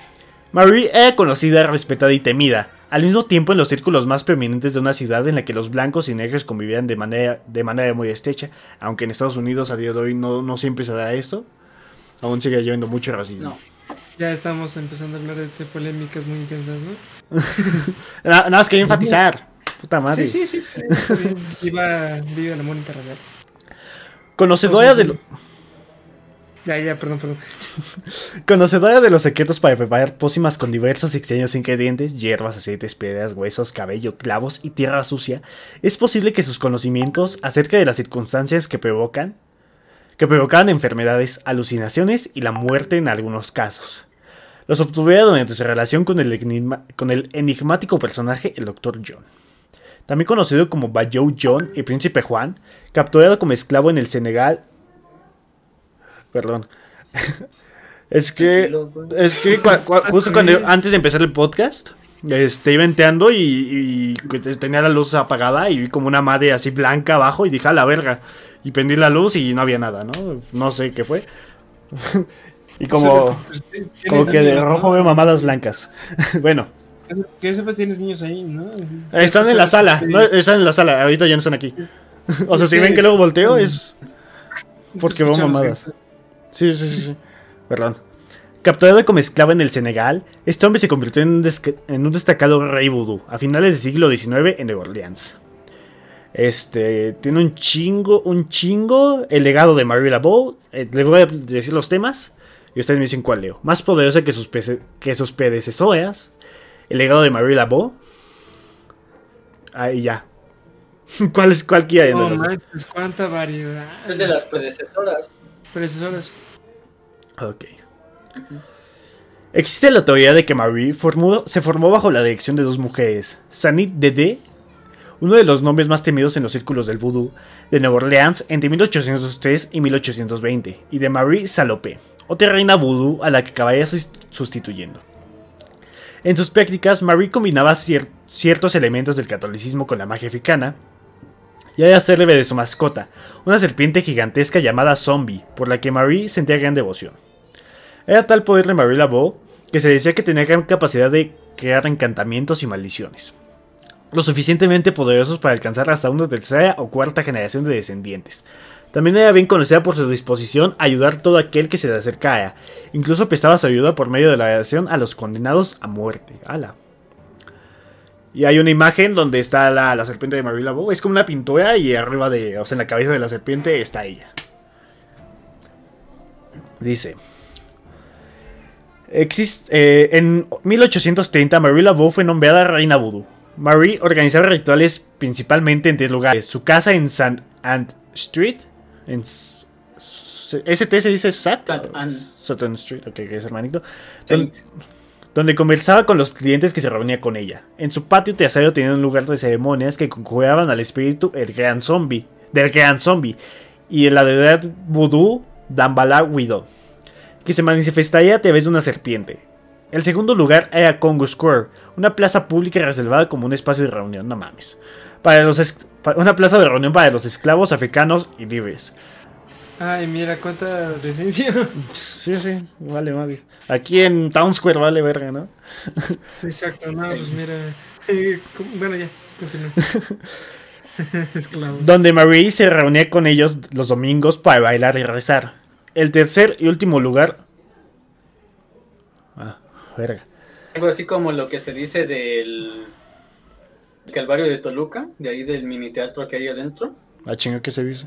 Marie era conocida, respetada y temida al mismo tiempo en los círculos más prominentes de una ciudad en la que los blancos y negros convivían de manera, de manera muy estrecha, aunque en Estados Unidos a día de hoy no, no siempre se da esto, aún sigue habiendo mucho racismo. Ya estamos empezando a hablar de polémicas muy intensas, ¿no? nada, más que enfatizar. Puta madre. Sí, sí, sí. Está Viva, viva el amor interracial. Conocedora de... Ya, ya, perdón, perdón. Conocedora de los secretos para preparar pócimas con diversos y extraños ingredientes, hierbas, aceites, piedras, huesos, cabello, clavos y tierra sucia, es posible que sus conocimientos acerca de las circunstancias que provocan que provocaban enfermedades, alucinaciones y la muerte en algunos casos. Los obtuviera durante su relación con el, enigma- con el enigmático personaje el Dr. John. También conocido como Bayou John y Príncipe Juan, capturado como esclavo en el Senegal. Perdón. es que. Es que cua- cua- justo cuando antes de empezar el podcast, este, iba enteando y, tenía la luz apagada y vi como una madre así blanca abajo y dije a la verga. Y prendí la luz y no había nada, ¿no? No sé qué fue. y como, como que de rojo veo mamadas blancas. bueno, Que sepa, tienes niños ahí, ¿no? están en la sala, ¿no? Están en la sala, ahorita ya no están aquí. O sea, si ven que luego volteo es porque veo mamadas. Sí, sí, sí, sí. Perdón. Capturado como esclavo en el Senegal, este hombre se convirtió en un, en un destacado rey vudú a finales del siglo XIX en Nueva Orleans. Este, tiene un chingo, un chingo, el legado de Marie Laveau. Eh, les voy a decir los temas y ustedes me dicen cuál leo. Más poderosa que sus, que sus predecesoras, el legado de Marie Laveau. Ahí ya. ¿Cuál es cuál dos? manches, cuánta variedad. Es de las predecesoras. Predecesoras. Ok. Existe la teoría de que Marie se formó bajo la dirección de dos mujeres, Sanit Dede, uno de los nombres más temidos en los círculos del vudú de Nueva Orleans entre 1803 y 1820, y de Marie Salopé, otra reina vudú a la que acabaría sus- sustituyendo. En sus prácticas, Marie combinaba cier- ciertos elementos del catolicismo con la magia africana, y era célebre de su mascota, una serpiente gigantesca llamada Zombie, por la que Marie sentía gran devoción. Era tal poder de Marie Laveau que se decía que tenía gran capacidad de crear encantamientos y maldiciones, lo suficientemente poderosos para alcanzar hasta una tercera o cuarta generación de descendientes. También era bien conocida por su disposición a ayudar a todo aquel que se le acercara, incluso prestaba su ayuda por medio de la oración a los condenados a muerte. ¡Hala! Y hay una imagen donde está la, la serpiente de Marie Laveau. Es como una pintura y arriba de, o sea, en la cabeza de la serpiente está ella. Dice. Exist- eh, en 1830, Marie Laveau fue nombrada reina vudú. Marie organizaba rituales principalmente en tres lugares. Su casa en St. Anne Street. En ST se dice Sat. St. Anne. Sutton Street, ok, que es hermanito. Saint. Donde conversaba con los clientes que se reunía con ella. En su patio trasero tenía un lugar de ceremonias que conjugaban al espíritu el gran zombie, del gran zombie y en la deidad vudú Dambala Widow, que se manifestaría a través de una serpiente. El segundo lugar era Congo Square, una plaza pública reservada como un espacio de reunión, no mames. Para los una plaza de reunión para los esclavos africanos y libres. Ay, mira cuánta decencia. Sí, sí, vale, vale. Aquí en Town Square vale verga, ¿no? Sí, exacto. No, pues mira. eh, bueno, ya, continúa. Esclavos. donde Marie se reunía con ellos los domingos para bailar y rezar. El tercer y último lugar. Ah, verga. Algo así como lo que se dice del Calvario de Toluca, de ahí del mini teatro que hay adentro. Ah, chinga, ¿qué se dice?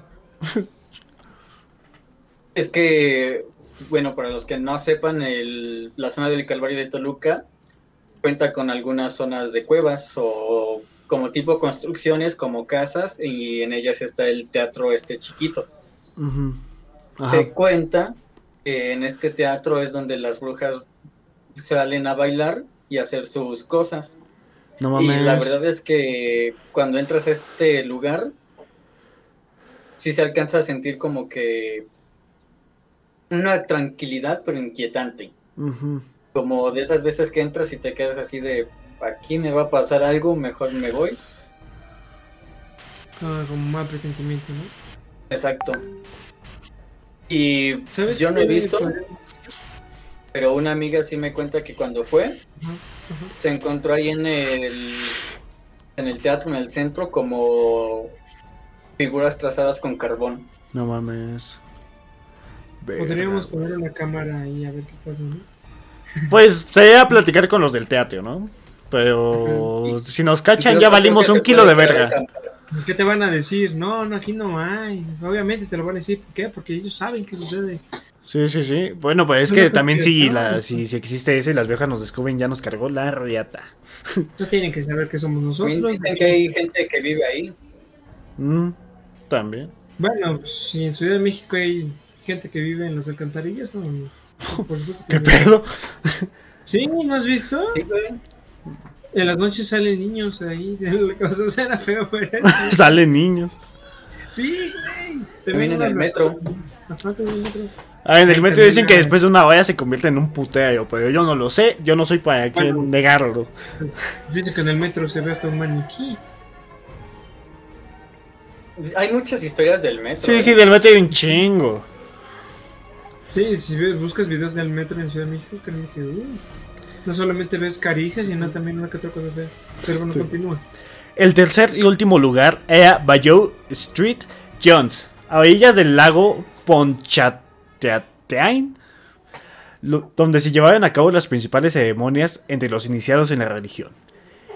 Es que, bueno, para los que no sepan, el- la zona del Calvario de Toluca cuenta con algunas zonas de cuevas o como tipo construcciones, como casas, y en ellas está el teatro este chiquito. Se cuenta que en este teatro es donde las brujas salen a bailar y hacer sus cosas. No Y mames. la verdad es que cuando entras a este lugar, sí se alcanza a sentir como que una tranquilidad, pero inquietante. Como de esas veces que entras y te quedas así de, aquí me va a pasar algo, mejor me voy. Ah, como mal presentimiento, ¿no? Exacto. Y ¿Sabes yo no he visto, pero una amiga sí me cuenta que cuando fue, se encontró ahí en el, en el teatro, en el centro, como figuras trazadas con carbón. No mames. Podríamos poner una cámara ahí a ver qué pasa, ¿no? Pues sería platicar con los del teatro, ¿no? Pero si nos cachan, ya valimos un kilo de verga. ¿Qué te van a decir? No, no, aquí no hay. Obviamente te lo van a decir. ¿Por qué? Porque ellos saben qué sucede. Sí, sí, sí. Bueno, pues es que también si, la, si, si existe eso y las viejas nos descubren, ya nos cargó la riata. No tienen que saber que somos nosotros. dicen que hay gente que vive ahí. Mm, también. Bueno, pues, si en Ciudad de México hay gente que vive en las alcantarillas, no. Por supuesto que ¿Qué pedo? Sí, ¿no has visto? Sí, güey. En las noches salen niños ahí. O sea, suena feo, pero. Salen niños. Sí, güey. También en el metro. Ajá, también en el metro. Ah, en el metro también dicen que después de una valla se convierte en un putero, pero yo no lo sé, yo no soy para quien Bueno. negarlo. Dice que en el metro se ve hasta un maniquí. Hay muchas historias del metro. Sí, ¿eh? sí, del metro hay un chingo. Sí, si ves- buscas videos del metro en Ciudad de México, créeme que. uh, no solamente ves caricias, sino también una que otra cosa fea. Pero bueno, Este- continúa. El tercer y último lugar era Bayou Street Jones, a orillas del lago Pontchartrain, lo- donde se llevaban a cabo las principales ceremonias entre los iniciados en la religión.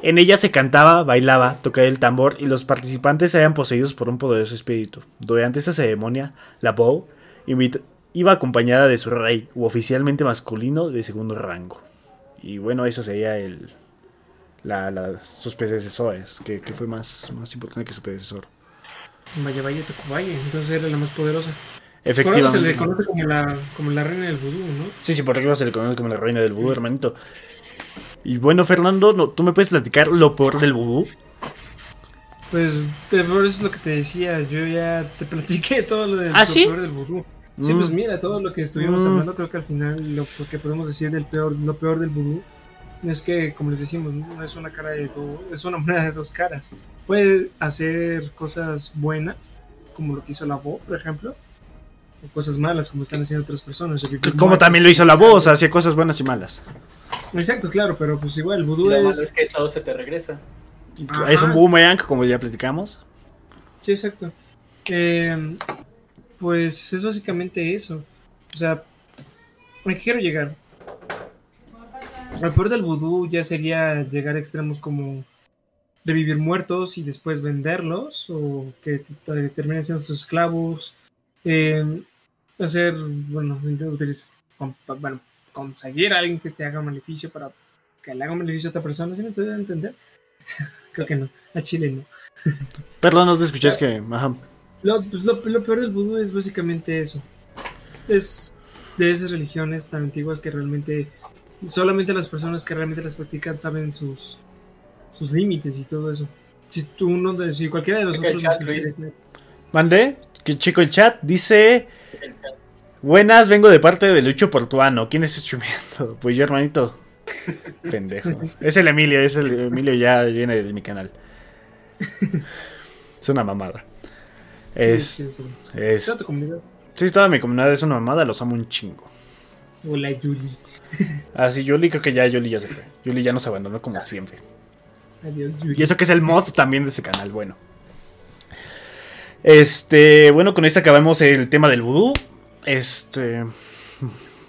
En ella se cantaba, bailaba, tocaba el tambor y los participantes eran poseídos por un poderoso espíritu. Durante esta ceremonia, la Bow invita- iba acompañada de su rey, u oficialmente masculino de segundo rango. Y bueno, eso sería el, la, la- sus predecesores, que, que fue más, más importante que su predecesor. Vaya, vaya, Tacubaya. Entonces era la más poderosa. Por eso se Efectivamente. le conoce como la, como la reina del vudú, ¿no? Sí, sí, por arriba se le conoce como la reina del vudú, hermanito. Y bueno, Fernando, ¿tú me puedes platicar lo peor del vudú? Pues por eso es lo que te decía. Yo ya te platiqué todo lo del ¿Ah, lo sí? peor del vudú. Sí, Mm. pues mira, todo lo que estuvimos Mm. hablando, creo que al final lo, que podemos decir del peor, lo peor del vudú es que, como les decimos, no es una cara de do- es una moneda de dos caras. Puede hacer cosas buenas, como lo que hizo la voz, por ejemplo, o cosas malas, como están haciendo otras personas. Como también lo hizo la o sea, voz, hacía cosas buenas y malas. Exacto, claro, pero pues igual, el vudú es... malo es que todo se te regresa. Ajá. Es un boomerang, como ya platicamos. Sí, exacto. Eh, pues es básicamente eso. O sea, ¿a qué quiero llegar? Lo peor del vudú ya sería llegar a extremos como revivir muertos y después venderlos, o que te- te- terminen siendo sus esclavos. Eh, hacer, bueno, con- bueno, conseguir a alguien que te haga un maleficio para que le haga un maleficio a otra persona, ¿sí me estoy dando a entender? Creo que no, a Chile no. Perdón, no te escuché, es que... Ajá. Lo, pues, lo, lo peor del vudú es básicamente eso. Es de esas religiones tan antiguas que realmente solamente las personas que realmente las practican saben sus sus límites y todo eso. Si tú no, si cualquiera de nosotros chat, nos-. Mandé, que chico el chat, dice... Buenas, vengo de parte de Lucho Portuano. ¿Quién es streameando? Pues yo, hermanito. Pendejo. Es el Emilio, es el Emilio ya viene de mi canal. Es una mamada. Es, sí, sí. es, Toda tu comunidad. sí, toda mi comunidad es una mamada, los amo un chingo. Hola Yuli. Ah, sí, Yuli, creo que ya Yuli ya se fue. Yuli ya nos abandonó como siempre. Adiós Yuli. Y eso que es el mod también de ese canal, bueno. Este, bueno, con esto acabamos el tema del vudú. Este.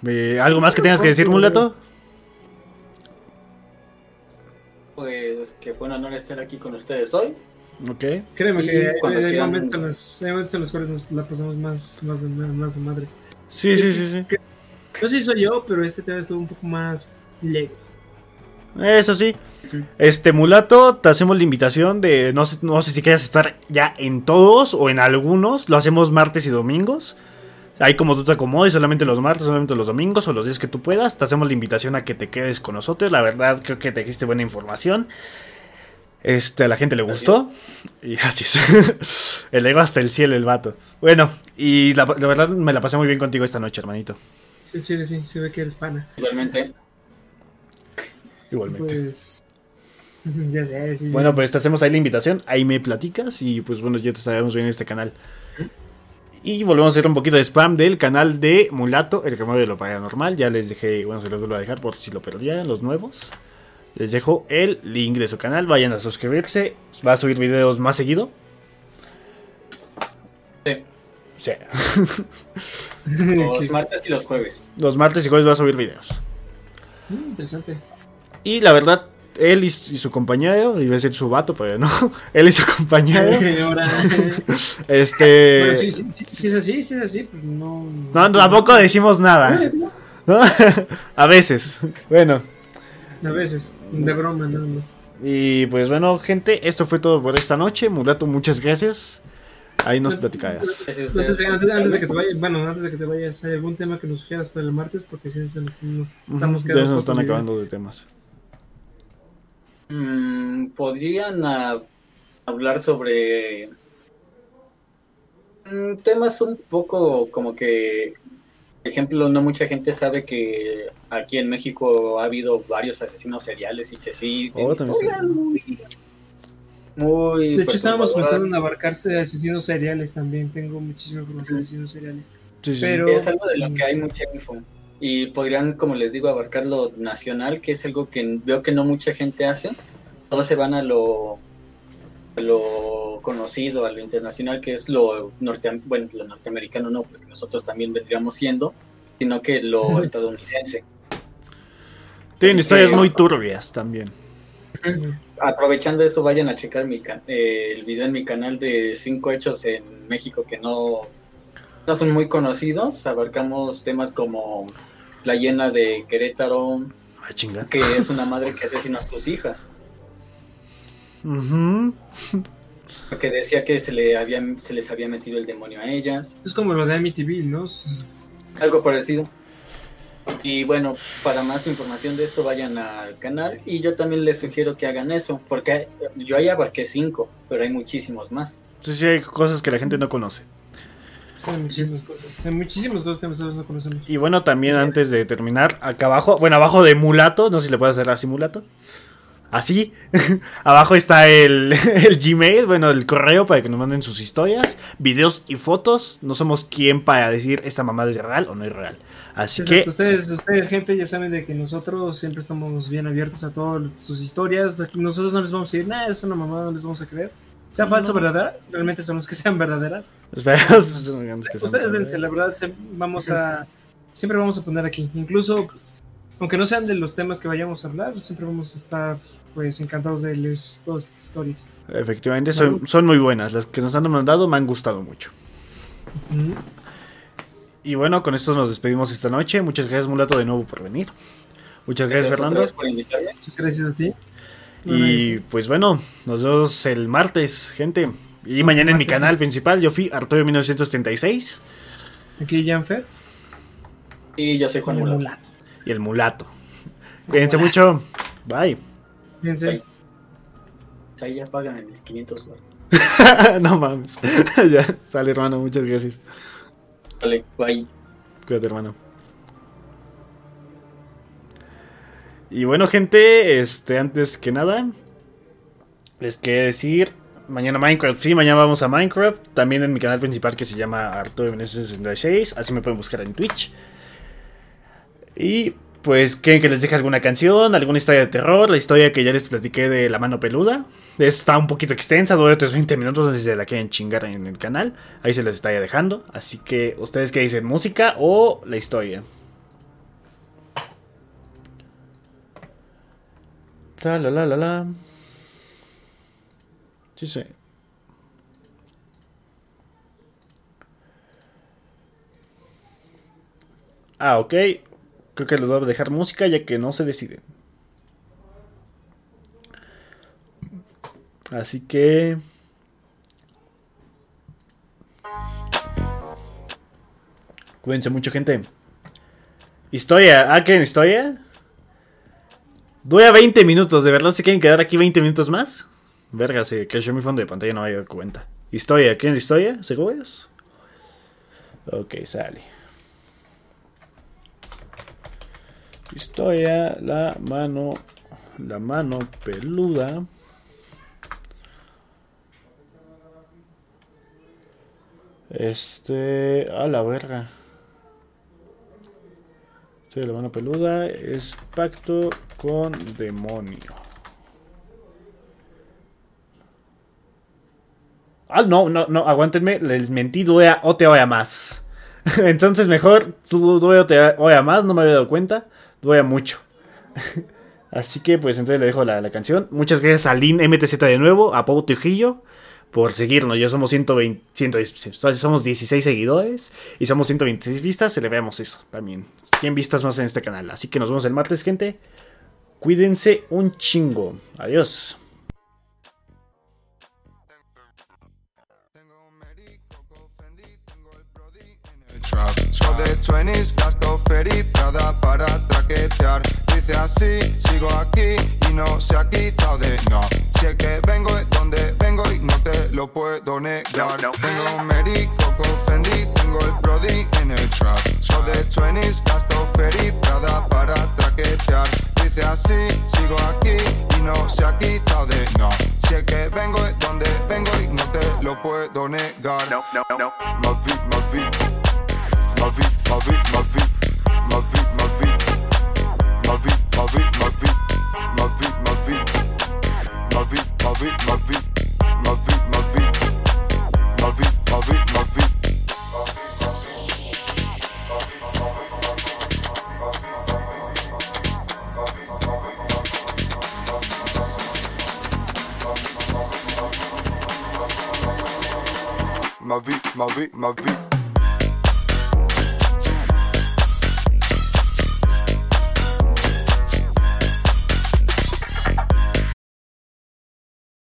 eh, ¿Algo más que tengas que decir, mulato? Pues que fue un honor estar aquí con ustedes hoy. Ok. Créeme Y que cuando hay quieran- momentos en los, hay momentos en los cuales nos la pasamos más, más, de, más de madres. Sí, sí, sí, sí. No sé si soy yo, pero este tema estuvo un poco más leve. Eso sí. Este, mulato, te hacemos la invitación de. No sé, no sé si quieras estar ya en todos o en algunos. Lo hacemos martes y domingos. Ahí como tú te acomodes, solamente los martes, solamente los domingos o los días que tú puedas. Te hacemos la invitación a que te quedes con nosotros. La verdad, creo que te dijiste buena información. Este, a la gente le gustó. Y así es. el ego hasta el cielo, el vato. Bueno, y la, la verdad me la pasé muy bien contigo esta noche, hermanito. Sí, sí, sí, se ve que eres pana. Igualmente. Igualmente. Pues. Ya sé, sí. Bueno, pues te hacemos ahí la invitación, ahí me platicas y pues bueno, ya te sabemos bien en este canal. Y volvemos a hacer un poquito de spam del canal de Mulato, el que mueve lo paranormal. Ya les dejé, bueno, se los vuelvo a dejar por si lo perdían, los nuevos. Les dejo el link de su canal, vayan a suscribirse. Va a subir videos más seguido. Sí. Sí. Los martes y los jueves. Los martes y jueves va a subir videos. Mm, interesante. Y la verdad, él y, su compañero, iba a decir su vato, pero no, él y su compañero. este. si es así, si es así, pues no. No, tampoco decimos nada. a veces, bueno. A veces, de broma nada más. Y pues bueno, gente, esto fue todo por esta noche. Mulato, muchas gracias. Ahí nos platicabas. Antes, de que te vayas, bueno, antes de que te vayas, ¿hay algún tema que nos sugieras para el martes? Porque si nos, estamos quedando. Ya nos están acabando de temas. Mm, Podrían hablar sobre mm, temas un poco como que, por ejemplo, no mucha gente sabe que aquí en México ha habido varios asesinos seriales y que sí, oh, muy, de hecho, estábamos pensando en abarcarse de asesinos seriales también. Tengo muchísima información de asesinos seriales. Pero, es algo de lo que hay mucha info. Y podrían, como les digo, abarcar lo nacional, que es algo que veo que no mucha gente hace. Todos se van a lo, lo conocido, a lo internacional, que es lo, norte, bueno, lo norteamericano, no, porque nosotros también vendríamos siendo, sino que lo estadounidense. Tienen historias muy turbias también aprovechando eso, vayan a checar mi eh, el video en mi canal de cinco hechos en México que no, no son muy conocidos. Abarcamos temas como la llena de Querétaro, ah, que es una madre que asesina a sus hijas. Que decía que se, le había, se les había metido el demonio a ellas. Es como lo de MTV, ¿no? Algo parecido. Y bueno, para más información de esto vayan al canal y yo también les sugiero que hagan eso, porque yo ahí abarqué cinco, pero hay muchísimos más. Sí, sí, hay cosas que la gente no conoce. Sí, hay muchísimas cosas. Hay muchísimas cosas que nosotros no conocemos. Y bueno, también antes de terminar, acá abajo, bueno, abajo de Mulato, no sé si le puedo hacer así Mulato. Así, abajo está el, el, Gmail, bueno, el correo para que nos manden sus historias, videos y fotos. No somos quien para decir esta mamada es real o no es real. Así que. Ustedes, ustedes, gente, ya saben de que nosotros siempre estamos bien abiertos a todas sus historias. Nosotros no les vamos a decir, nada, es una mamada, no les vamos a creer. Sea falso o verdadera, realmente son los que sean verdaderas. ustedes dense, la verdad, vamos a. Siempre vamos a poner aquí. Incluso, aunque no sean de los temas que vayamos a hablar, siempre vamos a estar pues encantados de leer todas sus historias. Efectivamente, son, son muy buenas. Las que nos han mandado me han gustado mucho. Y bueno, con esto nos despedimos esta noche. Muchas gracias, Mulato, de nuevo por venir. Muchas gracias, Fernando. Muchas gracias a ti. Y pues bueno, nos vemos el martes, gente. Y mañana en mi canal principal, yo fui Arturo 1936. Aquí Janfer. Y yo soy Juan Mulato. Y el Mulato. Cuídense mucho. Bye. Cuídense. Ahí ya pagan mis 500 no mames. ya, sale hermano, muchas gracias. Vale, bye. Cuídate, hermano. Y bueno, gente, este, antes que nada, les quiero decir, mañana Minecraft, sí, mañana vamos a Minecraft, también en mi canal principal que se llama Arturo 66 así me pueden buscar en Twitch. Y pues, ¿quieren que les deje alguna canción? ¿Alguna historia de terror? La historia que ya les platiqué de La Mano Peluda. Está un poquito extensa, dura otros 20 minutos, si se la quieren chingar en el canal. Ahí se les está dejando. Así que, ¿ustedes qué dicen? ¿Música o la historia? La la la la la. Sí, sí. Ah, ok. Creo que les voy a dejar música ya que no se deciden. Así que... Cuídense mucho, gente. Historia. ¿Ah, quieren historia? a 20 minutos. ¿De verdad se quieren quedar aquí 20 minutos más? Verga, se yo mi fondo de pantalla, no me había dado cuenta. Historia. ¿Quieren historia? ¿Seguros? Ok, sale. Historia, la mano, la mano peluda. Este, a la verga. Sí, la mano peluda es pacto con demonio. Ah, no, no, no, aguántenme, les mentí, o te oya más. Entonces mejor, tú o te oya más, no me había dado cuenta. Duele mucho. Así que pues entonces le dejo la, la canción. Muchas gracias a Lin MTZ de nuevo, a Pau Trujillo por seguirnos. Ya somos 120, 100, somos 16 seguidores y somos 126 vistas. Celebramos eso también. 100 vistas más en este canal. Así que nos vemos el martes, gente. Cuídense un chingo. Adiós. Show de 20s, gasto ferry, Prada para traquetear. Dice así, sigo aquí y no se ha quitado de no. Si es que vengo es donde vengo y no te lo puedo negar. Tengo Mary, Coco Fendi, tengo el Brody en el trap. Show de 20s, gasto ferry, Prada para traquetear. Dice así, sigo aquí y no se ha quitado de no. Si es que vengo es donde vengo y no te lo puedo negar. No, no, no. Más beat, Ma vie, ma vie, ma vie.